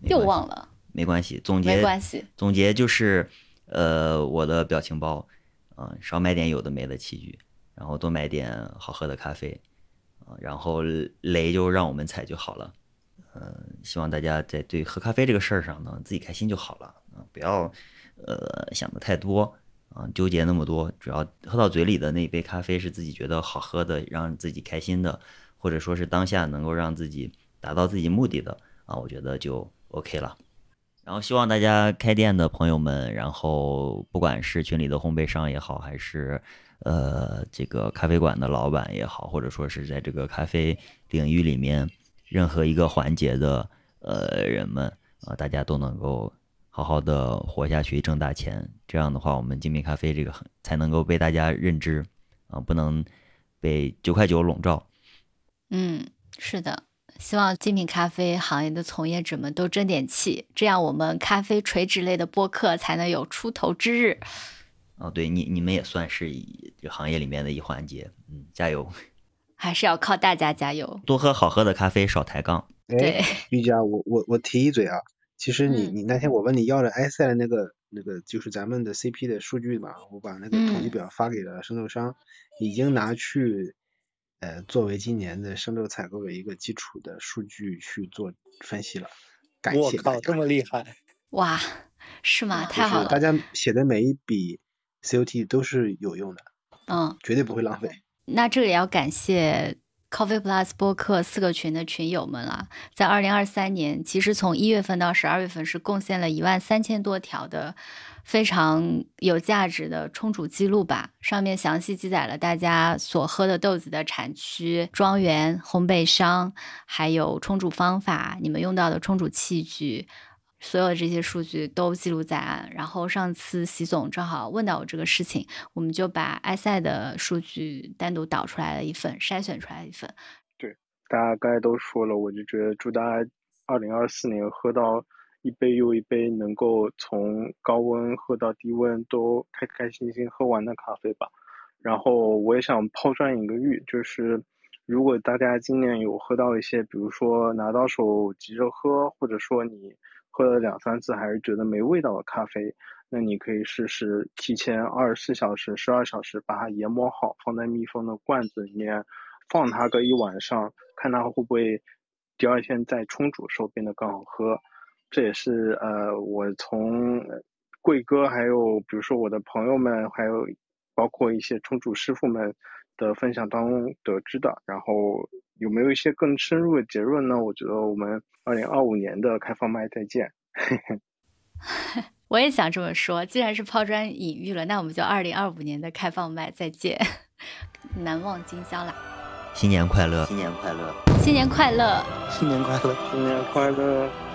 又忘了。没关系，总结没关系。总结就是，呃，我的表情包，嗯，少买点有的没的器具，然后多买点好喝的咖啡，啊，然后雷就让我们踩就好了。嗯，希望大家在对喝咖啡这个事儿上呢，自己开心就好了，啊，不要呃想的太多。啊，纠结那么多，主要喝到嘴里的那杯咖啡是自己觉得好喝的，让自己开心的，或者说是当下能够让自己达到自己目的的啊，我觉得就 OK 了。然后希望大家开店的朋友们，然后不管是群里的烘焙商也好，还是呃这个咖啡馆的老板也好，或者说是在这个咖啡领域里面任何一个环节的呃人们啊，大家都能够。好好的活下去，挣大钱，这样的话，我们精品咖啡这个才能够被大家认知啊，不能被九块九笼罩。嗯，是的，希望精品咖啡行业的从业者们都争点气，这样我们咖啡垂直类的播客才能有出头之日。哦，对你，你们也算是这行业里面的一环节，嗯，加油！还是要靠大家加油，多喝好喝的咖啡，少抬杠。对，玉佳，我我我提一嘴啊。其实你你那天我问你要了埃塞的那个那个就是咱们的 CP 的数据嘛，我把那个统计表发给了生豆商，已经拿去呃作为今年的生豆采购的一个基础的数据去做分析了。感谢。我靠，这么厉害！哇，是吗？太好了。大家写的每一笔 COT 都是有用的，嗯，绝对不会浪费。那这里要感谢。Coffee Plus 播客四个群的群友们啦，在二零二三年，其实从一月份到十二月份是贡献了一万三千多条的非常有价值的冲煮记录吧。上面详细记载了大家所喝的豆子的产区、庄园、烘焙商，还有冲煮方法，你们用到的冲煮器具。所有这些数据都记录在案。然后上次习总正好问到我这个事情，我们就把埃塞的数据单独导出来了一份，筛选出来一份。对，大家刚才都说了，我就觉得祝大家二零二四年喝到一杯又一杯，能够从高温喝到低温都开开心心喝完的咖啡吧。然后我也想抛砖引个玉，就是如果大家今年有喝到一些，比如说拿到手急着喝，或者说你喝了两三次还是觉得没味道的咖啡，那你可以试试提前二十四小时、十二小时把它研磨好，放在密封的罐子里面，放它个一晚上，看它会不会第二天再冲煮时候变得更好喝。这也是呃，我从贵哥还有比如说我的朋友们，还有包括一些冲煮师傅们。的分享当中得知的，然后有没有一些更深入的结论呢？我觉得我们二零二五年的开放麦再见。我也想这么说，既然是抛砖引玉了，那我们就二零二五年的开放麦再见，难忘今宵啦！新年快乐！新年快乐！新年快乐！新年快乐！新年快乐！